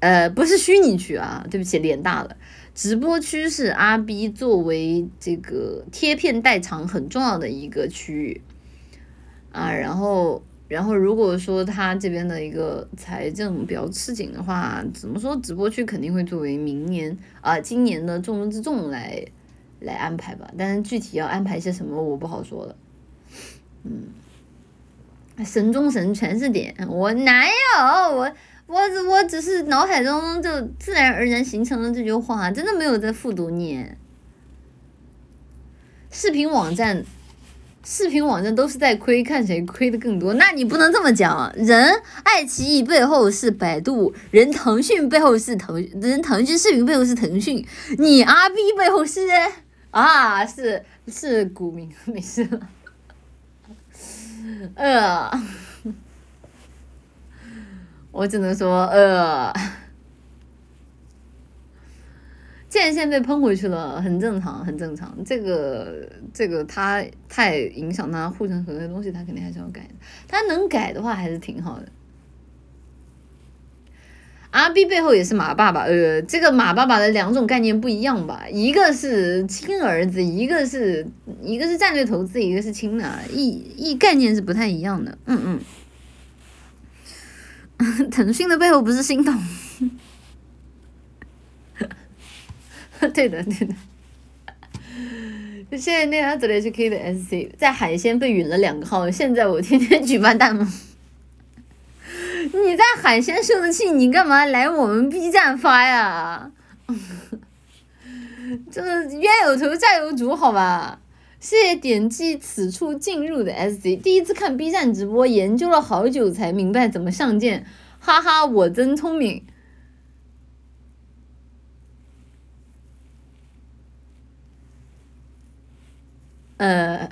呃，不是虚拟区啊，对不起，脸大了。直播区是阿 B 作为这个贴片代偿很重要的一个区域啊，然后。然后，如果说他这边的一个财政比较吃紧的话，怎么说直播区肯定会作为明年啊今年的重中之重来来安排吧。但是具体要安排些什么，我不好说了。嗯，神中神全是点，我哪有我我我只是脑海中就自然而然形成了这句话，真的没有在复读念。视频网站。视频网站都是在亏，看谁亏的更多。那你不能这么讲，人爱奇艺背后是百度，人腾讯背后是腾，人腾讯视频背后是腾讯，你阿 B 背后是啊，是是股民，没事了。呃，我只能说呃。剑线被喷回去了，很正常，很正常。这个这个他太影响他护城河的东西，他肯定还是要改的。他能改的话，还是挺好的。阿 B 背后也是马爸爸，呃，这个马爸爸的两种概念不一样吧？一个是亲儿子，一个是一个是战略投资，一个是亲的，一一概念是不太一样的。嗯嗯，<laughs> 腾讯的背后不是心动。<laughs> 对的，对的。现在那张走来 HK 的 SC 在海鲜被允了两个号，现在我天天举办弹幕。你在海鲜受的气，你干嘛来我们 B 站发呀？<laughs> 就是冤有头债有主，好吧？谢谢点击此处进入的 SC，第一次看 B 站直播，研究了好久才明白怎么上键，哈哈，我真聪明。呃，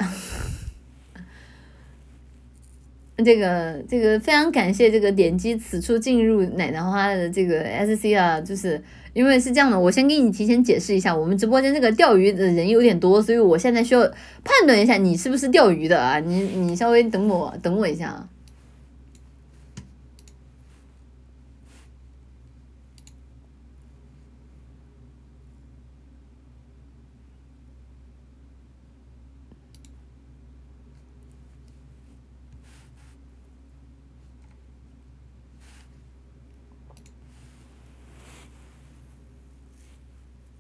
<laughs> 这个这个非常感谢这个点击此处进入奶奶花的这个 SC 啊，就是因为是这样的，我先给你提前解释一下，我们直播间这个钓鱼的人有点多，所以我现在需要判断一下你是不是钓鱼的啊，你你稍微等我等我一下啊。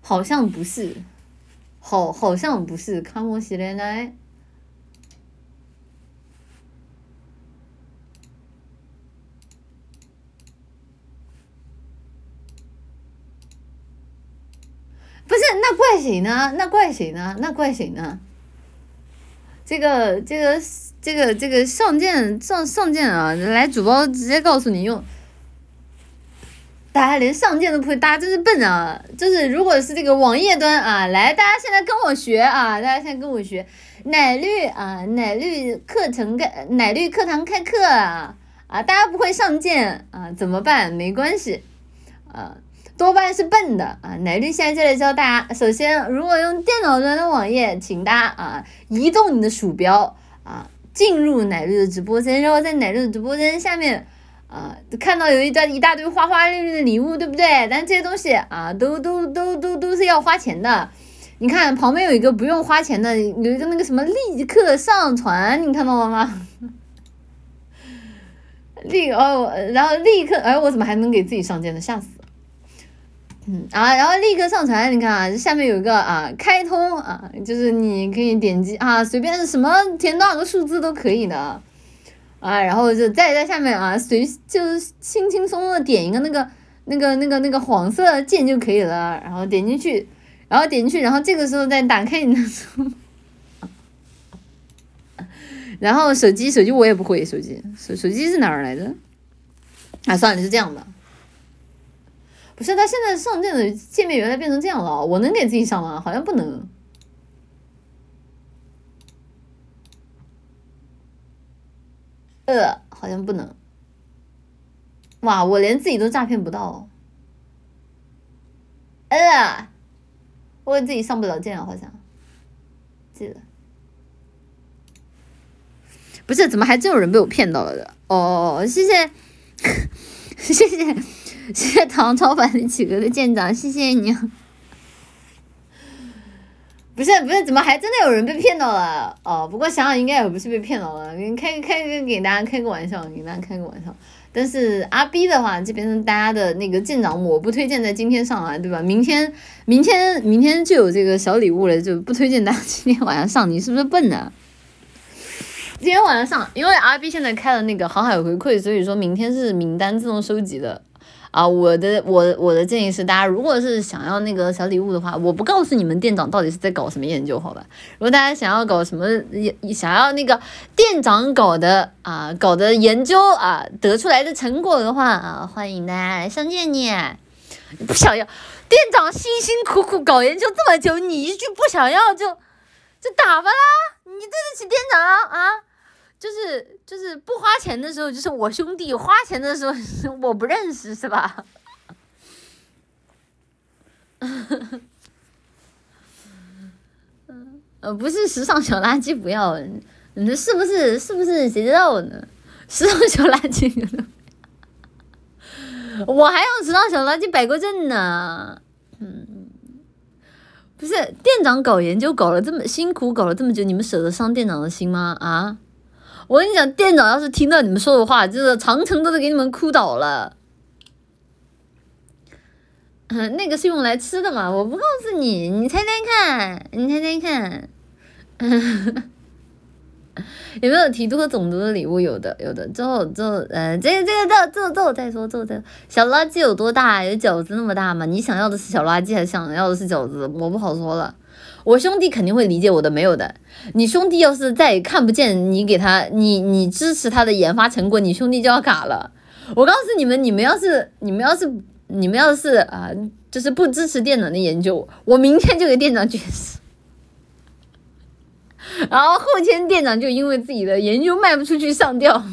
好像不是，好好像不是卡莫西莱奈，不是那怪谁呢？那怪谁呢？那怪谁呢？这个这个这个这个上剑上上剑啊！来主播直接告诉你用。大家连上键都不会，大家真是笨啊！就是如果是这个网页端啊，来，大家现在跟我学啊，大家现在跟我学奶绿啊，奶绿课程开，奶绿课堂开课啊！啊，大家不会上键啊，怎么办？没关系，啊，多半是笨的啊。奶绿现在就来教大家，首先，如果用电脑端的网页，请大家啊，移动你的鼠标啊，进入奶绿的直播间，然后在奶绿的直播间下面。啊，看到有一大一大堆花花绿绿的礼物，对不对？但这些东西啊，都都都都都是要花钱的。你看旁边有一个不用花钱的，有一个那个什么立刻上传，你看到了吗？立哦，然后立刻，哎，我怎么还能给自己上键呢？吓死！嗯啊，然后立刻上传，你看啊，下面有一个啊，开通啊，就是你可以点击啊，随便什么填多少个数字都可以的啊，然后就再在下面啊，随就是轻轻松松的点一个那个那个那个那个黄色键就可以了，然后点进去，然后点进去，然后这个时候再打开你的。<laughs> 然后手机手机我也不会，手机手手机是哪儿来着？啊，算了，是这样的。不是，他现在上键的界面原来变成这样了，我能给自己上吗？好像不能。呃，好像不能。哇，我连自己都诈骗不到。呃，我自己上不了舰了，好像。记得。不是，怎么还真有人被我骗到了的？哦，谢谢，<laughs> 谢谢，谢谢唐朝版的企鹅的舰长，谢谢你。不是不是，怎么还真的有人被骗到了？哦，不过想想应该也不是被骗到了，开开个给大家开个玩笑，给大家开个玩笑。但是阿 B 的话，这边大家的那个舰长，我不推荐在今天上来，对吧？明天明天明天就有这个小礼物了，就不推荐大家今天晚上上，你是不是笨呢？今天晚上上，因为阿 B 现在开了那个航海回馈，所以说明天是名单自动收集的啊。我的我我的建议是，大家如果是想要那个小礼物的话，我不告诉你们店长到底是在搞什么研究，好吧？如果大家想要搞什么，想要那个店长搞的啊，搞的研究啊，得出来的成果的话啊，欢迎大家来上店你不想要店长辛辛苦苦搞研究这么久，你一句不想要就就打发啦？你对得起店长啊？就是就是不花钱的时候就是我兄弟，花钱的时候我不认识是吧？<laughs> 呃，不是时尚小垃圾不要，你是不是是不是谁知道呢？时尚小垃圾，我还用时尚小垃圾摆过阵呢。嗯，不是店长搞研究搞了这么辛苦，搞了这么久，你们舍得伤店长的心吗？啊？我跟你讲，店长要是听到你们说的话，就是长城都得给你们哭倒了。嗯，那个是用来吃的嘛？我不告诉你，你猜猜看，你猜猜看。<laughs> 有没有提督和总督的礼物？有的，有的。之后，之后，呃，这个，这个，这，这，这我再说，这我再。小垃圾有多大？有饺子那么大吗？你想要的是小垃圾，还是想要的是饺子？我不好说了。我兄弟肯定会理解我的，没有的。你兄弟要是再也看不见你给他，你你支持他的研发成果，你兄弟就要嘎了。我告诉你们，你们要是你们要是你们要是啊，就是不支持电脑的研究，我明天就给店长绝食。<laughs> 然后后天店长就因为自己的研究卖不出去上吊。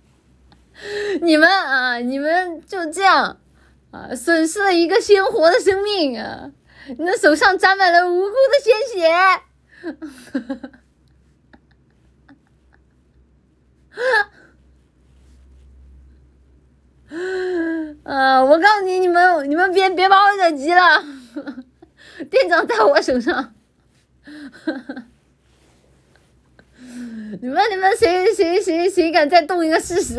<laughs> 你们啊，你们就这样啊，损失了一个鲜活的生命啊。你的手上沾满了无辜的鲜血，<laughs> 啊！我告诉你，你们你们别别把我惹急了，<laughs> 店长在我手上，<laughs> 你们你们谁谁谁谁敢再动一个试试？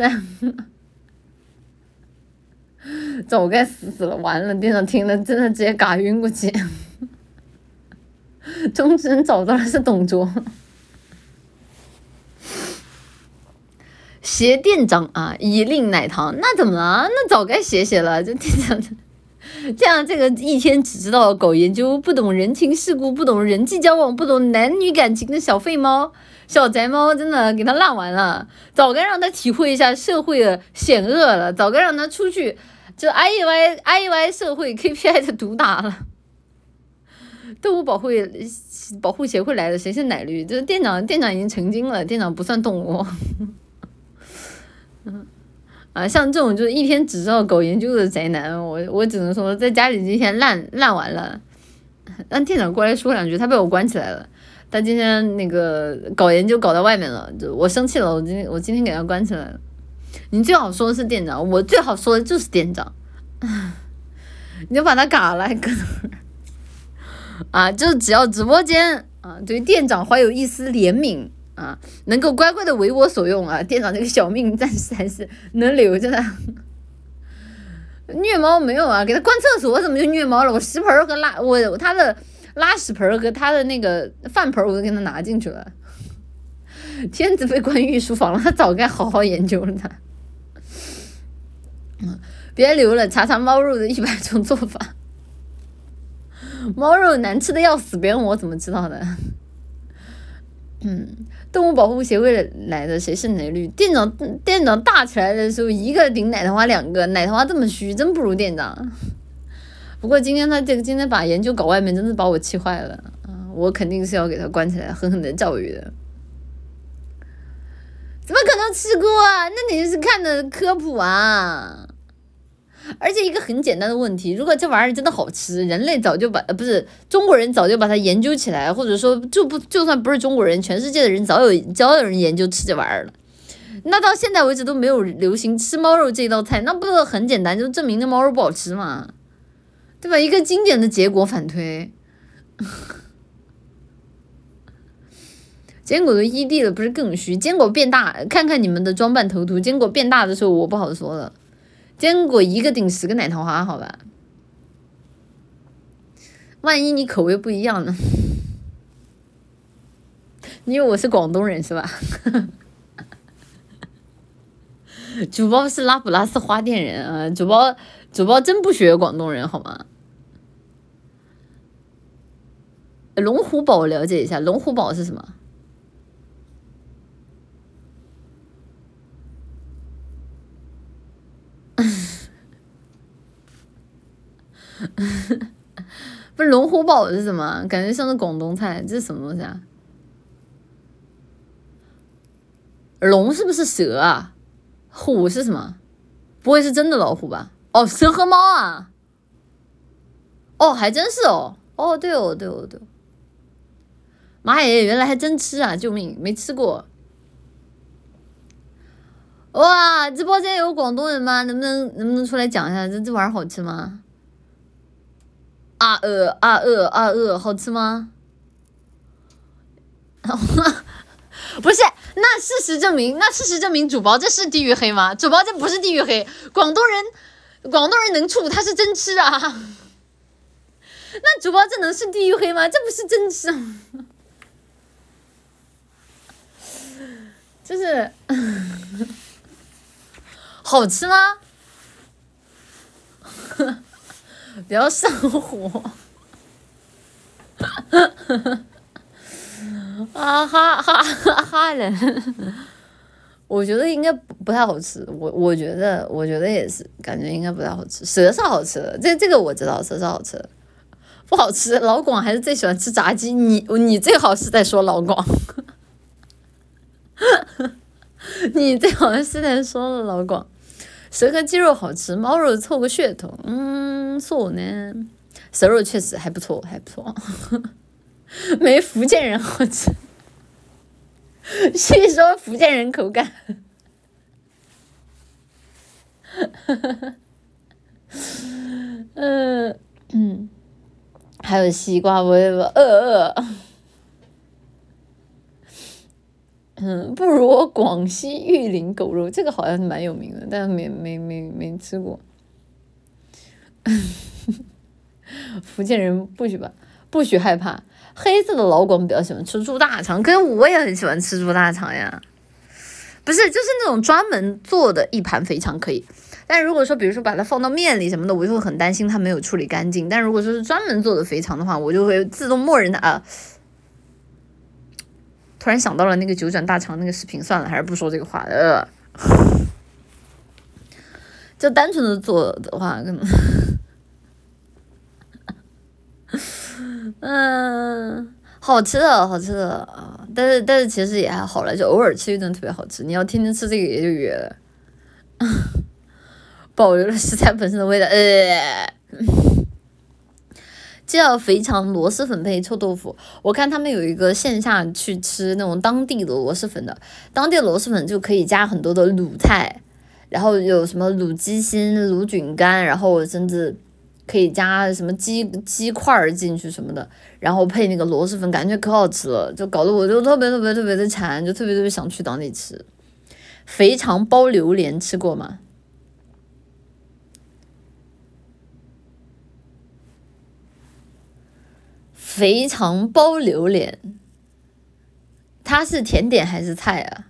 <laughs> 早该死死了，完了！店长听了，真的直接嘎晕过去。中之人找到了是董卓，<laughs> 挟店长啊，以令奶糖，那怎么了？那早该写写了。就店长这样，这个一天只知道搞研究，不懂人情世故，不懂人际交往，不懂男女感情的小废猫、小宅猫，真的给他烂完了。早该让他体会一下社会的险恶了，早该让他出去。就 I E Y I E Y 社会 K P I 的毒打了，动物保护保护协会来的，谁是奶绿？就是店长，店长已经成精了，店长不算动物。<laughs> 啊，像这种就是一天只知道搞研究的宅男，我我只能说在家里今天烂烂完了。让店长过来说两句，他被我关起来了。他今天那个搞研究搞到外面了，就我生气了，我今天我今天给他关起来了。你最好说的是店长，我最好说的就是店长。<laughs> 你就把他嘎了，搁那儿啊！就只要直播间啊，对店长怀有一丝怜悯啊，能够乖乖的为我所用啊，店长这个小命暂时还是能留着的。<laughs> 虐猫没有啊？给他关厕所我怎么就虐猫了？我食盆和拉我他的拉屎盆和他的那个饭盆我都给他拿进去了。天子被关御书房了，他早该好好研究了他。别留了，查查猫肉的一百种 <laughs> 做法。猫肉难吃的要死，别问我怎么知道的。嗯，动物保护协会来的，谁是奶绿？店长店长大起来的时候，一个顶奶糖花两个，奶糖花这么虚，真不如店长。不过今天他这个今天把研究搞外面，真是把我气坏了嗯！我肯定是要给他关起来，狠狠的教育的。怎么可能吃过啊？那你是看的科普啊？而且一个很简单的问题，如果这玩意儿真的好吃，人类早就把不是中国人早就把它研究起来，或者说就不就算不是中国人，全世界的人早有早有人研究吃这玩意儿了。那到现在为止都没有流行吃猫肉这道菜，那不很简单，就证明那猫肉不好吃嘛，对吧？一个经典的结果反推。<laughs> 坚果都异地了，不是更虚？坚果变大，看看你们的装扮头图。坚果变大的时候，我不好说了。坚果一个顶十个奶糖花，好吧？万一你口味不一样呢？<laughs> 因为我是广东人是吧？<laughs> 主播是拉普拉斯花店人啊！主播主播真不学广东人好吗？龙虎堡了解一下，龙虎堡是什么？<laughs> 不是龙虎堡是什么？感觉像是广东菜，这是什么东西啊？龙是不是蛇啊？虎是什么？不会是真的老虎吧？哦，蛇和猫啊！哦，还真是哦！哦，对哦，对哦，对。妈耶，原来还真吃啊！救命，没吃过。哇，直播间有广东人吗？能不能能不能出来讲一下，这这玩意儿好吃吗？啊呃啊呃啊呃，好吃吗？<laughs> 不是，那事实证明，那事实证明，主播这是地域黑吗？主播这不是地域黑，广东人，广东人能处，他是真吃啊。那主播这能是地域黑吗？这不是真吃，<laughs> 就是。<laughs> 好吃吗？<laughs> 不要上火！<laughs> 啊哈哈哈哈嘞！我觉得应该不太好吃。我我觉得我觉得也是，感觉应该不太好吃。蛇是好吃的，这这个我知道，蛇是好吃的。不好吃，老广还是最喜欢吃炸鸡。你你最好是在说老广。你最好是在说老广。蛇和鸡肉好吃，猫肉凑个噱头。嗯，错呢。蛇肉确实还不错，还不错。<laughs> 没福建人好吃。据说福建人口感。嗯 <laughs> 嗯，还有西瓜，我饿饿。嗯，不如广西玉林狗肉，这个好像是蛮有名的，但没没没没吃过。<laughs> 福建人不许吧，不许害怕。黑色的老广比较喜欢吃猪大肠，可是我也很喜欢吃猪大肠呀。不是，就是那种专门做的一盘肥肠可以，但如果说比如说把它放到面里什么的，我就会很担心它没有处理干净。但如果说是专门做的肥肠的话，我就会自动默认它啊。突然想到了那个九转大肠那个视频，算了，还是不说这个话了。<laughs> 就单纯的做的话，可能，<laughs> 嗯，好吃的，好吃的啊！但是但是其实也还好了，就偶尔吃一顿特别好吃。你要天天吃这个也就远了，保留了食材本身的味道。呃。叫肥肠螺蛳粉配臭豆腐，我看他们有一个线下去吃那种当地的螺蛳粉的，当地螺蛳粉就可以加很多的卤菜，然后有什么卤鸡心、卤菌干，然后甚至可以加什么鸡鸡块儿进去什么的，然后配那个螺蛳粉，感觉可好吃了，就搞得我就特别特别特别的馋，就特别特别想去当地吃。肥肠包榴莲吃过吗？肥肠包榴莲，它是甜点还是菜啊？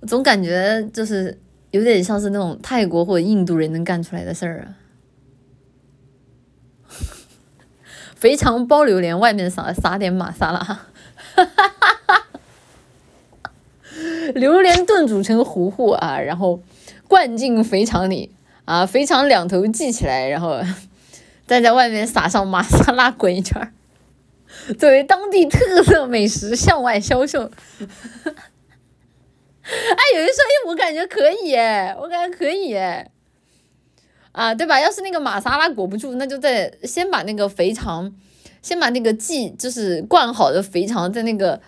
我总感觉就是有点像是那种泰国或者印度人能干出来的事儿啊。<laughs> 肥肠包榴莲，外面撒撒点玛莎拉，榴莲炖煮成糊糊啊，然后灌进肥肠里啊，肥肠两头系起来，然后再在外面撒上玛莎拉滚一圈儿，作为当地特色美食向外销售。哎，有人说，哎，我感觉可以哎，我感觉可以哎，啊，对吧？要是那个玛莎拉裹不住，那就在先把那个肥肠，先把那个系就是灌好的肥肠在那个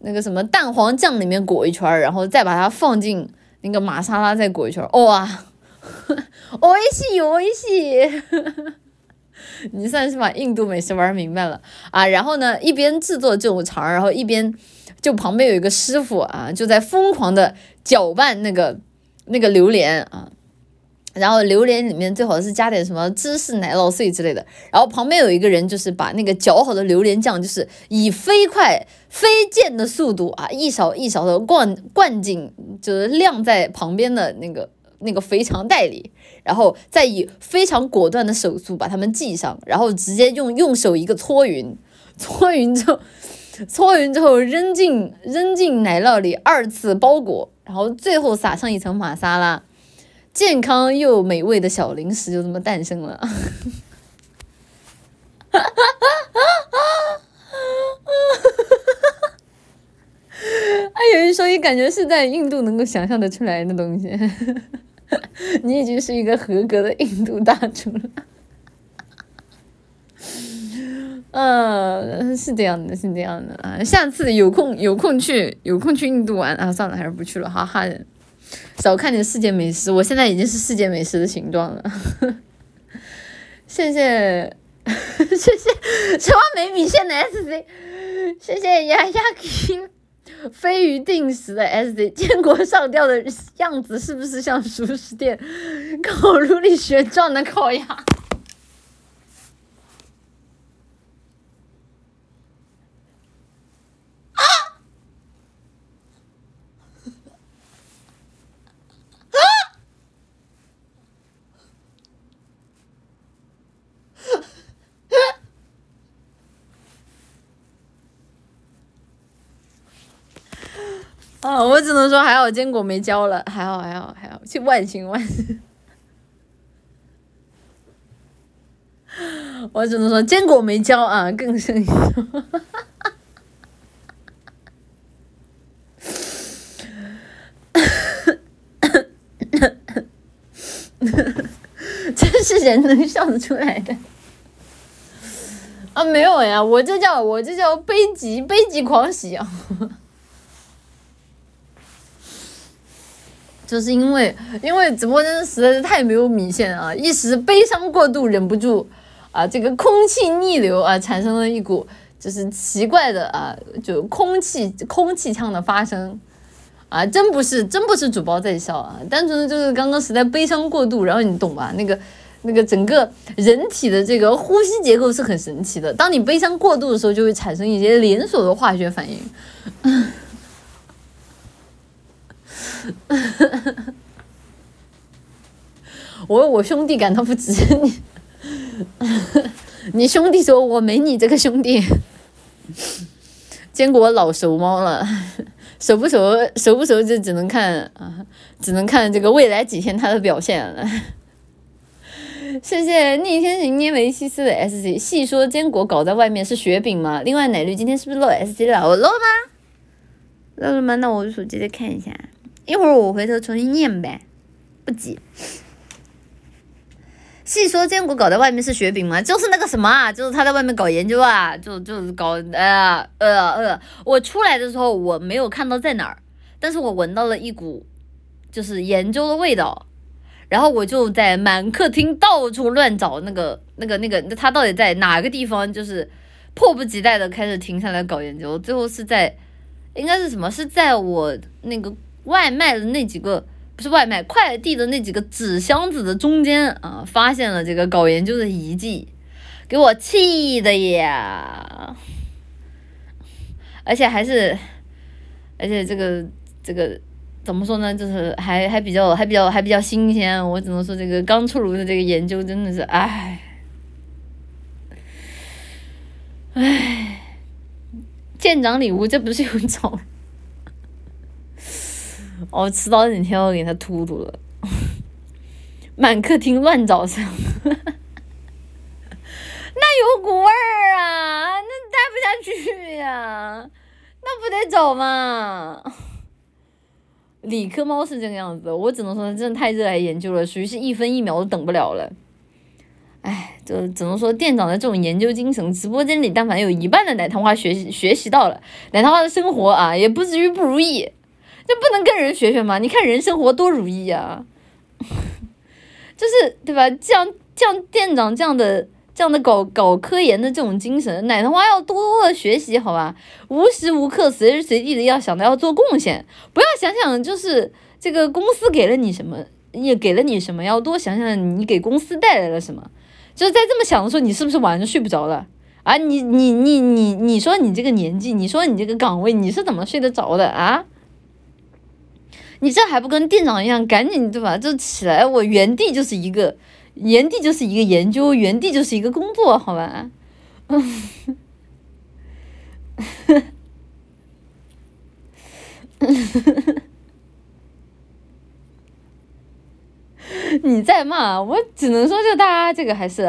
那个什么蛋黄酱里面裹一圈，然后再把它放进那个玛莎拉再裹一圈，哇，<laughs> 哦一西哦一西，你算是把印度美食玩明白了啊！然后呢，一边制作这种肠，然后一边。就旁边有一个师傅啊，就在疯狂的搅拌那个那个榴莲啊，然后榴莲里面最好是加点什么芝士奶酪碎之类的，然后旁边有一个人就是把那个搅好的榴莲酱，就是以飞快飞溅的速度啊，一勺一勺的灌灌进，就是晾在旁边的那个那个肥肠袋里，然后再以非常果断的手速把它们系上，然后直接用用手一个搓匀，搓匀之后。搓匀之后扔进扔进奶酪里，二次包裹，然后最后撒上一层玛莎拉，健康又美味的小零食就这么诞生了。哈哈哈哈哈！哎，有人说，你感觉是在印度能够想象得出来的东西，<laughs> 你已经是一个合格的印度大厨了。<laughs> 嗯，是这样的，是这样的啊！下次有空有空去有空去印度玩啊！算了，还是不去了，哈哈。少看点世界美食，我现在已经是世界美食的形状了。<laughs> 谢谢 <laughs> 谢谢千万没米线的 S C，谢谢丫丫给飞鱼定时的 S C，建国上吊的样子是不是像熟食店烤炉里旋转的烤鸭？啊，我只能说还好坚果没交了，还好还好还好，去万幸万幸。我只能说坚果没交啊，更胜一筹。<coughs> 真是人能笑得出来的啊？没有呀，我这叫我这叫悲极悲极狂喜啊！就是因为因为直播间实在是太没有米线啊，一时悲伤过度忍不住啊，这个空气逆流啊，产生了一股就是奇怪的啊，就空气空气腔的发生啊，真不是真不是主播在笑啊，单纯的就是刚刚实在悲伤过度，然后你懂吧？那个那个整个人体的这个呼吸结构是很神奇的，当你悲伤过度的时候，就会产生一些连锁的化学反应。<laughs> 我为我兄弟感到不值，你，<laughs> 你兄弟说我没你这个兄弟。<laughs> 坚果老熟猫了，熟不熟？熟不熟就只能看啊，只能看这个未来几天它的表现了。谢谢逆天行捏维西斯的 S C，细说坚果搞在外面是雪饼吗？另外奶绿今天是不是漏 S C 了？我漏吗？漏了吗？那我手机再看一下。一会儿我回头重新念呗，不急。细说坚果搞在外面是雪饼吗？就是那个什么啊，就是他在外面搞研究啊，就就是搞呃呃呃，我出来的时候我没有看到在哪儿，但是我闻到了一股就是研究的味道，然后我就在满客厅到处乱找那个那个那个，他到底在哪个地方？就是迫不及待的开始停下来搞研究，最后是在应该是什么？是在我那个外卖的那几个。不是外卖快递的那几个纸箱子的中间啊，发现了这个搞研究的遗迹，给我气的呀！而且还是，而且这个这个怎么说呢？就是还还比较还比较还比较新鲜。我只能说，这个刚出炉的这个研究真的是，唉，唉，舰长礼物，这不是有种。我迟早哪天要给他突突了，满客厅乱找声，<laughs> 那有股味儿啊，那待不下去呀，那不得走吗？<laughs> 理科猫是这个样子，我只能说真的太热爱研究了，属于是一分一秒都等不了了。哎，就只能说店长的这种研究精神，直播间里但凡有一半的奶糖花学习学习到了，奶糖花的生活啊，也不至于不如意。就不能跟人学学吗？你看人生活多如意啊，<laughs> 就是对吧？像像店长这样的这样的搞搞科研的这种精神，奶糖花要多多的学习，好吧？无时无刻、随时随地的要想着要做贡献，不要想想就是这个公司给了你什么，也给了你什么，要多想想你给公司带来了什么。就是在这么想的时候，你是不是晚上睡不着了？啊，你你你你你说你这个年纪，你说你这个岗位，你是怎么睡得着的啊？你这还不跟店长一样，赶紧对吧？就起来，我原地就是一个，原地就是一个研究，原地就是一个工作，好吧？<laughs> 你在骂我，只能说就大家这个还是。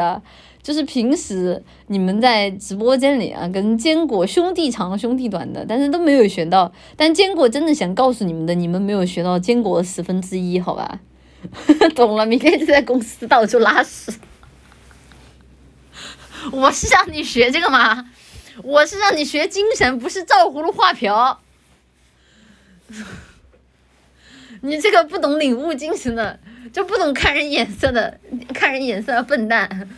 就是平时你们在直播间里啊，跟坚果兄弟长兄弟短的，但是都没有学到。但坚果真的想告诉你们的，你们没有学到坚果的十分之一，好吧？<laughs> 懂了，明天就在公司到处拉屎。我是让你学这个吗？我是让你学精神，不是照葫芦画瓢。你这个不懂领悟精神的，就不懂看人眼色的，看人眼色的笨蛋。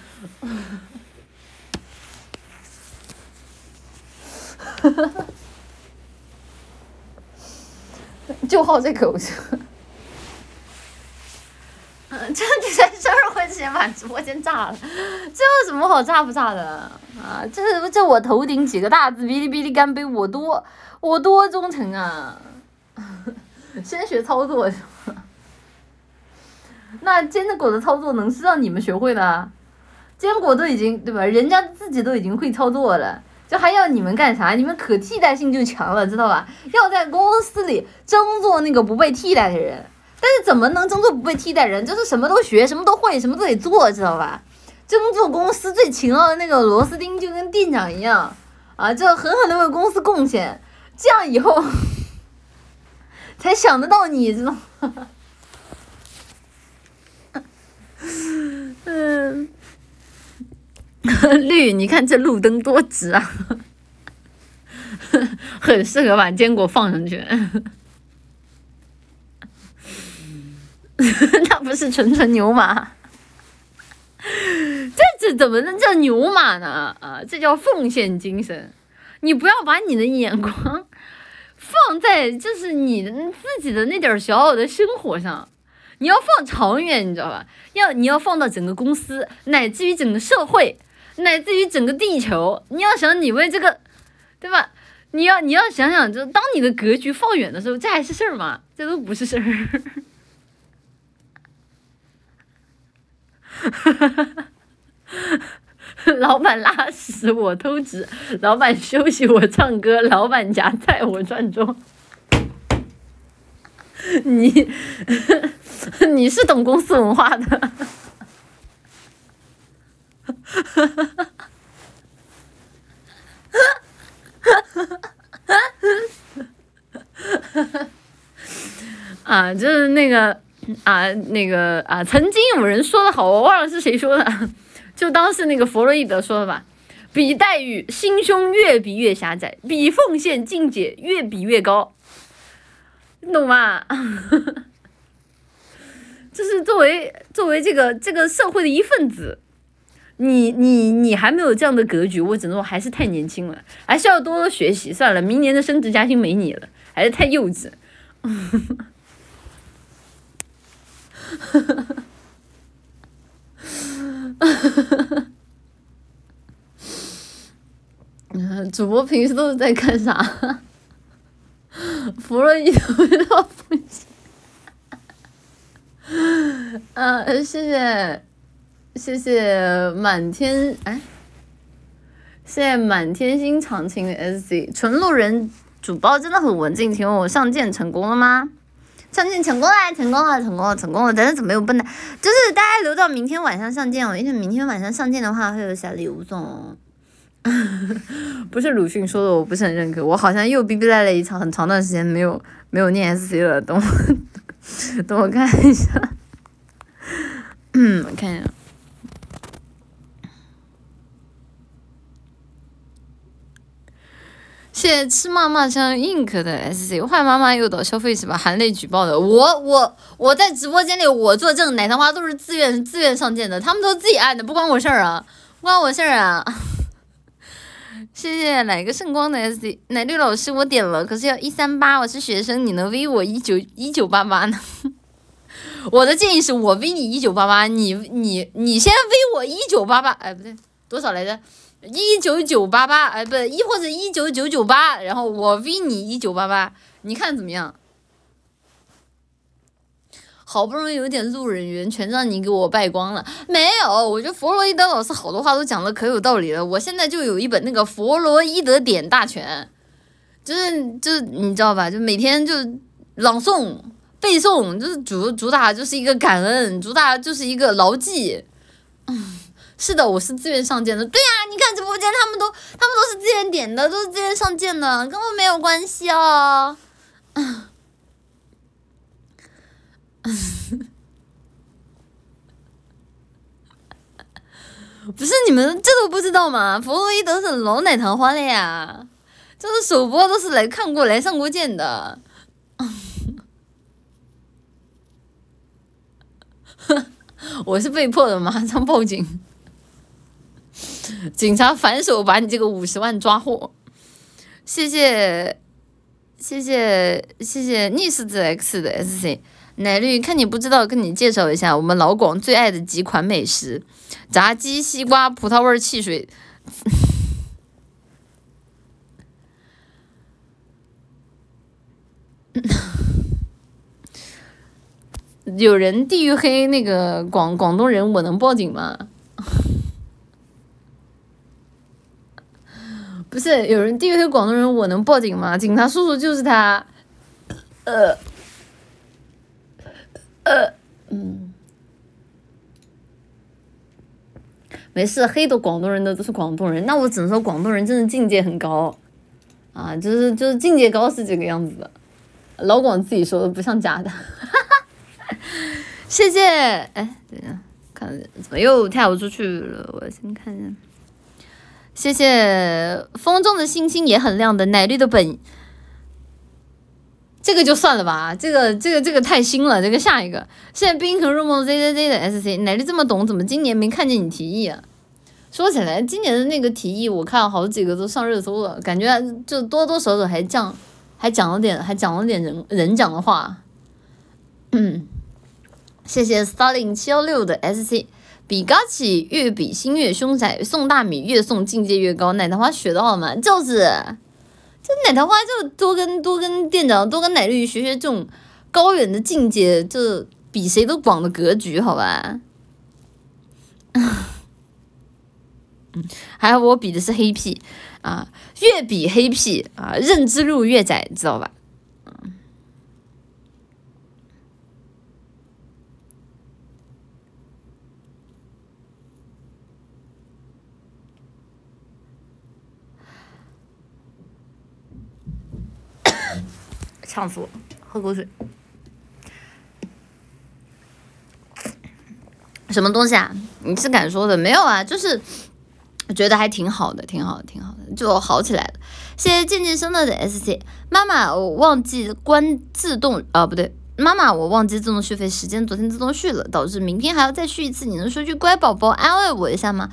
<laughs> 就好这口，嗯，这你在这儿会直接把直播间炸了，这有什么好炸不炸的啊？这这我头顶几个大字，哔哩哔哩干杯，我多我多忠诚啊！<laughs> 先学操作是吧？那坚果的操作能是让你们学会的？坚果都已经对吧？人家自己都已经会操作了，就还要你们干啥？你们可替代性就强了，知道吧？要在公司里争做那个不被替代的人，但是怎么能争做不被替代人？就是什么都学，什么都会，什么都得做，知道吧？争做公司最勤劳的那个螺丝钉，就跟店长一样啊，就狠狠的为公司贡献，这样以后 <laughs> 才想得到你，知道吗？嗯。<laughs> <laughs> 绿，你看这路灯多直啊，很适合把坚果放上去。<laughs> 那不是纯纯牛马，这这怎么能叫牛马呢？啊，这叫奉献精神。你不要把你的眼光放在就是你自己的那点小小的生活上，你要放长远，你知道吧？要你要放到整个公司，乃至于整个社会。乃至于整个地球，你要想你为这个，对吧？你要你要想想，就当你的格局放远的时候，这还是事儿吗？这都不是事儿。<laughs> 老板拉屎我偷纸，老板休息我唱歌，老板夹菜我转桌。你 <laughs> 你是懂公司文化的。哈哈哈哈哈！哈哈哈哈哈！<laughs> 啊，就是那个，啊，那个啊，曾经有人说的好，我忘了是谁说的，<laughs> 就当是那个弗洛伊德说的吧。比待遇心胸越比越狭窄，比奉献境界越比越高，你懂吗？<laughs> 就是作为作为这个这个社会的一份子，你你你还没有这样的格局，我只能说还是太年轻了，还是要多多学习。算了，明年的升职加薪没你了，还是太幼稚。哈哈哈哈哈！嗯，主播平时都是在干啥？<laughs> 弗洛伊德味道不行。嗯，<laughs> 谢谢，谢谢满天哎，谢谢满天星长情的 S Z 纯路人主播真的很文静，请问我上剑成功了吗？上剑成功了，成功了，成功了，成功了！但是怎么又不能？就是大家留到明天晚上上剑哦，因为明天晚上上剑的话会有小礼物送。<laughs> 不是鲁迅说的，我不是很认可。我好像又逼逼赖了一场很长段时间没有没有念 S C 了。等我 <laughs> 等我看一下，嗯，我看一下。谢谢吃嘛嘛香 ink 的 S C，坏妈妈诱导消费是吧？含泪举报的，我我我在直播间里我作证，奶糖花都是自愿自愿上线的，他们都自己按的，不关我事儿啊，不关我事儿啊。<laughs> 谢谢哪个圣光的 S C 奶绿老师，我点了，可是要一三八，我是学生，你能 V 我一九一九八八呢？<laughs> 我的建议是我 V 你一九八八，你你你先 V 我一九八八，哎不对，多少来着？一九九八八，哎，不，一或者一九九九八，然后我 V 你一九八八，你看怎么样？好不容易有点路人缘，全让你给我败光了。没有，我觉得弗洛伊德老师好多话都讲的可有道理了。我现在就有一本那个《弗洛伊德点大全》，就是就是你知道吧？就每天就朗诵背诵，就是主主打就是一个感恩，主打就是一个牢记。嗯。是的，我是自愿上剑的。对呀，你看直播间他们都，他们都是自愿点的，都是自愿上剑的，跟我没有关系哦。<laughs> 不是你们这都不知道吗？弗洛伊德是老奶糖花了呀，就是首播都是来看过来上过剑的。<laughs> 我是被迫的，马上报警。<laughs> 警察反手把你这个五十万抓获，谢谢，谢谢，谢谢逆势子 X 的 SC 奶绿，看你不知道，跟你介绍一下我们老广最爱的几款美食：炸鸡、西瓜、葡萄味汽水。<laughs> 有人地域黑那个广广东人，我能报警吗？不是有人地域黑广东人，我能报警吗？警察叔叔就是他。呃，呃，嗯，没事，黑的广东人的都是广东人，那我只能说广东人真的境界很高啊，就是就是境界高是这个样子的。老广自己说的，不像假的。<laughs> 谢谢，哎，等一下，看怎么又跳出去了？我先看一下。谢谢风中的星星也很亮的奶绿的本，这个就算了吧，这个这个这个太新了，这个下一个。谢谢冰河入梦 Z Z Z 的 S C 奶绿这么懂，怎么今年没看见你提议啊？说起来，今年的那个提议，我看好几个都上热搜了，感觉就多多少少还讲还讲了点还讲了点人人讲的话。嗯，谢谢 Starling 七幺六的 S C。比高起越比心越凶残，送大米越送境界越高。奶糖花学到了吗？就是，这奶糖花就多跟多跟店长多跟奶绿学学这种高远的境界，这比谁都广的格局，好吧？<laughs> 嗯，还有我比的是黑屁啊，越比黑屁啊，认知路越窄，知道吧？呛死我！喝口水。什么东西啊？你是敢说的？没有啊，就是觉得还挺好的，挺好，挺好的，就好起来了。谢谢渐渐生了的 S C 妈妈，我忘记关自动啊，不对，妈妈，我忘记自动续费时间，昨天自动续了，导致明天还要再续一次。你能说句乖宝宝安慰我一下吗？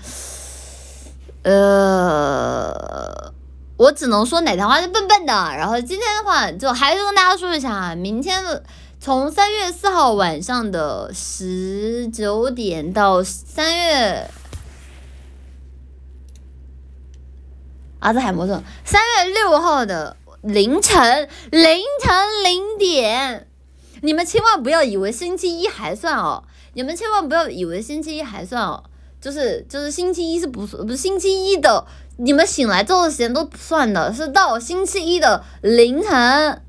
呃，我只能说奶糖花是笨笨的。然后今天的话，就还是跟大家说一下，明天从三月四号晚上的十九点到三月。阿兹海默症，三月六号的凌晨凌晨零点，你们千万不要以为星期一还算哦，你们千万不要以为星期一还算哦，就是就是星期一是不不是星期一的，你们醒来之后的时间都不算的，是到星期一的凌晨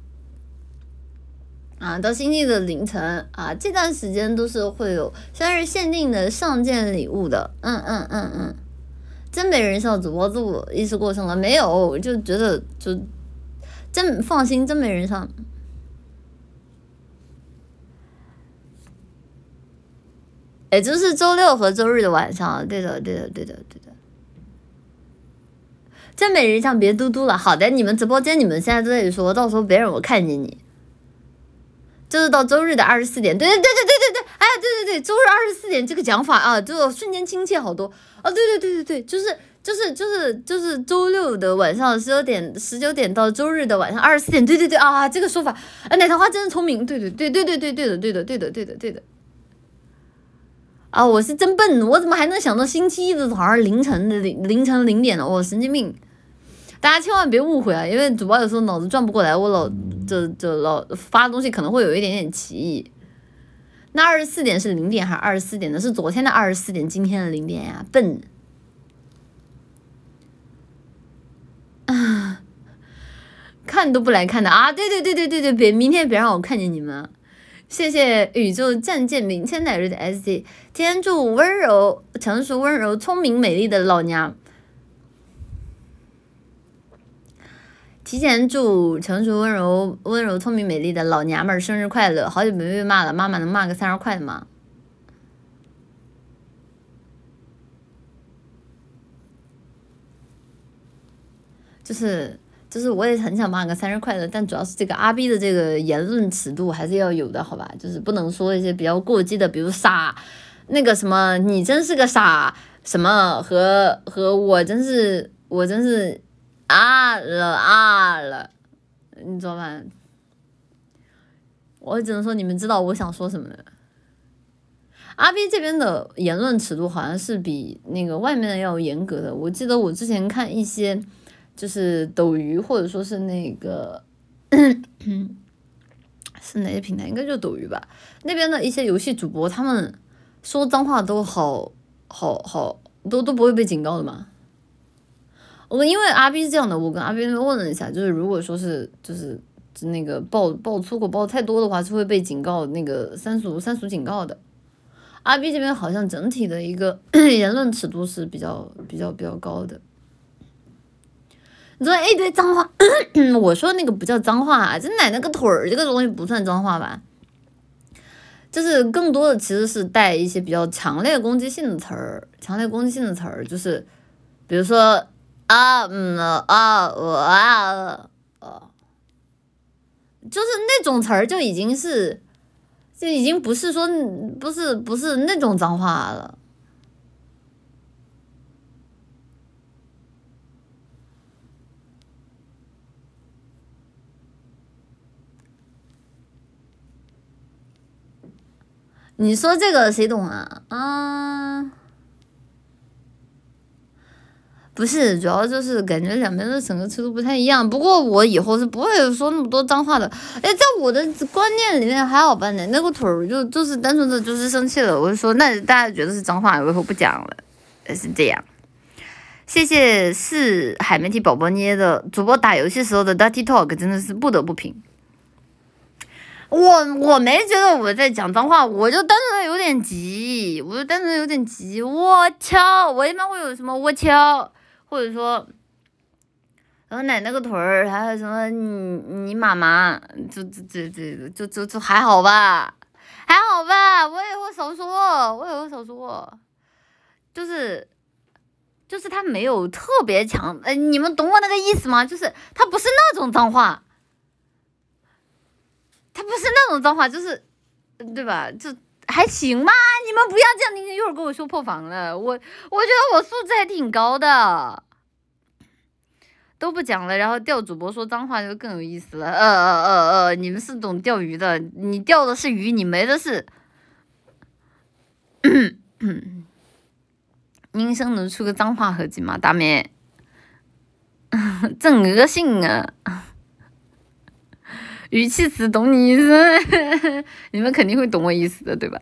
啊，到星期一的凌晨啊，这段时间都是会有生日限定的上件礼物的，嗯嗯嗯嗯。真没人笑主播自我意思过剩了没有？就觉得就真放心，真没人上。也就是周六和周日的晚上，对的，对的，对的，真没人像别嘟嘟了。好的，你们直播间你们现在在这里说，到时候别让我看见你。就是到周日的二十四点，对对对对对对对，哎，对对对，周日二十四点这个讲法啊，就瞬间亲切好多。哦，对对对对对，就是就是就是就是周六的晚上十九点十九点到周日的晚上二十四点，对对对啊，这个说法，啊，奶糖花真的聪明，对对对对对对对的对的对的对的对的，啊，我是真笨，我怎么还能想到星期一的早上凌晨的凌晨零点呢？我神经病，大家千万别误会啊，因为主播有时候脑子转不过来，我老就就老发东西可能会有一点点歧义。那二十四点是零点还是二十四点呢？是昨天的二十四点，今天的零点呀，笨！啊，看都不来看的啊！对对对对对对，别明天别让我看见你们。谢谢宇宙战舰明千乃瑞的 S D，天祝温柔、成熟、温柔、聪明、美丽的老娘。提前祝成熟、温柔、温柔、聪明、美丽的老娘们儿生日快乐！好久没被骂了，妈妈能骂个三十块的吗？就是就是，我也很想骂个三十块的，但主要是这个阿 B 的这个言论尺度还是要有的，好吧？就是不能说一些比较过激的，比如傻，那个什么，你真是个傻，什么和和我真是我真是。啊了啊了，你知道吧？我只能说你们知道我想说什么了。阿 B 这边的言论尺度好像是比那个外面的要严格的。我记得我之前看一些，就是斗鱼或者说是那个 <coughs> 是哪些平台？应该就斗鱼吧。那边的一些游戏主播，他们说脏话都好好好，都都不会被警告的嘛。我因为阿 B 是这样的，我跟阿 B 那边问了一下，就是如果说是就是那个爆爆粗口爆太多的话，是会被警告那个三俗三俗警告的。阿 B 这边好像整体的一个 <coughs> 言论尺度是比较比较比较高的。你说一堆脏话，我说那个不叫脏话，这奶奶个腿儿这个东西不算脏话吧？就是更多的其实是带一些比较强烈攻击性的词儿，强烈攻击性的词儿，就是比如说。啊嗯啊我啊呃，就是那种词儿就已经是，就已经不是说不是不是那种脏话了。你说这个谁懂啊？啊？不是，主要就是感觉两边的整个尺度不太一样。不过我以后是不会说那么多脏话的。哎，在我的观念里面还好吧？那个腿儿就就是单纯的就是生气了，我就说那大家觉得是脏话，我以后不讲了。是这样。谢谢是海绵体宝宝捏的主播打游戏时候的 dirty talk，真的是不得不评。我我没觉得我在讲脏话，我就单纯的有点急，我就单纯的有点急。我敲，我一般会有什么我敲。或者说，然后奶奶个腿儿，还有什么你你妈妈，就这这这就就就还好吧，还好吧，我也会少说，我也会少说，就是就是他没有特别强，呃，你们懂我那个意思吗？就是他不是那种脏话，他不是那种脏话，就是对吧？就还行吧，你们不要这样，你一会儿跟我说破防了，我我觉得我素质还挺高的。都不讲了，然后钓主播说脏话就更有意思了。呃呃呃呃，你们是懂钓鱼的，你钓的是鱼，你没的是。音声能出个脏话合集吗，大妹？<laughs> 真恶心啊！语气词懂你意思，<laughs> 你们肯定会懂我意思的，对吧？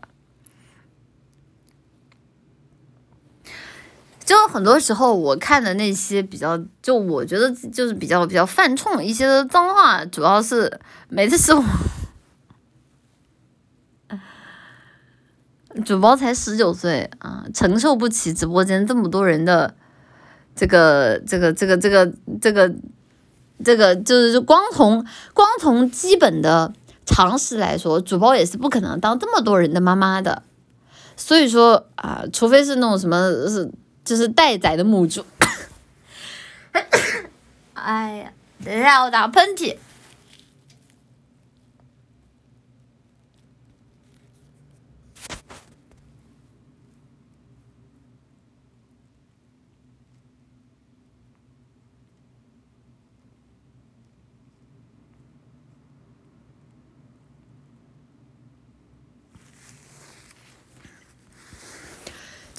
就很多时候，我看的那些比较，就我觉得就是比较比较犯冲一些的脏话，主要是每次是我 <laughs> 主播才十九岁啊，承受不起直播间这么多人的这个这个这个这个这个这个，就是光从光从基本的常识来说，主播也是不可能当这么多人的妈妈的，所以说啊，除非是那种什么是。就是待宰的母猪。<coughs> 哎呀，等一下，我打喷嚏。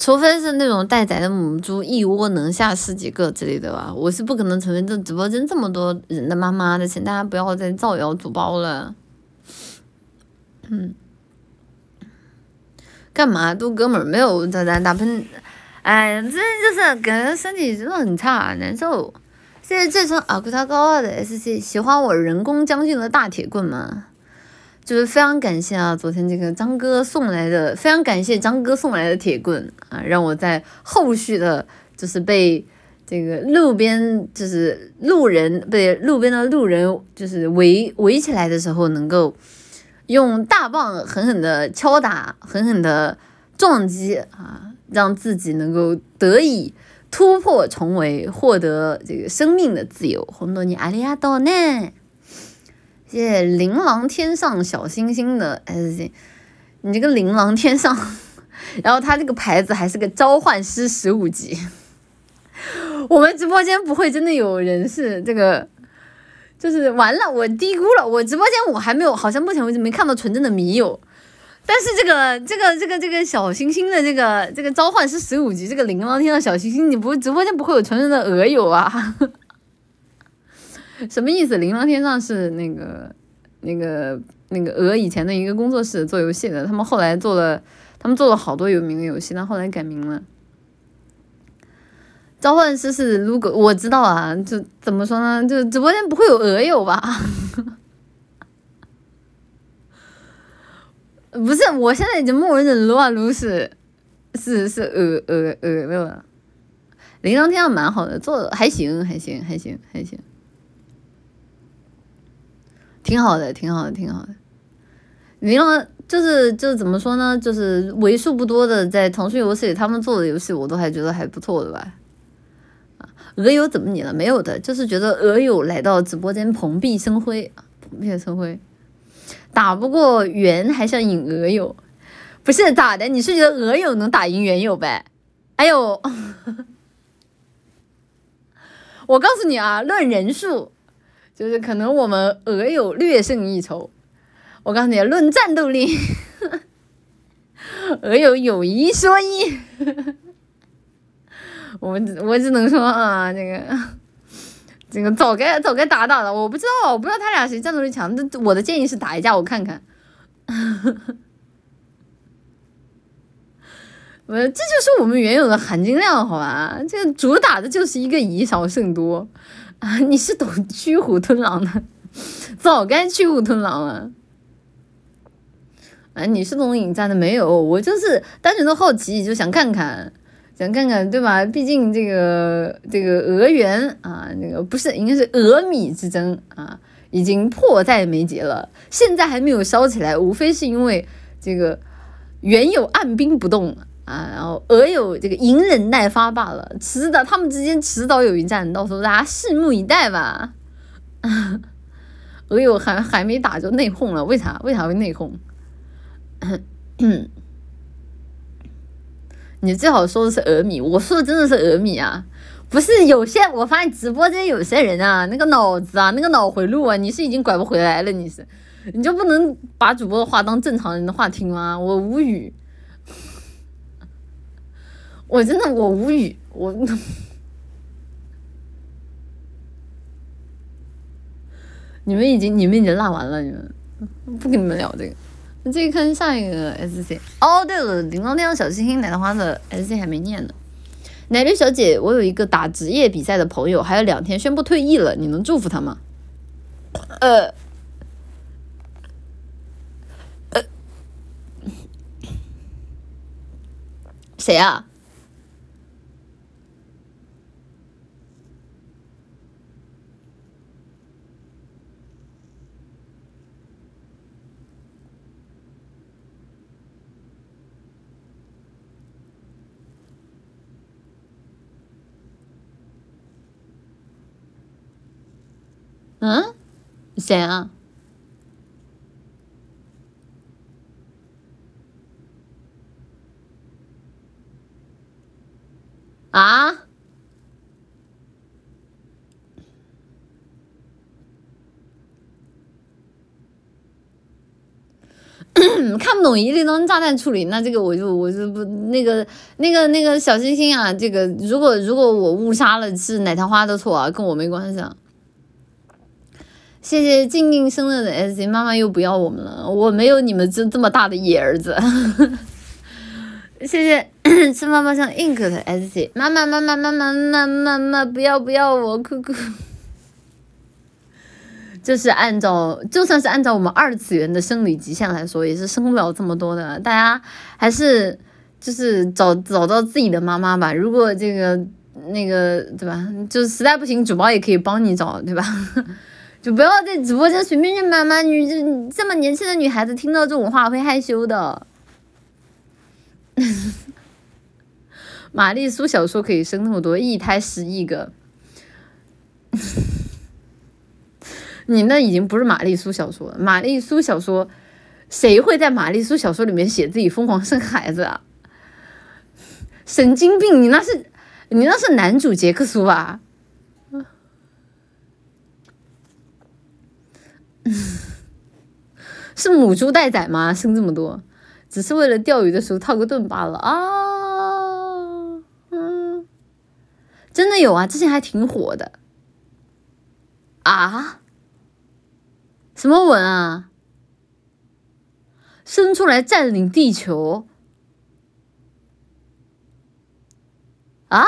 除非是那种待宰的母猪，一窝能下十几个之类的吧，我是不可能成为这直播间这么多人的妈妈的，请大家不要再造谣主播了。嗯，干嘛都哥们儿没有在在打喷，哎，这就是感觉身体真的很差，难受。现在这层阿克塔高二的 S C 喜欢我人工将军的大铁棍吗？就是非常感谢啊，昨天这个张哥送来的，非常感谢张哥送来的铁棍啊，让我在后续的，就是被这个路边就是路人被路边的路人就是围围起来的时候，能够用大棒狠狠的敲打，狠狠的撞击啊，让自己能够得以突破重围，获得这个生命的自由。红豆你阿里亚多呢？谢谢琳琅天上小星星的 S C，你这个琳琅天上，<laughs> 然后他这个牌子还是个召唤师十五级。我们直播间不会真的有人是这个，就是完了，我低估了。我直播间我还没有，好像目前为止没看到纯正的迷友。但是这个这个这个这个小星星的这个这个召唤师十五级，这个琳琅天上小星星，你不直播间不会有纯正的鹅友啊？<laughs> 什么意思？琳琅天上是那个、那个、那个鹅以前的一个工作室做游戏的，他们后来做了，他们做了好多有名的游戏，但后来改名了。召唤师是如果我知道啊，就怎么说呢？就直播间不会有鹅友吧？<laughs> 不是，我现在已经默认的撸啊撸是是是鹅鹅鹅了。琳琅天上蛮好的，做的还行，还行，还行，还行。挺好的，挺好的，挺好的。你让就是就是怎么说呢？就是为数不多的在腾讯游戏里他们做的游戏，我都还觉得还不错的吧。啊，鹅友怎么你了？没有的，就是觉得鹅友来到直播间蓬荜生辉，蓬荜生辉。打不过猿还是要引鹅友，不是咋的？你是觉得鹅友能打赢猿友呗？哎呦，<laughs> 我告诉你啊，论人数。就是可能我们鹅友略胜一筹，我告诉你，论战斗力，<laughs> 鹅友有一说一，我我只能说啊，这个这个早该早该打打了，我不知道，我不知道他俩谁战斗力强，那我的建议是打一架我看看，我这就是我们原有的含金量，好吧？这个主打的就是一个以少胜多。啊，<laughs> 你是懂驱虎吞狼的，早该驱虎吞狼了。啊，你是懂引战的没有？我就是单纯的好奇，就想看看，想看看，对吧？毕竟这个这个俄元啊，那个不是应该是俄米之争啊，已经迫在眉睫了。现在还没有烧起来，无非是因为这个原有按兵不动啊，然后俄有这个隐忍待发罢了。迟早他们之间迟早有一战，到时候大家拭目以待吧。<laughs> 俄有还还没打就内讧了，为啥？为啥会内讧？<coughs> 你最好说的是俄米，我说的真的是俄米啊，不是有些我发现直播间有些人啊，那个脑子啊，那个脑回路啊，你是已经拐不回来了，你是，你就不能把主播的话当正常人的话听吗？我无语，我真的我无语，我，<laughs> 你们已经你们已经辣完了，你们不跟你们聊这个。那这看下一个 S C 哦，对了，铃铛亮小星星奶糖花的 S C 还没念呢。奶绿小姐，我有一个打职业比赛的朋友，还有两天宣布退役了，你能祝福他吗？呃，呃，谁啊？嗯，谁啊？啊？<coughs> 看不懂一粒当炸弹处理，那这个我就我就不那个那个那个小星星啊，这个如果如果我误杀了是奶糖花的错啊，跟我没关系啊。谢谢静静生日的 S C 妈妈又不要我们了，我没有你们这这么大的野儿子。<laughs> 谢谢吃妈妈像 ink 的 S C 妈妈妈妈妈妈妈妈妈不要不要我哭哭。<laughs> 就是按照就算是按照我们二次元的生理极限来说，也是生不了这么多的。大家还是就是找找到自己的妈妈吧。如果这个那个对吧，就实在不行，主播也可以帮你找，对吧？就不要在直播间随便认妈妈，女这这么年轻的女孩子听到这种话会害羞的。<laughs> 玛丽苏小说可以生那么多一胎十亿个，<laughs> 你那已经不是玛丽苏小说了。玛丽苏小说，谁会在玛丽苏小说里面写自己疯狂生孩子啊？神经病！你那是你那是男主杰克苏吧？<laughs> 是母猪待宰吗？生这么多，只是为了钓鱼的时候套个盾罢了啊！嗯，真的有啊，之前还挺火的啊！什么文啊？生出来占领地球啊？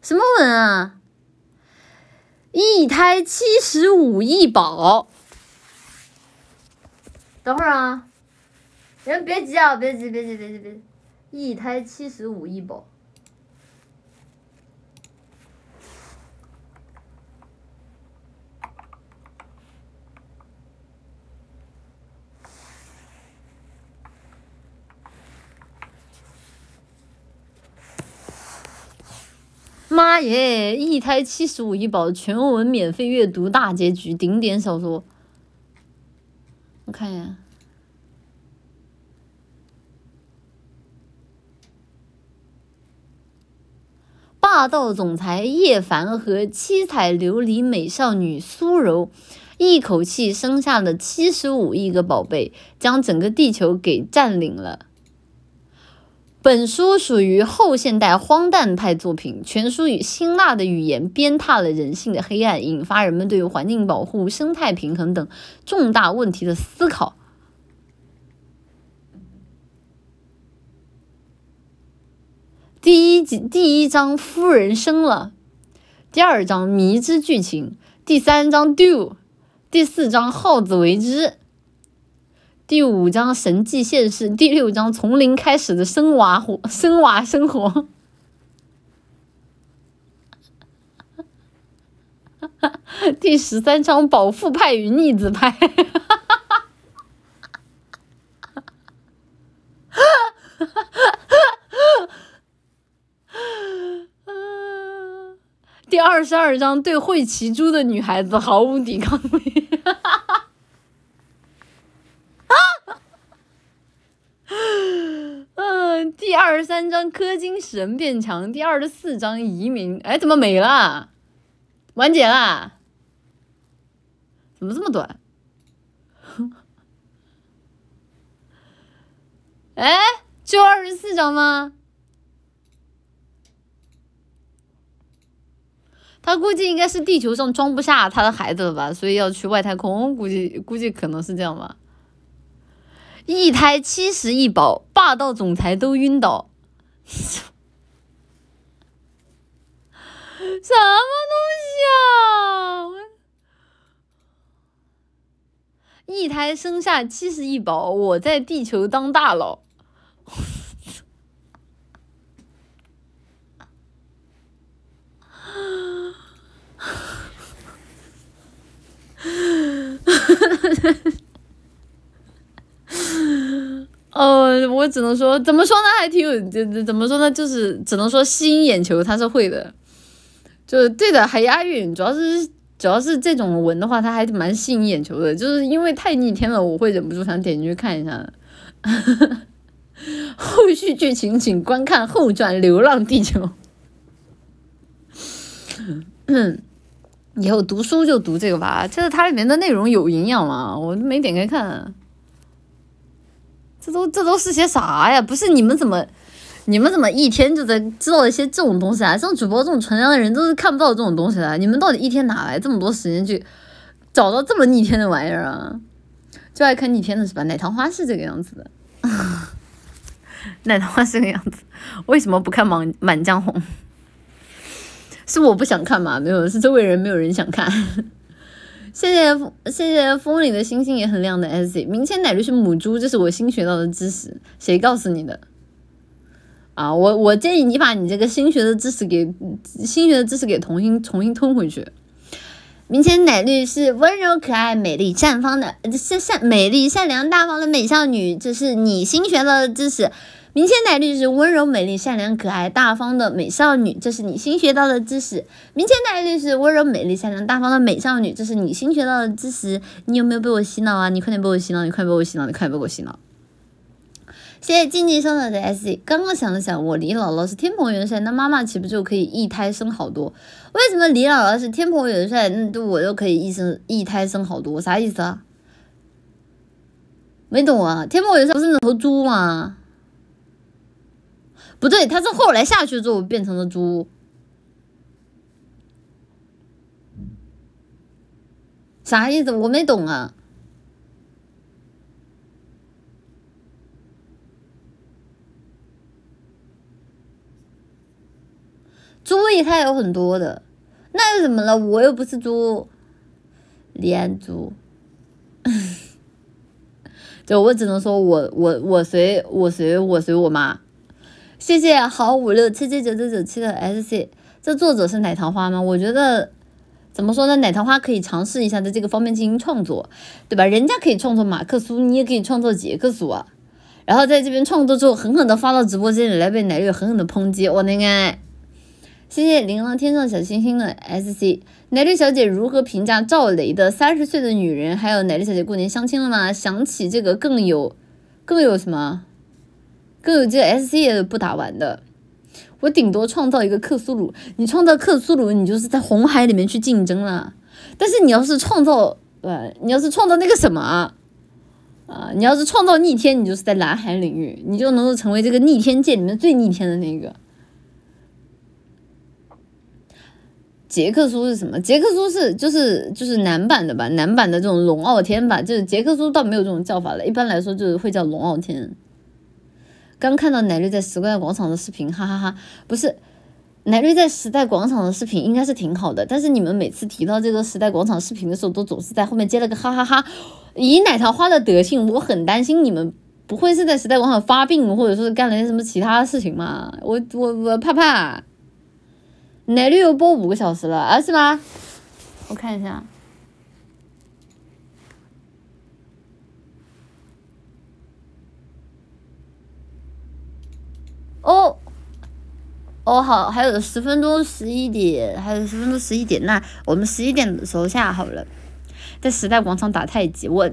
什么文啊？一胎七十五亿宝。等会儿啊，人别急啊，别急，别急，别急，别急，一胎七十五亿宝。妈耶！一胎七十五亿宝，全文免费阅读大结局，顶点小说。我看一眼，霸道总裁叶凡和七彩琉璃美少女苏柔一口气生下了七十五亿个宝贝，将整个地球给占领了。本书属于后现代荒诞派作品，全书以辛辣的语言鞭挞了人性的黑暗，引发人们对于环境保护、生态平衡等重大问题的思考。第一集第一章，夫人生了；第二章，迷之剧情；第三章，do；第四章，好自为之。第五章神迹现世，第六章从零开始的生娃活生娃生活。<laughs> 第十三章保富派与逆子派。<laughs> 第二十二章对会骑猪的女孩子毫无抵抗力。<laughs> <laughs> 嗯，第二十三章氪金使人变强，第二十四章移民，哎，怎么没了？完结啦？怎么这么短？哎，就二十四章吗？他估计应该是地球上装不下他的孩子了吧，所以要去外太空。估计估计可能是这样吧。一胎七十亿宝，霸道总裁都晕倒。<laughs> 什么东西啊！一胎生下七十亿宝，我在地球当大佬。<laughs> <laughs> 呃，我只能说，怎么说呢，还挺有，怎怎么说呢，就是只能说吸引眼球，他是会的，就是对的，还押韵，主要是主要是这种文的话，它还蛮吸引眼球的，就是因为太逆天了，我会忍不住想点进去看一下。<laughs> 后续剧情请观看后传《流浪地球》。嗯。<coughs> 以后读书就读这个吧，就是它里面的内容有营养吗？我都没点开看。这都这都是些啥呀？不是你们怎么，你们怎么一天就在知道一些这种东西啊？像主播这种纯良的人都是看不到这种东西的。你们到底一天哪来这么多时间去找到这么逆天的玩意儿啊？就爱看逆天的是吧？奶糖花是这个样子的，<laughs> 奶糖花是这个样子。为什么不看《满满江红》？是我不想看嘛？没有，是周围人没有人想看。谢谢谢谢风里的星星也很亮的 S C。明前奶绿是母猪，这是我新学到的知识。谁告诉你的？啊，我我建议你把你这个新学的知识给新学的知识给重新重新吞回去。明天奶绿是温柔可爱、美丽绽放的善善美丽善良大方的美少女，这是你新学到的知识。明千奶绿是温柔、美丽、善良、可爱、大方的美少女，这是你新学到的知识。明千奶绿是温柔、美丽、善良、大方的美少女，这是你新学到的知识。你有没有被我洗脑啊？你快点被我洗脑！你快点被我洗脑！你快点被我洗脑！谢谢静静收到的 S。刚刚想了想，我李姥姥是天蓬元帅，那妈妈岂不就可以一胎生好多？为什么李姥姥是天蓬元帅，那我就可以一生一胎生好多？啥意思啊？没懂啊？天蓬元帅不是那头猪吗？不对，他是后来下去之后变成了猪，啥意思？我没懂啊。猪一胎有很多的，那又怎么了？我又不是猪，连猪。<laughs> 就我只能说我我我随我随我随我妈。谢谢好五六七七九九九七的 S C，这作者是奶糖花吗？我觉得怎么说呢？奶糖花可以尝试一下在这个方面进行创作，对吧？人家可以创作马克苏，你也可以创作杰克苏啊。然后在这边创作之后，狠狠的发到直播间里来，被奶绿狠狠的抨击。我的个！谢谢琳琅天上小星星的 S C，奶绿小姐如何评价赵雷的三十岁的女人？还有奶绿小姐过年相亲了吗？想起这个更有更有什么？更有这 S C 也不打完的，我顶多创造一个克苏鲁，你创造克苏鲁，你就是在红海里面去竞争了。但是你要是创造，呃，你要是创造那个什么啊，啊，你要是创造逆天，你就是在蓝海领域，你就能够成为这个逆天界里面最逆天的那个。杰克苏是什么？杰克苏是就是就是男版的吧，男版的这种龙傲天吧，就是杰克苏倒没有这种叫法了，一般来说就是会叫龙傲天。刚看到奶绿在时代广场的视频，哈哈哈！不是，奶绿在时代广场的视频应该是挺好的，但是你们每次提到这个时代广场视频的时候，都总是在后面接了个哈哈哈。以奶糖花的德性，我很担心你们不会是在时代广场发病，或者说是干了些什么其他事情吗？我我我怕怕。奶绿又播五个小时了啊？是吗？我看一下。哦，哦，好，还有十分钟十一点，还有十分钟十一点，那我们十一点的时候下好了，在时代广场打太极。我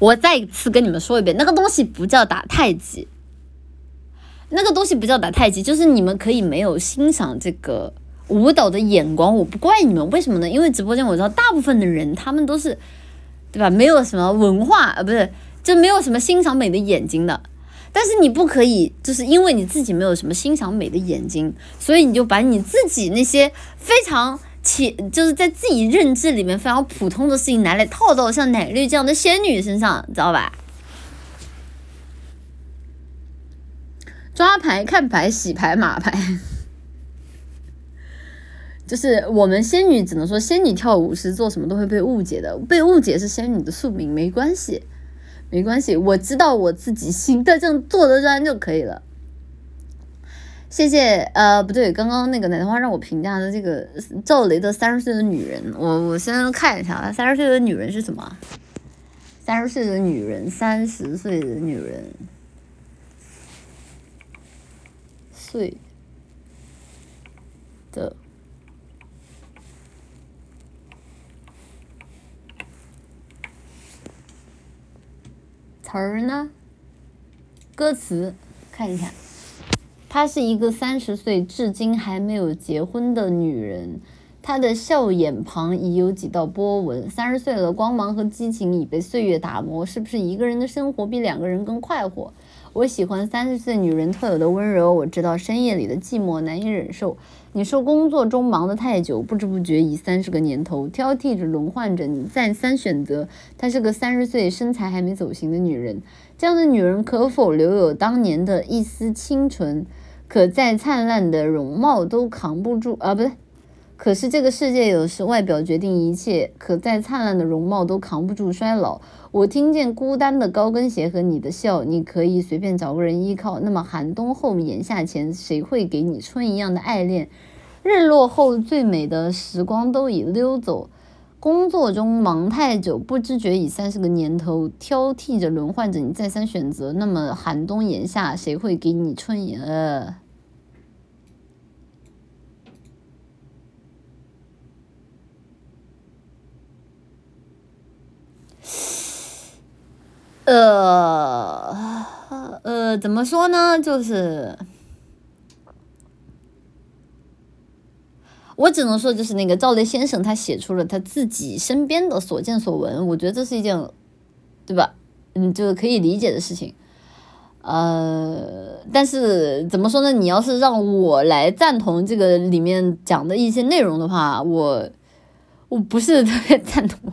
我再一次跟你们说一遍，那个东西不叫打太极，那个东西不叫打太极，就是你们可以没有欣赏这个舞蹈的眼光，我不怪你们，为什么呢？因为直播间我知道大部分的人他们都是，对吧？没有什么文化啊，不是，就没有什么欣赏美的眼睛的。但是你不可以，就是因为你自己没有什么欣赏美的眼睛，所以你就把你自己那些非常浅，就是在自己认知里面非常普通的事情拿来套到像奶绿这样的仙女身上，知道吧？抓牌、看牌、洗牌、码牌，<laughs> 就是我们仙女只能说仙女跳舞是做什么都会被误解的，被误解是仙女的宿命，没关系。没关系，我知道我自己行得正，坐得端就可以了。谢谢，呃，不对，刚刚那个奶糖花让我评价的这个赵雷的《三十岁的女人》，我我先看一下，《三十岁的女人》是什么？三十岁的女人，三十岁的女人，岁的。词儿呢？歌词看一下，她是一个三十岁至今还没有结婚的女人，她的笑眼旁已有几道波纹。三十岁了，光芒和激情已被岁月打磨，是不是一个人的生活比两个人更快活？我喜欢三十岁女人特有的温柔，我知道深夜里的寂寞难以忍受。你说工作中忙得太久，不知不觉已三十个年头，挑剔着轮换着，你再三选择。她是个三十岁身材还没走形的女人，这样的女人可否留有当年的一丝清纯？可再灿烂的容貌都扛不住啊，不对。可是这个世界有时外表决定一切，可再灿烂的容貌都扛不住衰老。我听见孤单的高跟鞋和你的笑，你可以随便找个人依靠。那么寒冬后炎夏前，谁会给你春一样的爱恋？日落后最美的时光都已溜走，工作中忙太久，不知觉已三十个年头，挑剔着轮换着你再三选择。那么寒冬炎夏，谁会给你春呃？呃呃，怎么说呢？就是我只能说，就是那个赵雷先生，他写出了他自己身边的所见所闻。我觉得这是一件，对吧？嗯，就是可以理解的事情。呃，但是怎么说呢？你要是让我来赞同这个里面讲的一些内容的话，我我不是特别赞同。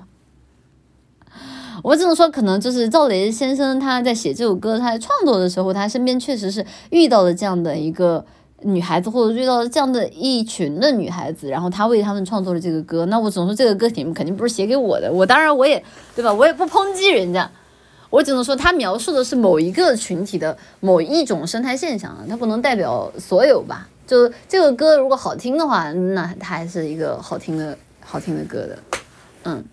我只能说，可能就是赵雷先生他在写这首歌，他在创作的时候，他身边确实是遇到了这样的一个女孩子，或者遇到这样的一群的女孩子，然后他为他们创作了这个歌。那我只能说，这个歌题肯定不是写给我的。我当然我也对吧？我也不抨击人家，我只能说他描述的是某一个群体的某一种生态现象，它不能代表所有吧？就这个歌如果好听的话，那它还是一个好听的好听的歌的，嗯。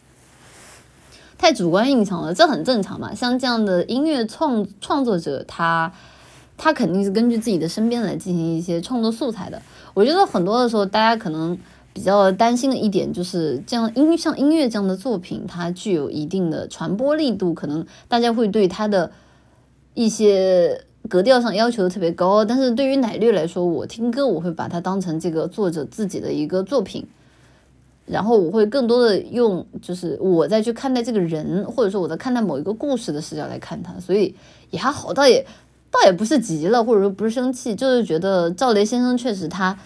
太主观印象了，这很正常嘛。像这样的音乐创创作者，他他肯定是根据自己的身边来进行一些创作素材的。我觉得很多的时候，大家可能比较担心的一点就是，这样音像音乐这样的作品，它具有一定的传播力度，可能大家会对它的一些格调上要求特别高。但是对于奶绿来说，我听歌我会把它当成这个作者自己的一个作品。然后我会更多的用，就是我再去看待这个人，或者说我在看待某一个故事的视角来看他，所以也还好，倒也倒也不是急了，或者说不是生气，就是觉得赵雷先生确实他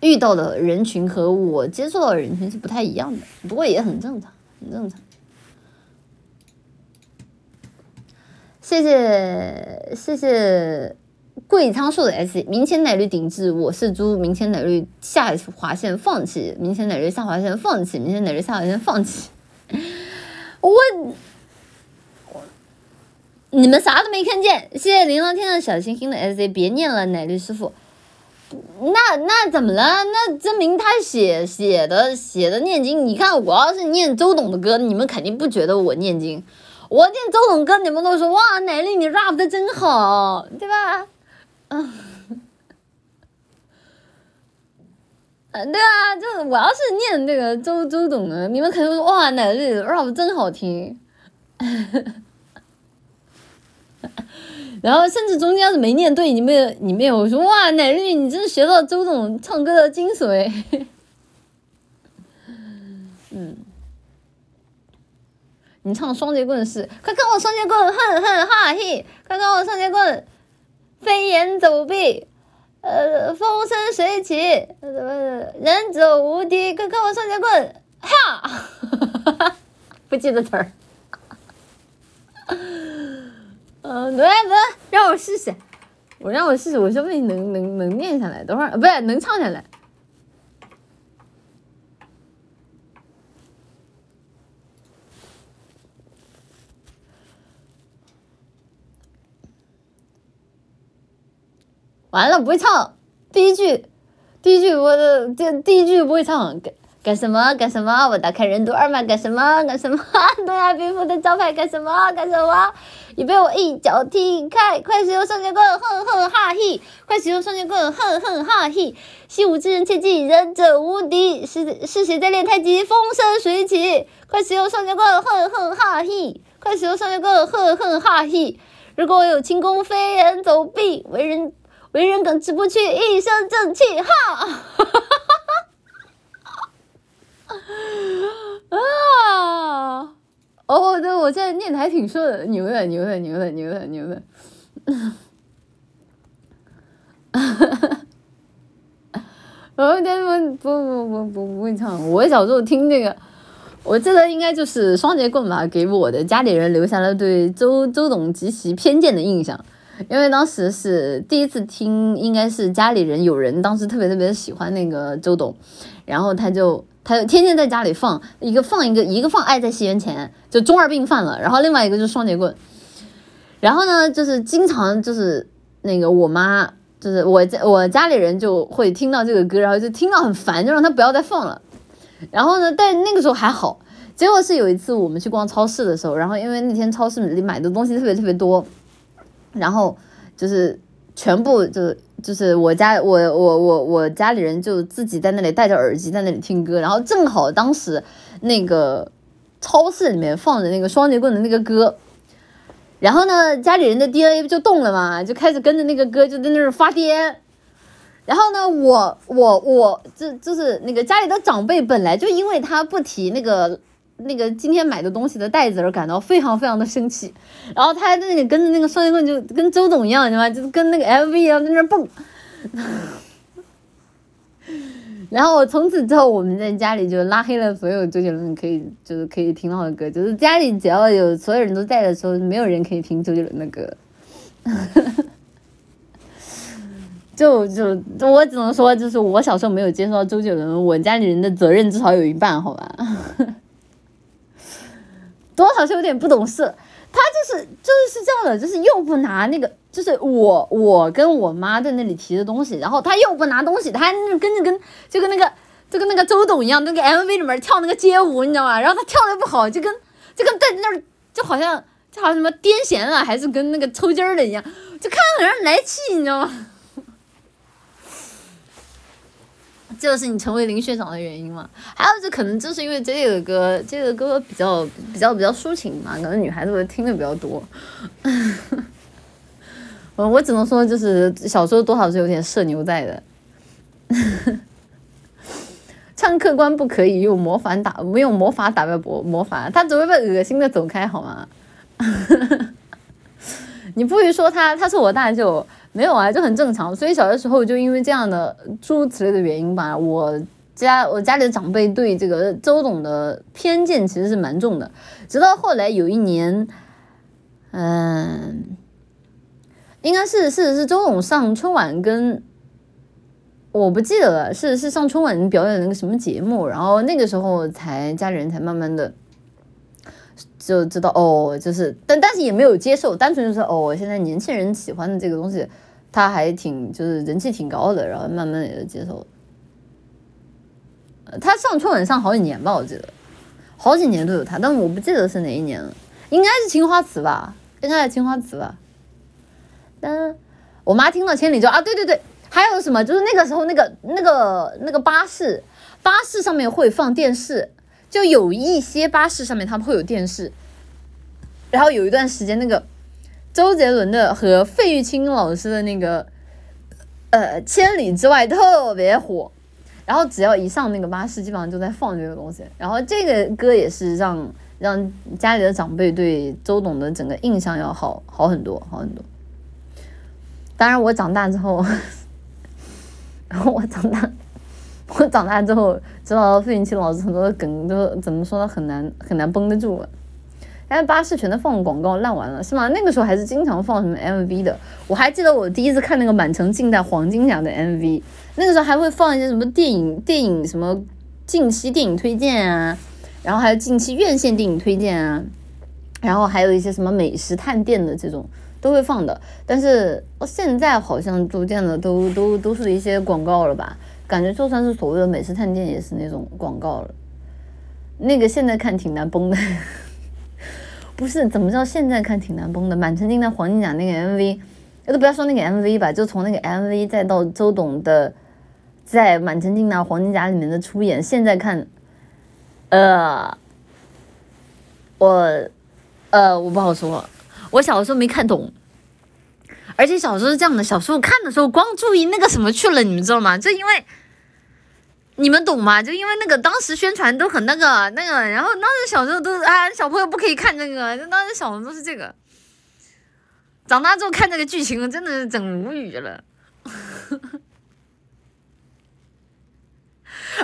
遇到的人群和我接触到的人群是不太一样的，不过也很正常，很正常。谢谢谢谢。贵仓树的 S，明前奶绿顶置，我是猪，明前奶绿下划线放弃，明前奶绿下划线放弃，明前奶绿下划线放弃。<laughs> 我，你们啥都没看见。谢谢琳琅天上小星星的 S，别念了，奶绿师傅。那那怎么了？那证明他写写的写的念经。你看我要是念周董的歌，你们肯定不觉得我念经。我念周董歌，你们都说哇，奶绿你 rap 的真好，对吧？嗯，<laughs> 对啊，就是我要是念这个周周董的，你们肯定说哇，奶绿 rap 真好听。<laughs> 然后甚至中间要是没念对，你们有你们有说哇，奶绿你真是学到周董唱歌的精髓。<laughs> 嗯，你唱双截棍是，快看我双截棍，哼哼哈嘿，快看我双截棍，飞檐走壁。呃，风生水起，人走无敌，快看我双截棍，哈，不记得词儿。嗯，来来，让我试试，我让我试试，我说不定能能能念下来，等会儿不是能唱下来。完了，不会唱第一句，第一句我的这第一句不会唱，干干什么干什么？我打开任督二脉干什么干什么？<laughs> 东亚病夫的招牌干什么干什么？你被我一脚踢开！快使用双截棍，哼哼哈嘿！快使用双截棍，哼哼哈嘿！习武之人切记，忍者无敌。是是谁在练太极？风生水起！快使用双截棍，哼哼哈嘿！快使用双截棍，哼哼哈嘿！如果我有轻功飞檐走壁，为人。为人耿直不屈，一身正气，哈！哈哈哈哈！<laughs> 啊！哦，对，我现在念的还挺顺的，牛的，牛的，牛的，牛的，牛的。哈哈哈！哦，不不不不不不会唱。我小时候听那个，我记得应该就是双截棍吧，给我的家里人留下了对周周董极其偏见的印象。因为当时是第一次听，应该是家里人有人当时特别特别喜欢那个周董，然后他就他就天天在家里放一个放一个一个放爱在西元前，就中二病犯了，然后另外一个就是双截棍，然后呢就是经常就是那个我妈就是我家我家里人就会听到这个歌，然后就听到很烦，就让他不要再放了。然后呢，但那个时候还好，结果是有一次我们去逛超市的时候，然后因为那天超市里买的东西特别特别多。然后就是全部就就是我家我我我我家里人就自己在那里戴着耳机在那里听歌，然后正好当时那个超市里面放着那个双截棍的那个歌，然后呢家里人的 DNA 就动了嘛，就开始跟着那个歌就在那儿发癫，然后呢我我我这就是那个家里的长辈本来就因为他不提那个。那个今天买的东西的袋子而感到非常非常的生气，然后他还在那里跟着那个双截棍，就跟周董一样，你知道吗？就是跟那个 LV 一样在那蹦。<laughs> 然后从此之后，我们在家里就拉黑了所有周杰伦可以就是可以听到的歌，就是家里只要有所有人都在的时候，没有人可以听周杰伦的歌。<laughs> 就就我只能说，就是我小时候没有接触到周杰伦，我家里人的责任至少有一半，好吧。多少是有点不懂事，他就是就是是这样的，就是又不拿那个，就是我我跟我妈在那里提的东西，然后他又不拿东西，他还跟着跟就跟那个就跟那个周董一样，那个 MV 里面跳那个街舞，你知道吗？然后他跳的不好，就跟就跟在那儿就好像就好像什么癫痫了，还是跟那个抽筋儿的一样，就看着让人来气，你知道吗？这个是你成为林学长的原因吗？还有，就可能就是因为这个歌，这个歌比较比较比较抒情嘛，可能女孩子会听的比较多。<laughs> 我我只能说，就是小时候多少是有点社牛在的。<laughs> 唱客观不可以用魔法打，没有魔法打败魔魔法，他只会被恶心的走开，好吗？<laughs> 你不会说他，他是我大舅。没有啊，就很正常。所以小的时候就因为这样的诸如此类的原因吧，我家我家里的长辈对这个周董的偏见其实是蛮重的。直到后来有一年，嗯，应该是是是周董上春晚跟我不记得了，是是上春晚表演那个什么节目，然后那个时候才家里人才慢慢的。就知道哦，就是，但但是也没有接受，单纯就是哦，现在年轻人喜欢的这个东西，他还挺就是人气挺高的，然后慢慢也就接受了。他上春晚上好几年吧，我记得，好几年都有他，但我不记得是哪一年了，应该是青花瓷吧，应该是青花瓷吧。但我妈听到千里就啊，对对对，还有什么？就是那个时候那个那个那个巴士，巴士上面会放电视，就有一些巴士上面他们会有电视。然后有一段时间，那个周杰伦的和费玉清老师的那个呃《千里之外》特别火。然后只要一上那个巴士，基本上就在放这个东西。然后这个歌也是让让家里的长辈对周董的整个印象要好好很多，好很多。当然，我长大之后，然 <laughs> 后我长大，我长大之后知道费玉清老师很多的梗都怎么说呢，很难很难绷得住。但是巴士全都放广告烂完了，是吗？那个时候还是经常放什么 MV 的。我还记得我第一次看那个满城尽带黄金甲的 MV。那个时候还会放一些什么电影、电影什么近期电影推荐啊，然后还有近期院线电影推荐啊，然后还有一些什么美食探店的这种都会放的。但是现在好像逐渐的都都都是一些广告了吧？感觉就算是所谓的美食探店也是那种广告了。那个现在看挺难崩的，<laughs> 不是？怎么叫现在看挺难崩的？满城尽带黄金甲那个 MV，都不要说那个 MV 吧，就从那个 MV 再到周董的。在《满城尽带黄金甲》里面的出演，现在看，呃，我，呃，我不好说。我小时候没看懂，而且小时候是这样的，小时候看的时候光注意那个什么去了，你们知道吗？就因为你们懂吗？就因为那个当时宣传都很那个那个，然后当时小时候都是啊，小朋友不可以看这个，就当时小的都是这个。长大之后看这个剧情，真的是整无语了。<laughs> 而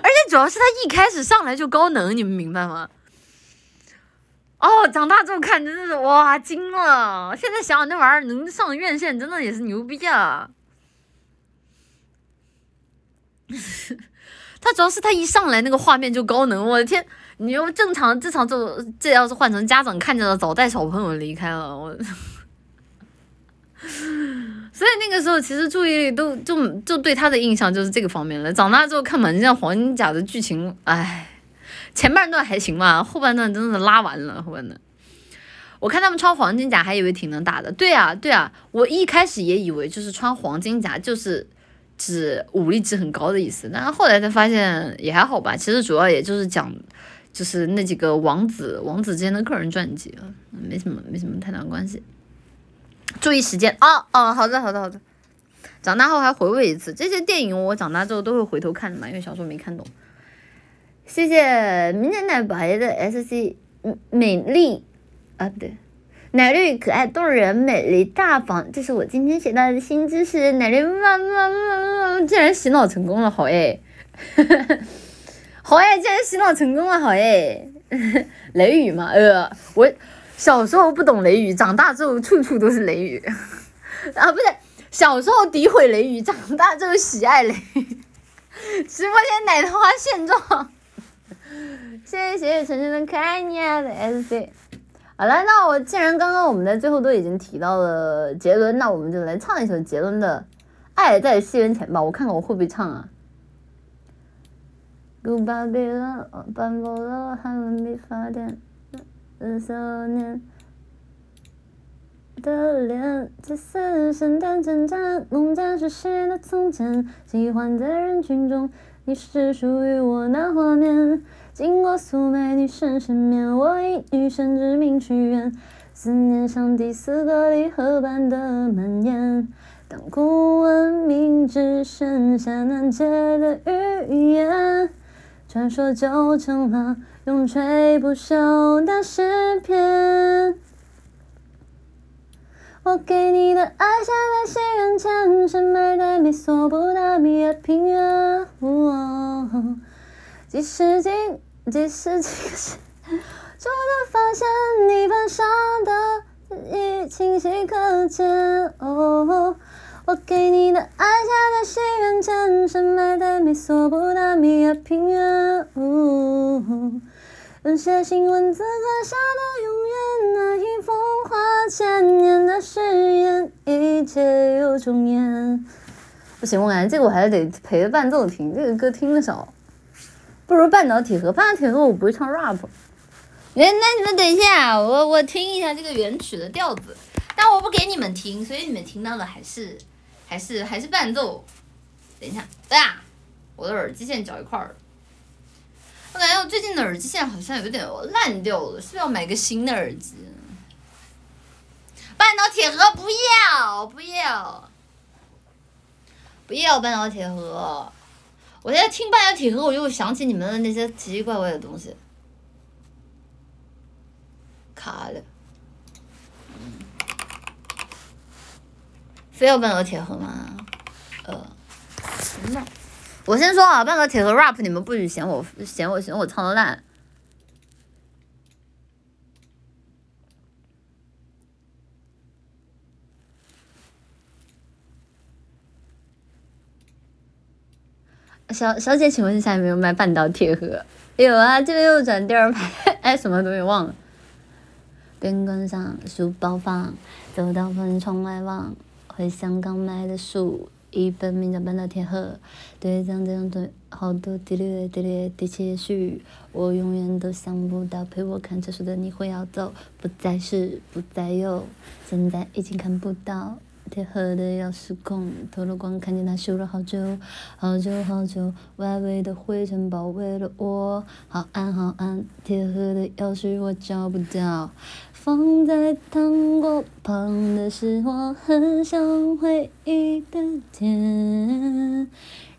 且主要是他一开始上来就高能，你们明白吗？哦，长大之后看真的是哇惊了！现在想想那玩意儿能上院线，真的也是牛逼啊！<laughs> 他主要是他一上来那个画面就高能，我的天！你用正常正常这这要是换成家长看见了，早带小朋友离开了我。<laughs> 所以那个时候其实注意力都就就对他的印象就是这个方面了。长大之后看《满江黄金甲》的剧情，唉，前半段还行吧，后半段真的是拉完了。后半段，我看他们穿黄金甲还以为挺能打的。对啊，对啊，我一开始也以为就是穿黄金甲就是指武力值很高的意思，但是后来才发现也还好吧。其实主要也就是讲就是那几个王子王子之间的个人传记，没什么没什么太大关系。注意时间哦哦，好的好的好的。长大后还回味一次这些电影，我长大之后都会回头看的嘛，因为小时候没看懂。谢谢明年奶白的 S C 美丽啊不对，奶绿可爱动人，美丽大方，这是我今天学到的新知识。奶绿妈妈妈竟然洗脑成功了，好哎，好哎，竟然洗脑成功了，好哎，雷雨嘛呃我。小时候不懂雷雨，长大之后处处都是雷雨啊！不是，小时候诋毁雷雨，长大之后喜爱雷雨。直播间奶桃花现状，谢谢晨晨的可爱你啊的 SC。好了，那我既然刚刚我们在最后都已经提到了杰伦，那我们就来唱一首杰伦的《爱在西元前》吧。我看看我会不会唱啊。古巴比伦，斑驳了汉文笔法典。十三年的脸，在死神诞征战，梦想实现的从前，喜欢在人群中，你是属于我那画面。经过素美女神身面，我以女神之名许愿，思念像第四个离合般的蔓延。当古文明只剩下难解的语言，传说就成了。永垂不朽的诗篇。我给你的爱，写在西元前，深埋在美索不达米亚平原。几世纪，几世纪，<laughs> 终于发现泥板上的字迹清晰可见。哦我给你的爱，写在西元前，深埋在美索不达米亚平原。哦用写信文字刻下的永远，那一幅画千年的誓言，一切又重演。不行，我感觉这个我还是得陪着伴奏听，这个歌听的少，不如半导体和半导体和我不会唱 rap。那那你们等一下，我我听一下这个原曲的调子，但我不给你们听，所以你们听到的还是还是还是伴奏。等一下，对啊，我的耳机线绞一块儿了。我感觉我最近的耳机线好像有点烂掉了，是不是要买个新的耳机？半导铁盒不要，不要，不要半导铁盒。我现在听半导铁盒，我就会想起你们的那些奇奇怪怪的东西。卡了。非要半导铁盒吗？呃，行吧。我先说啊，半导铁盒 rap 你们不许嫌我嫌我嫌我唱的烂。小小姐，请问一下有没有卖半导铁盒？有啊，这边右转第二排，哎，什么东西忘了？边关上书包放，走到房窗外望，回香港买的书，一本名叫《半岛铁盒》，对仗这样对，好多滴哩滴哩滴气续，我永远都想不到陪我看这书的你会要走，不再是，不再有，现在已经看不到。铁盒的钥匙孔，透了光，看见它修了好久，好久好久，外围的灰尘包围了我，好暗好暗，铁盒的钥匙我找不到，放在糖果旁的是我很想回忆的甜，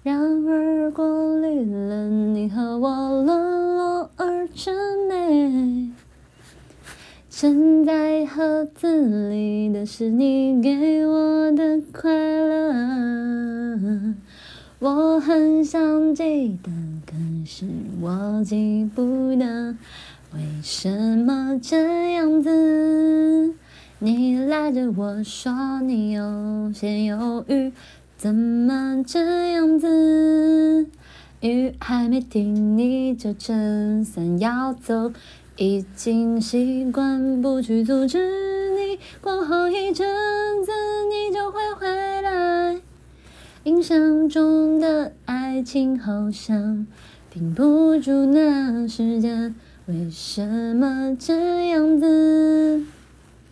然而过滤了你和我沦落而成。沉在盒子里的是你给我的快乐，我很想记得，可是我记不得，为什么这样子？你拉着我说你有些犹豫，怎么这样子？雨还没停，你就撑伞要走。已经习惯不去阻止你，过后一阵子你就会回来。印象中的爱情好像顶不住那时间，为什么这样子？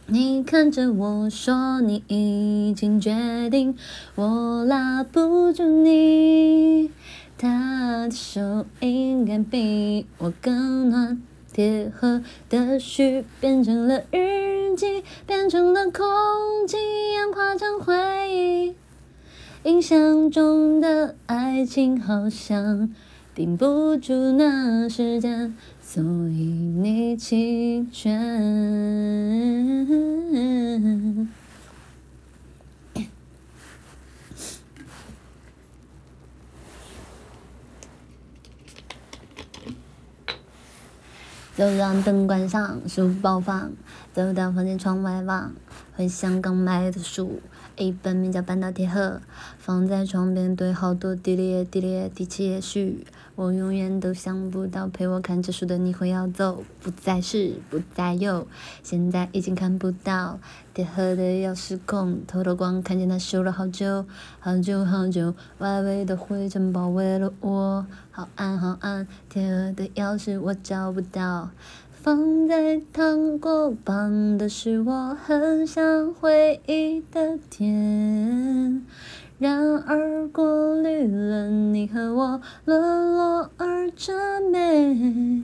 你看着我说你已经决定，我拉不住你。他的手应该比我更暖。铁盒的序变成了日记，变成了空气，氧化成回忆。印象中的爱情好像顶不住那时间，所以你弃权。走廊灯关上，书包放，走到房间窗外望，回想刚买的书，一本名叫《半岛铁盒》，放在床边堆好多滴哩滴哩滴气也许，我永远都想不到陪我看这书的你会要走，不再是，不再有，现在已经看不到。铁盒的钥匙孔，透了光，看见它修了好久，好久好久，外围的灰尘包围了我，好暗好暗。铁盒的钥匙我找不到，放在糖果旁的是我很想回忆的甜，然而过滤了你和我沦落而真美。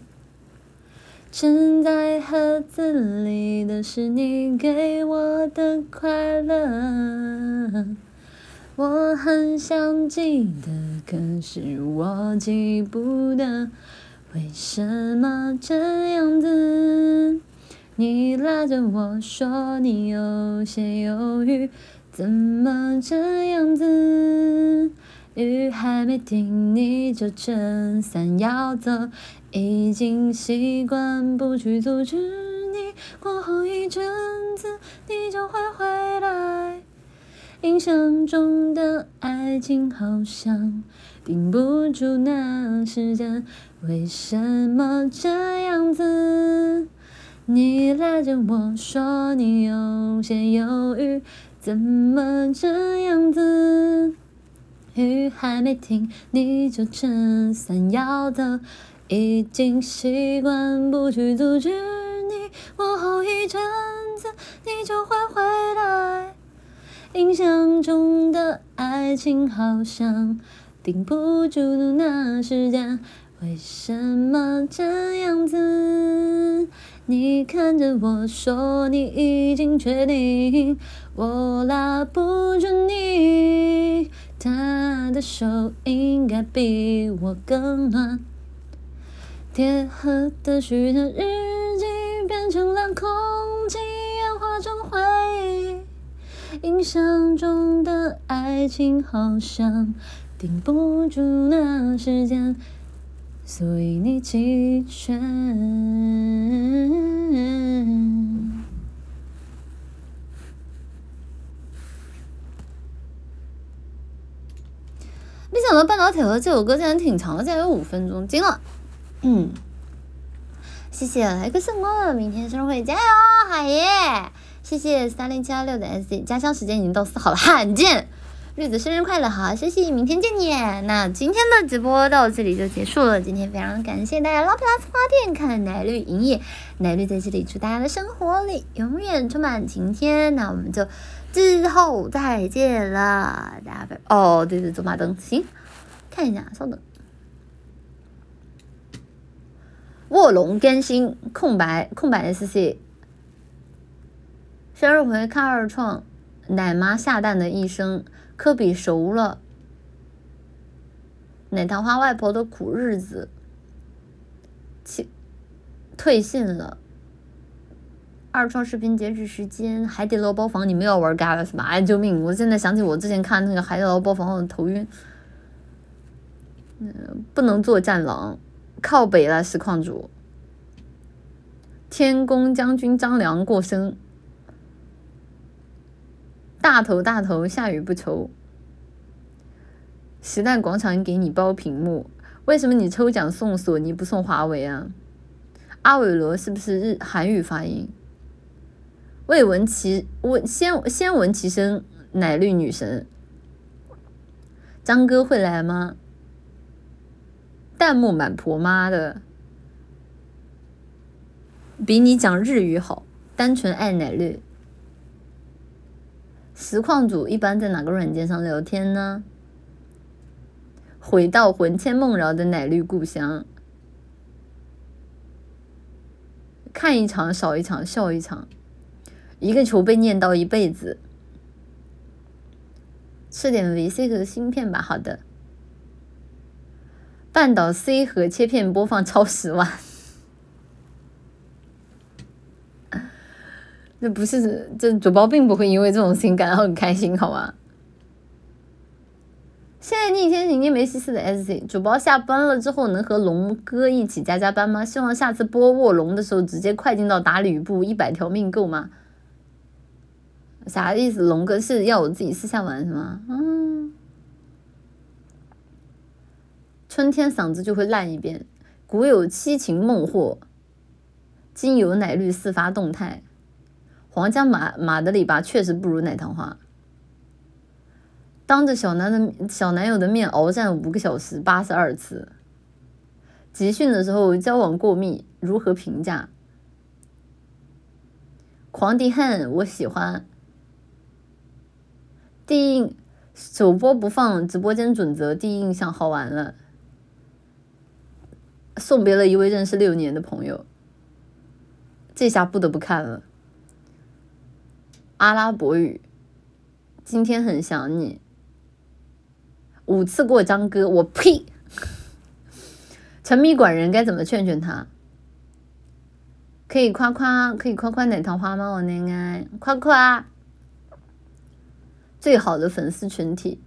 沉在盒子里的是你给我的快乐，我很想记得，可是我记不得，为什么这样子？你拉着我说你有些犹豫，怎么这样子？雨还没停，你就撑伞要走。已经习惯不去阻止你，过后一阵子你就会回来。印象中的爱情好像顶不住那时间，为什么这样子？你拉着我说你有些犹豫，怎么这样子？雨还没停，你就撑伞要走。已经习惯不去阻止你，过后一阵子你就会回来。印象中的爱情好像顶不住那时间，为什么这样子？你看着我说你已经确定，我拉不住你。他的手应该比我更暖。叠合的许多日记变成了空气，演化成回忆。印象中的爱情好像顶不住那时间，所以你弃权。没想到半导体盒这首歌竟然挺长的，竟然有五分钟，惊了。嗯，谢谢来个圣光，明天生日会加油，海爷！谢谢三零七幺六的 S C，家乡时间已经到四号了，罕见。绿子生日快乐，好好休息，明天见你。那今天的直播到这里就结束了，今天非常感谢大家拉普拉斯花店看奶绿营业，奶绿在这里祝大家的生活里永远充满晴天。那我们就之后再见了，大家拜。哦，对对，走马灯，行，看一下，稍等。卧龙更新空白空白 SC，生日回看二创，奶妈下蛋的一生，科比熟了，奶糖花外婆的苦日子，退退信了，二创视频截止时间，海底捞包房你们要玩 gas 是吧？哎救命！我现在想起我之前看那个海底捞包房，我头晕，嗯，不能做战狼。靠北了，实况主。天宫将军张良过生，大头大头，下雨不愁。时代广场给你包屏幕，为什么你抽奖送索尼不送华为啊？阿伟罗是不是日韩语发音？未闻其闻先先闻其声，奶绿女神。张哥会来吗？弹幕满婆妈的，比你讲日语好。单纯爱奶绿。实况组一般在哪个软件上聊天呢？回到魂牵梦绕的奶绿故乡，看一场少一场，笑一场，一个球被念叨一辈子。吃点维 C 和芯片吧，好的。半岛 C 和切片播放超十万，那不是这主播并不会因为这种事情感到很开心，好吗？现在逆天行天梅西斯的 SC 主播下班了之后能和龙哥一起加加班吗？希望下次播卧龙的时候直接快进到打吕布一百条命够吗？啥意思？龙哥是要我自己私下玩是吗？嗯。春天嗓子就会烂一遍，古有七情孟获，今有奶绿四发动态。皇家马马德里吧确实不如奶糖花。当着小男的小男友的面鏖战五个小时八十二次。集训的时候交往过密，如何评价？狂迪恨我喜欢。第一首播不放直播间准则，第一印象好玩了。送别了一位认识六年的朋友，这下不得不看了。阿拉伯语，今天很想你。五次过张哥，我呸！沉迷管人该怎么劝劝他？可以夸夸，可以夸夸奶糖花吗？我那个夸夸，最好的粉丝群体，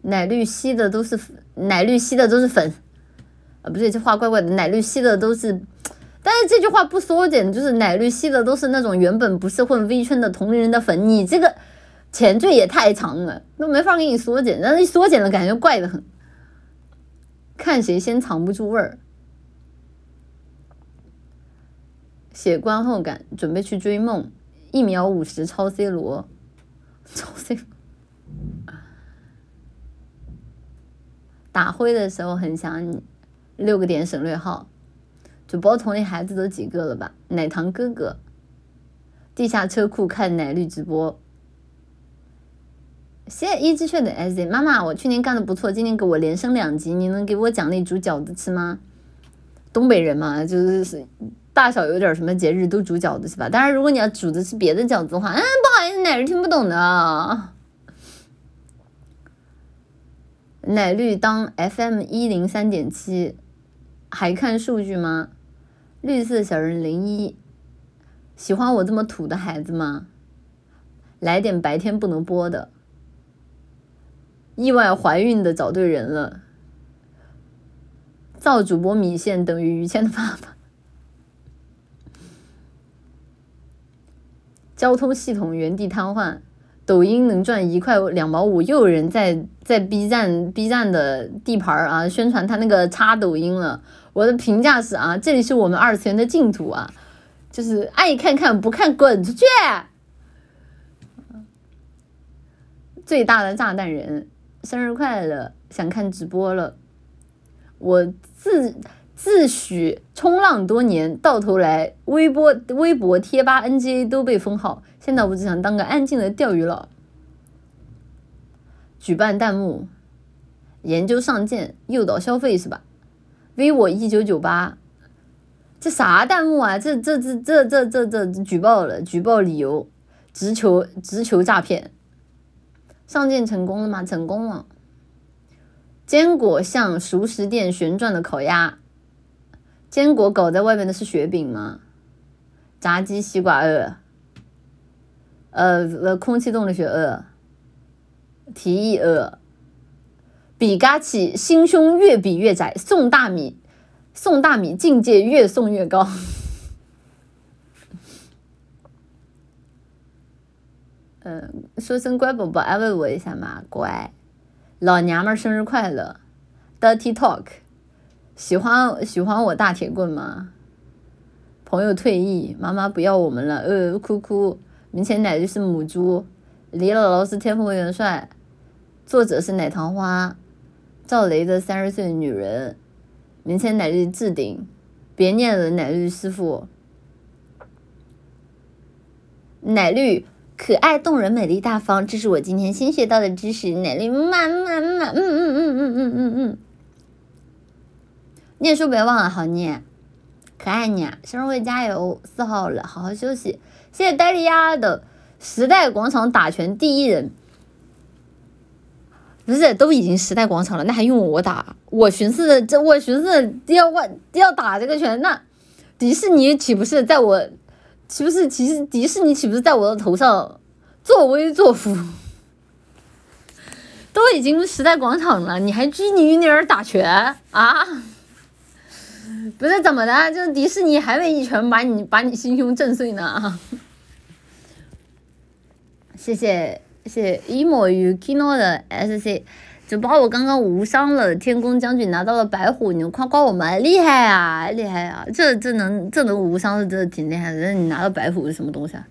奶绿吸的都是奶绿吸的都是粉。啊，不对，这话怪怪的。奶绿吸的都是，但是这句话不缩减，就是奶绿系的都是那种原本不是混 V 圈的同龄人的粉。你这个前缀也太长了，都没法给你缩减。但是一缩减了，感觉怪的很。看谁先藏不住味儿。写观后感，准备去追梦。一秒五十超 C 罗，超 C。<laughs> 打灰的时候很想你。六个点省略号，主播同龄孩子都几个了吧？奶糖哥哥，地下车库看奶绿直播，谢谢一只雀的 S，妈妈，我去年干的不错，今年给我连升两级，你能给我奖励煮饺子吃吗？东北人嘛，就是是大小有点什么节日都煮饺子是吧？当然，如果你要煮的是别的饺子的话，嗯，不好意思，奶绿听不懂的。奶绿当 FM 一零三点七，还看数据吗？绿色小人零一，喜欢我这么土的孩子吗？来点白天不能播的。意外怀孕的找对人了。造主播米线等于于谦的爸爸。交通系统原地瘫痪。抖音能赚一块两毛五，又有人在在 B 站 B 站的地盘啊宣传他那个插抖音了。我的评价是啊，这里是我们二次元的净土啊，就是爱看看不看滚出去。最大的炸弹人，生日快乐！想看直播了。我自自诩冲浪多年，到头来微博、微博、贴吧、NGA 都被封号。现在我只想当个安静的钓鱼佬。举办弹幕，研究上舰，诱导消费是吧？v 我一九九八，这啥弹幕啊？这这这这这这这举报了，举报理由，直求直求诈骗。上舰成功了吗？成功了。坚果像熟食店旋转的烤鸭，坚果搞在外面的是雪饼吗？炸鸡西瓜二。呃呃，空气动力学二，提议二，比嘎起心胸越比越窄，送大米，送大米境界越送越高。<laughs> 嗯，说声乖宝宝，安慰我一下嘛，乖，老娘们儿生日快乐，Dirty Talk，喜欢喜欢我大铁棍吗？朋友退役，妈妈不要我们了，呃，哭哭。明前奶绿是母猪，李姥姥是天蓬元帅，作者是奶糖花，赵雷的三十岁的女人，明前奶绿置顶，别念了奶绿师傅，奶绿可爱动人美丽大方，这是我今天新学到的知识，奶绿嘛嘛嘛，嗯嗯嗯嗯嗯嗯嗯，念书别忘了好念，可爱你啊，生日会加油，四号了，好好休息。谢谢戴利亚的时代广场打拳第一人，不是都已经时代广场了，那还用我打？我寻思的这，我寻思要万要打这个拳，那迪士尼岂不是在我，岂不是其实迪士尼岂不是在我的头上作威作福？都已经时代广场了，你还拘泥于那儿打拳啊？不是怎么的，就是迪士尼还没一拳把你把你心胸震碎呢。谢谢谢谢 emo 与 kino 的 sc，就把我刚刚无伤了。天宫将军拿到了白虎，你夸夸我们厉害啊，厉害啊！这这能这能无伤是真的挺厉害的。那你拿到白虎是什么东西啊？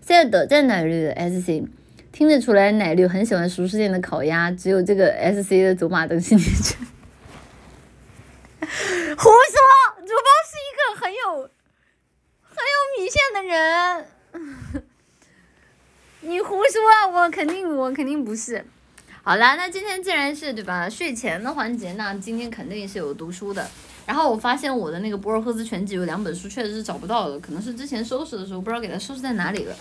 谢谢的在奶绿的 sc，听得出来奶绿很喜欢熟食店的烤鸭，只有这个 sc 的走马灯心里去。<laughs> 胡说，主播是一个很有很有米线的人。你胡说，我肯定我肯定不是。好啦，那今天既然是对吧睡前的环节，那今天肯定是有读书的。然后我发现我的那个博尔赫兹全集有两本书确实是找不到了，可能是之前收拾的时候不知道给它收拾在哪里了。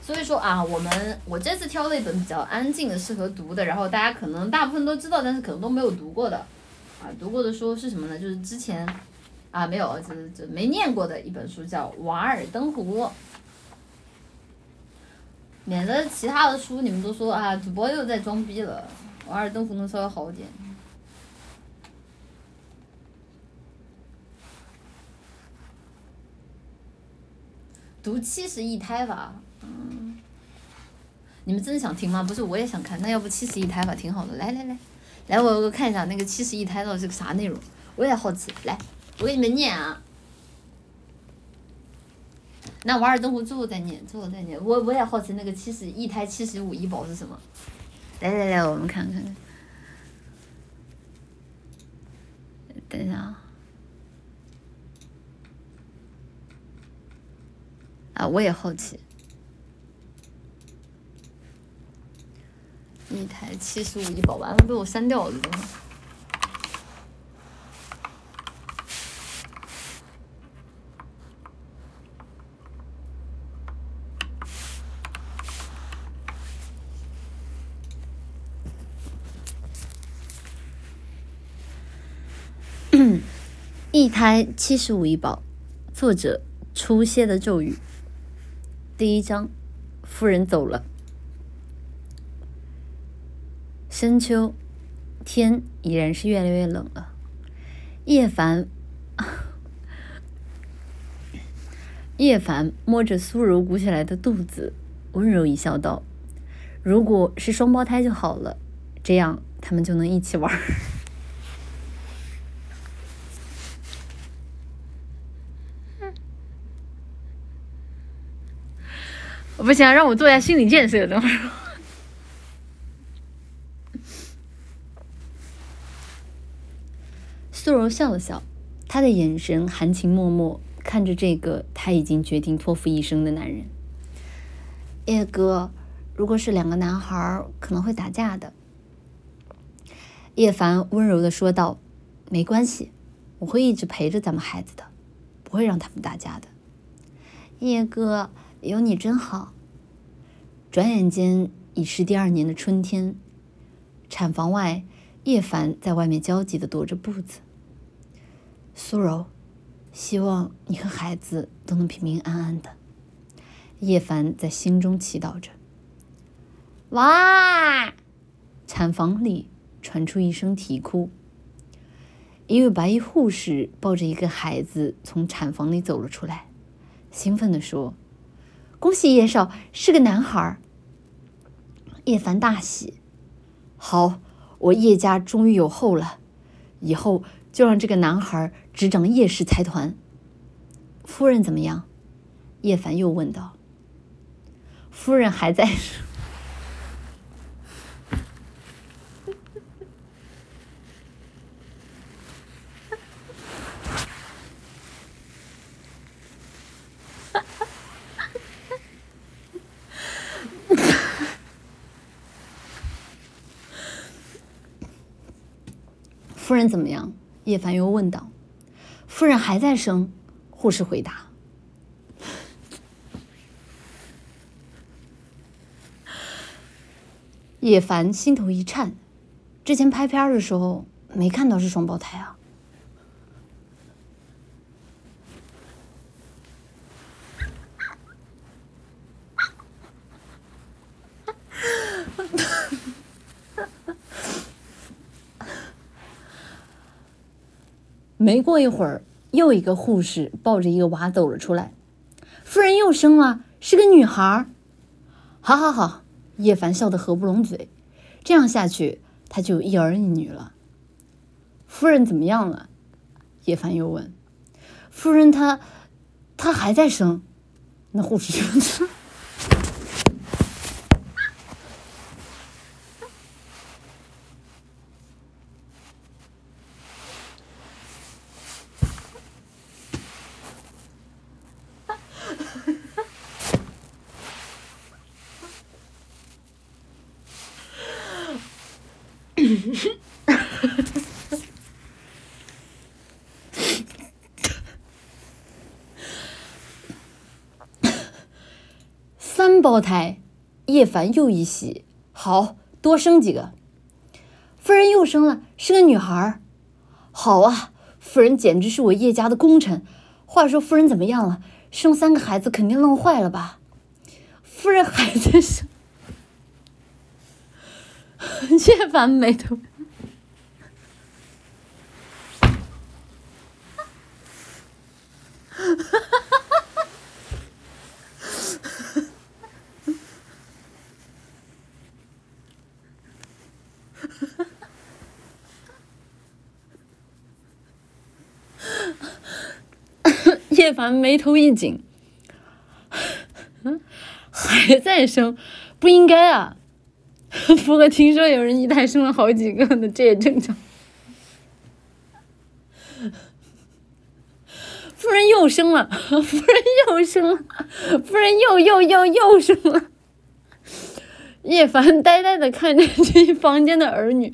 所以说啊，我们我这次挑了一本比较安静的、适合读的，然后大家可能大部分都知道，但是可能都没有读过的啊。读过的书是什么呢？就是之前啊没有，就是就没念过的一本书，叫《瓦尔登湖》。免得其他的书你们都说啊，主播又在装逼了。《瓦尔登湖》能稍微好一点。读七十一胎吧，嗯。你们真的想听吗？不是，我也想看。那要不七十一胎吧，挺好的。来来来，来我我看一下那个七十一胎到底是个啥内容，我也好奇。来，我给你们念啊。那瓦尔登湖最后再念，最后再念。我我也好奇那个七十一胎七十五医保是什么？来来来，我们看看。等一下啊！啊，我也好奇。一台七十五亿宝完了被我删掉了，等一胎七十五亿宝，作者初歇的咒语。第一章，夫人走了。深秋，天已然是越来越冷了。叶凡，<laughs> 叶凡摸着苏柔鼓起来的肚子，温柔一笑，道：“如果是双胞胎就好了，这样他们就能一起玩。”不行，让我做一下心理建设，等会儿。苏柔笑了笑，她的眼神含情脉脉，看着这个他已经决定托付一生的男人。叶哥，如果是两个男孩，可能会打架的。叶凡温柔的说道：“没关系，我会一直陪着咱们孩子的，不会让他们打架的。”叶哥。有你真好。转眼间已是第二年的春天，产房外，叶凡在外面焦急的踱着步子。苏柔，希望你和孩子都能平平安安的。叶凡在心中祈祷着。哇！产房里传出一声啼哭，一位白衣护士抱着一个孩子从产房里走了出来，兴奋地说。恭喜叶少是个男孩叶凡大喜。好，我叶家终于有后了，以后就让这个男孩执掌叶氏财团。夫人怎么样？叶凡又问道。夫人还在。夫怎么样？叶凡又问道。夫人还在生，护士回答。叶凡心头一颤，之前拍片的时候没看到是双胞胎啊。没过一会儿，又一个护士抱着一个娃走了出来。夫人又生了，是个女孩。好好好，叶凡笑得合不拢嘴。这样下去，他就一儿一女了。夫人怎么样了？叶凡又问。夫人她，她还在生。那护士说。三胞胎，叶凡又一喜，好多生几个。夫人又生了，是个女孩好啊，夫人简直是我叶家的功臣。话说夫人怎么样了？生三个孩子肯定弄坏了吧？夫人还在生。<laughs> 叶凡眉头。哈哈哈叶凡眉头一紧，还在生，不应该啊！<laughs> 不过听说有人一胎生了好几个呢，这也正常。夫人又生了，夫人又生了，夫人又又又又生了。叶凡呆呆的看着这房间的儿女，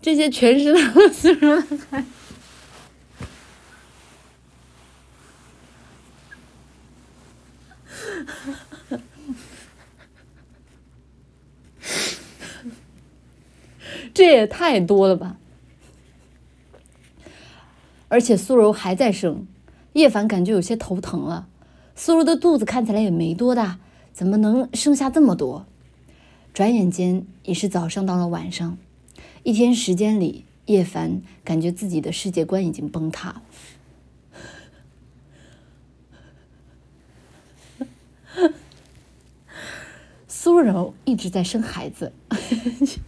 这些全是他的苏柔的孩子。<laughs> 这也太多了吧！而且苏柔还在生，叶凡感觉有些头疼了。苏柔的肚子看起来也没多大，怎么能生下这么多？转眼间已是早上到了晚上，一天时间里，叶凡感觉自己的世界观已经崩塌。<laughs> 苏柔一直在生孩子。<laughs>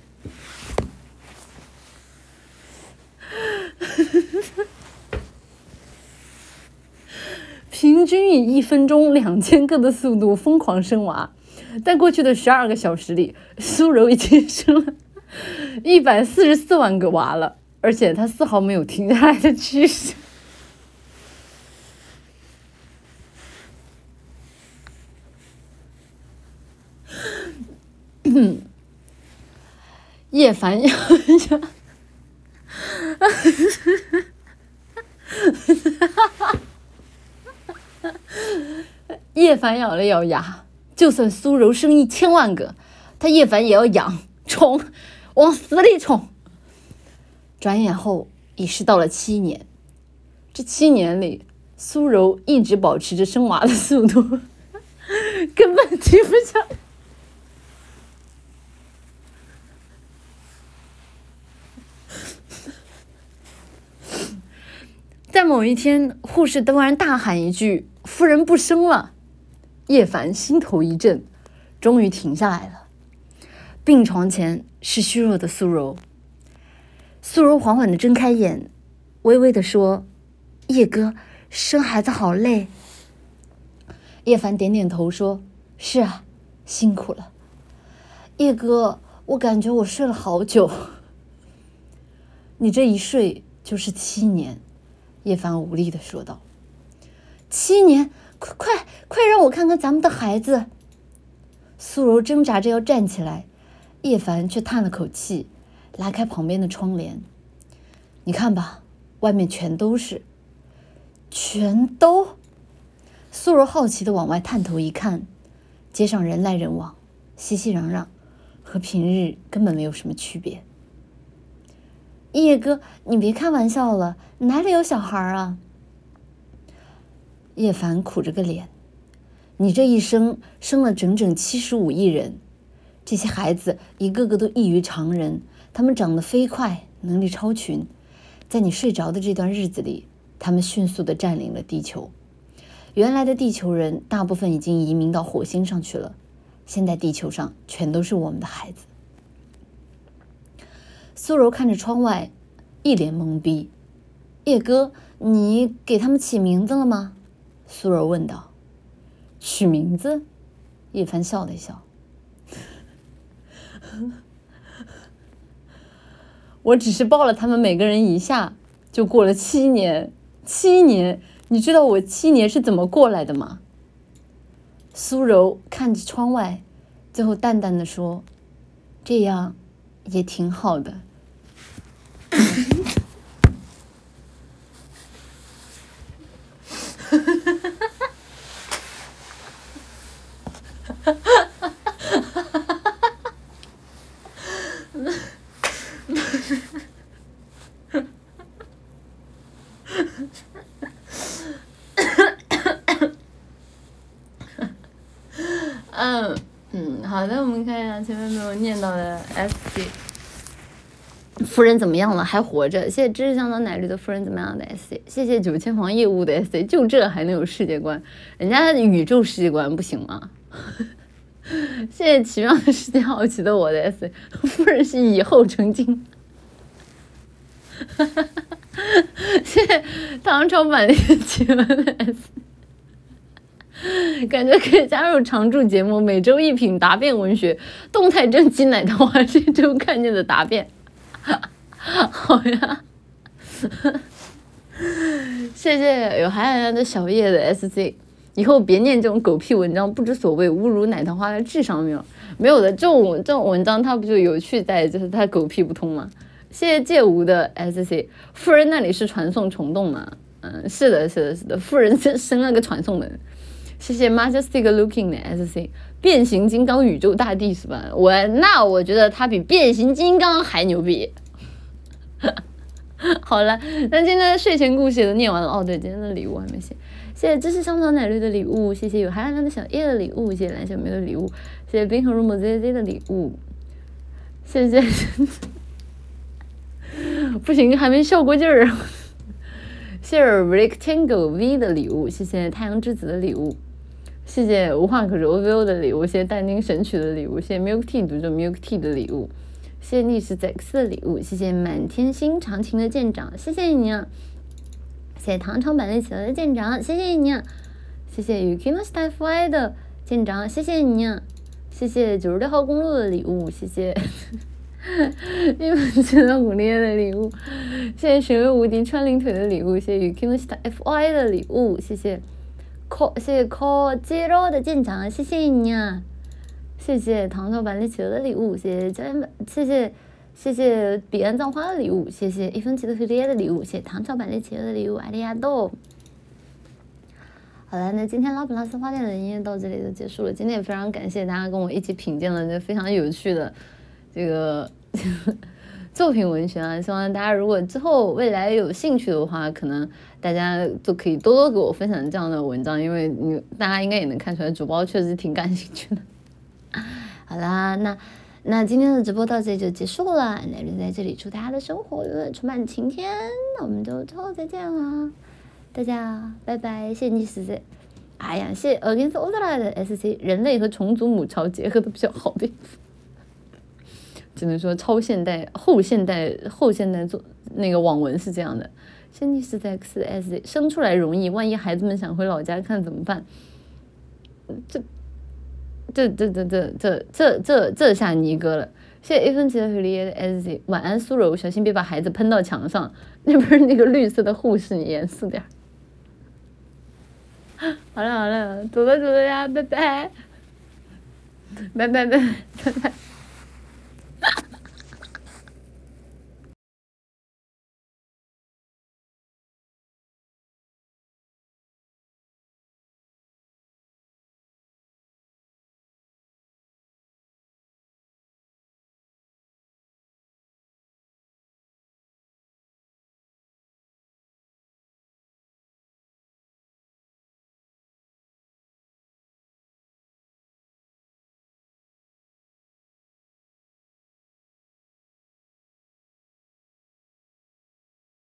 平均以一分钟两千个的速度疯狂生娃，在过去的十二个小时里，苏柔已经生了一百四十四万个娃了，而且她丝毫没有停下来的趋势。<laughs> 叶凡要。叶凡咬了咬牙，就算苏柔生一千万个，他叶凡也要养宠，往死里宠。转眼后已是到了七年，这七年里，苏柔一直保持着生娃的速度，<laughs> 根本提不上。在某一天，护士突然大喊一句：“夫人不生了！”叶凡心头一震，终于停下来了。病床前是虚弱的苏柔。苏柔缓缓的睁开眼，微微的说：“叶哥，生孩子好累。”叶凡点点头说：“是啊，辛苦了。”叶哥，我感觉我睡了好久。你这一睡就是七年。叶凡无力的说道：“七年，快快快，让我看看咱们的孩子。”苏柔挣扎着要站起来，叶凡却叹了口气，拉开旁边的窗帘：“你看吧，外面全都是，全都。”苏柔好奇的往外探头一看，街上人来人往，熙熙攘攘，和平日根本没有什么区别。叶哥，你别开玩笑了，哪里有小孩啊？叶凡苦着个脸，你这一生生了整整七十五亿人，这些孩子一个个都异于常人，他们长得飞快，能力超群，在你睡着的这段日子里，他们迅速的占领了地球。原来的地球人大部分已经移民到火星上去了，现在地球上全都是我们的孩子。苏柔看着窗外，一脸懵逼。叶哥，你给他们起名字了吗？苏柔问道。取名字？叶凡笑了笑。<laughs> 我只是抱了他们每个人一下，就过了七年。七年，你知道我七年是怎么过来的吗？苏柔看着窗外，最后淡淡的说：“这样也挺好的。”嗯嗯，好的，我们看一下前面没有念到的 S C。夫人怎么样了？还活着。谢谢知识香草奶绿的夫人怎么样的 S C，谢谢九千房业务的 S C，就这还能有世界观？人家宇宙世界观不行吗？<laughs> 谢谢奇妙的世界好奇的我的 S C，夫人是以后成精。<laughs> 谢谢唐朝版的奇闻的 S，感觉可以加入常驻节目，每周一品答辩文学，动态征集奶糖花这周看见的答辩。<laughs> 好呀，谢谢有海洋的小叶的 S C，以后别念这种狗屁文章，不知所谓，侮辱奶糖花的智商没有？没有的，这种这种文章它不就有趣在，就是它狗屁不通吗？谢谢借无的 S C，富人那里是传送虫洞吗？嗯，是的，是的，是的，富人生生了个传送门。谢谢 Majestic Looking 的 S C，变形金刚宇宙大帝是吧？我那我觉得他比变形金刚还牛逼。<laughs> 好了，那今天的睡前故事也都念完了。哦，对，今天的礼物还没写。谢谢芝士香草奶绿的礼物，谢谢有海蓝蓝的小叶的礼物，谢谢蓝小梅的礼物，谢谢冰河入魔 Z Z 的礼物，谢谢。<laughs> 不行，还没笑过劲儿。谢谢 Rectangle V 的礼物，谢谢太阳之子的礼物，谢谢无话可说 OVO 的礼物，谢谢但丁神曲的礼物，谢谢 Milk Tea 读者 Milk Tea 的礼物，谢谢逆时 X 的礼物，谢谢满天星长情的舰长，谢谢你啊！谢谢唐朝版内企鹅的舰长，谢谢你啊！谢谢 Ukino Style Fly 的舰长，谢谢你啊！谢谢九十六号公路的礼物，谢谢。你们知道五烈的礼物，谢谢神威无敌穿领腿的礼物，谢谢与 King FY 的礼物，谢谢 Co 谢谢 Co Zero 的舰长，谢谢你啊！谢谢糖糖板栗企鹅的礼物，谢谢江谢谢谢谢彼岸葬花的礼物，谢谢一分钱的蝴蝶的礼物，谢谢糖炒板栗企鹅的礼物，阿里亚多。好了，那今天拉普拉斯花店的营业到这里就结束了。今天也非常感谢大家跟我一起品鉴了这非常有趣的。这个作品文学啊，希望大家如果之后未来有兴趣的话，可能大家都可以多多给我分享这样的文章，因为你大家应该也能看出来，主播确实挺感兴趣的。<laughs> 好啦，那那今天的直播到这里就结束了，那就在这里祝大家的生活永远充满晴天，那我们就之后再见啦，大家拜拜，谢谢你死在，哎呀，谢谢 Against All the 的 SC，人类和虫族母巢结合的比较好的。只能说超现代、后现代、后现代做那个网文是这样的。先帝是在 X S 生出来容易，万一孩子们想回老家看怎么办？这、这、这、这、这、这、这、这、这下尼哥了。谢谢 A 分级的菲利 S Z，晚安苏柔，小心别把孩子喷到墙上。那不是那个绿色的护士，你严肃点。<laughs> 好了好了，走了走了呀，拜拜 <laughs> 拜，拜拜拜拜拜。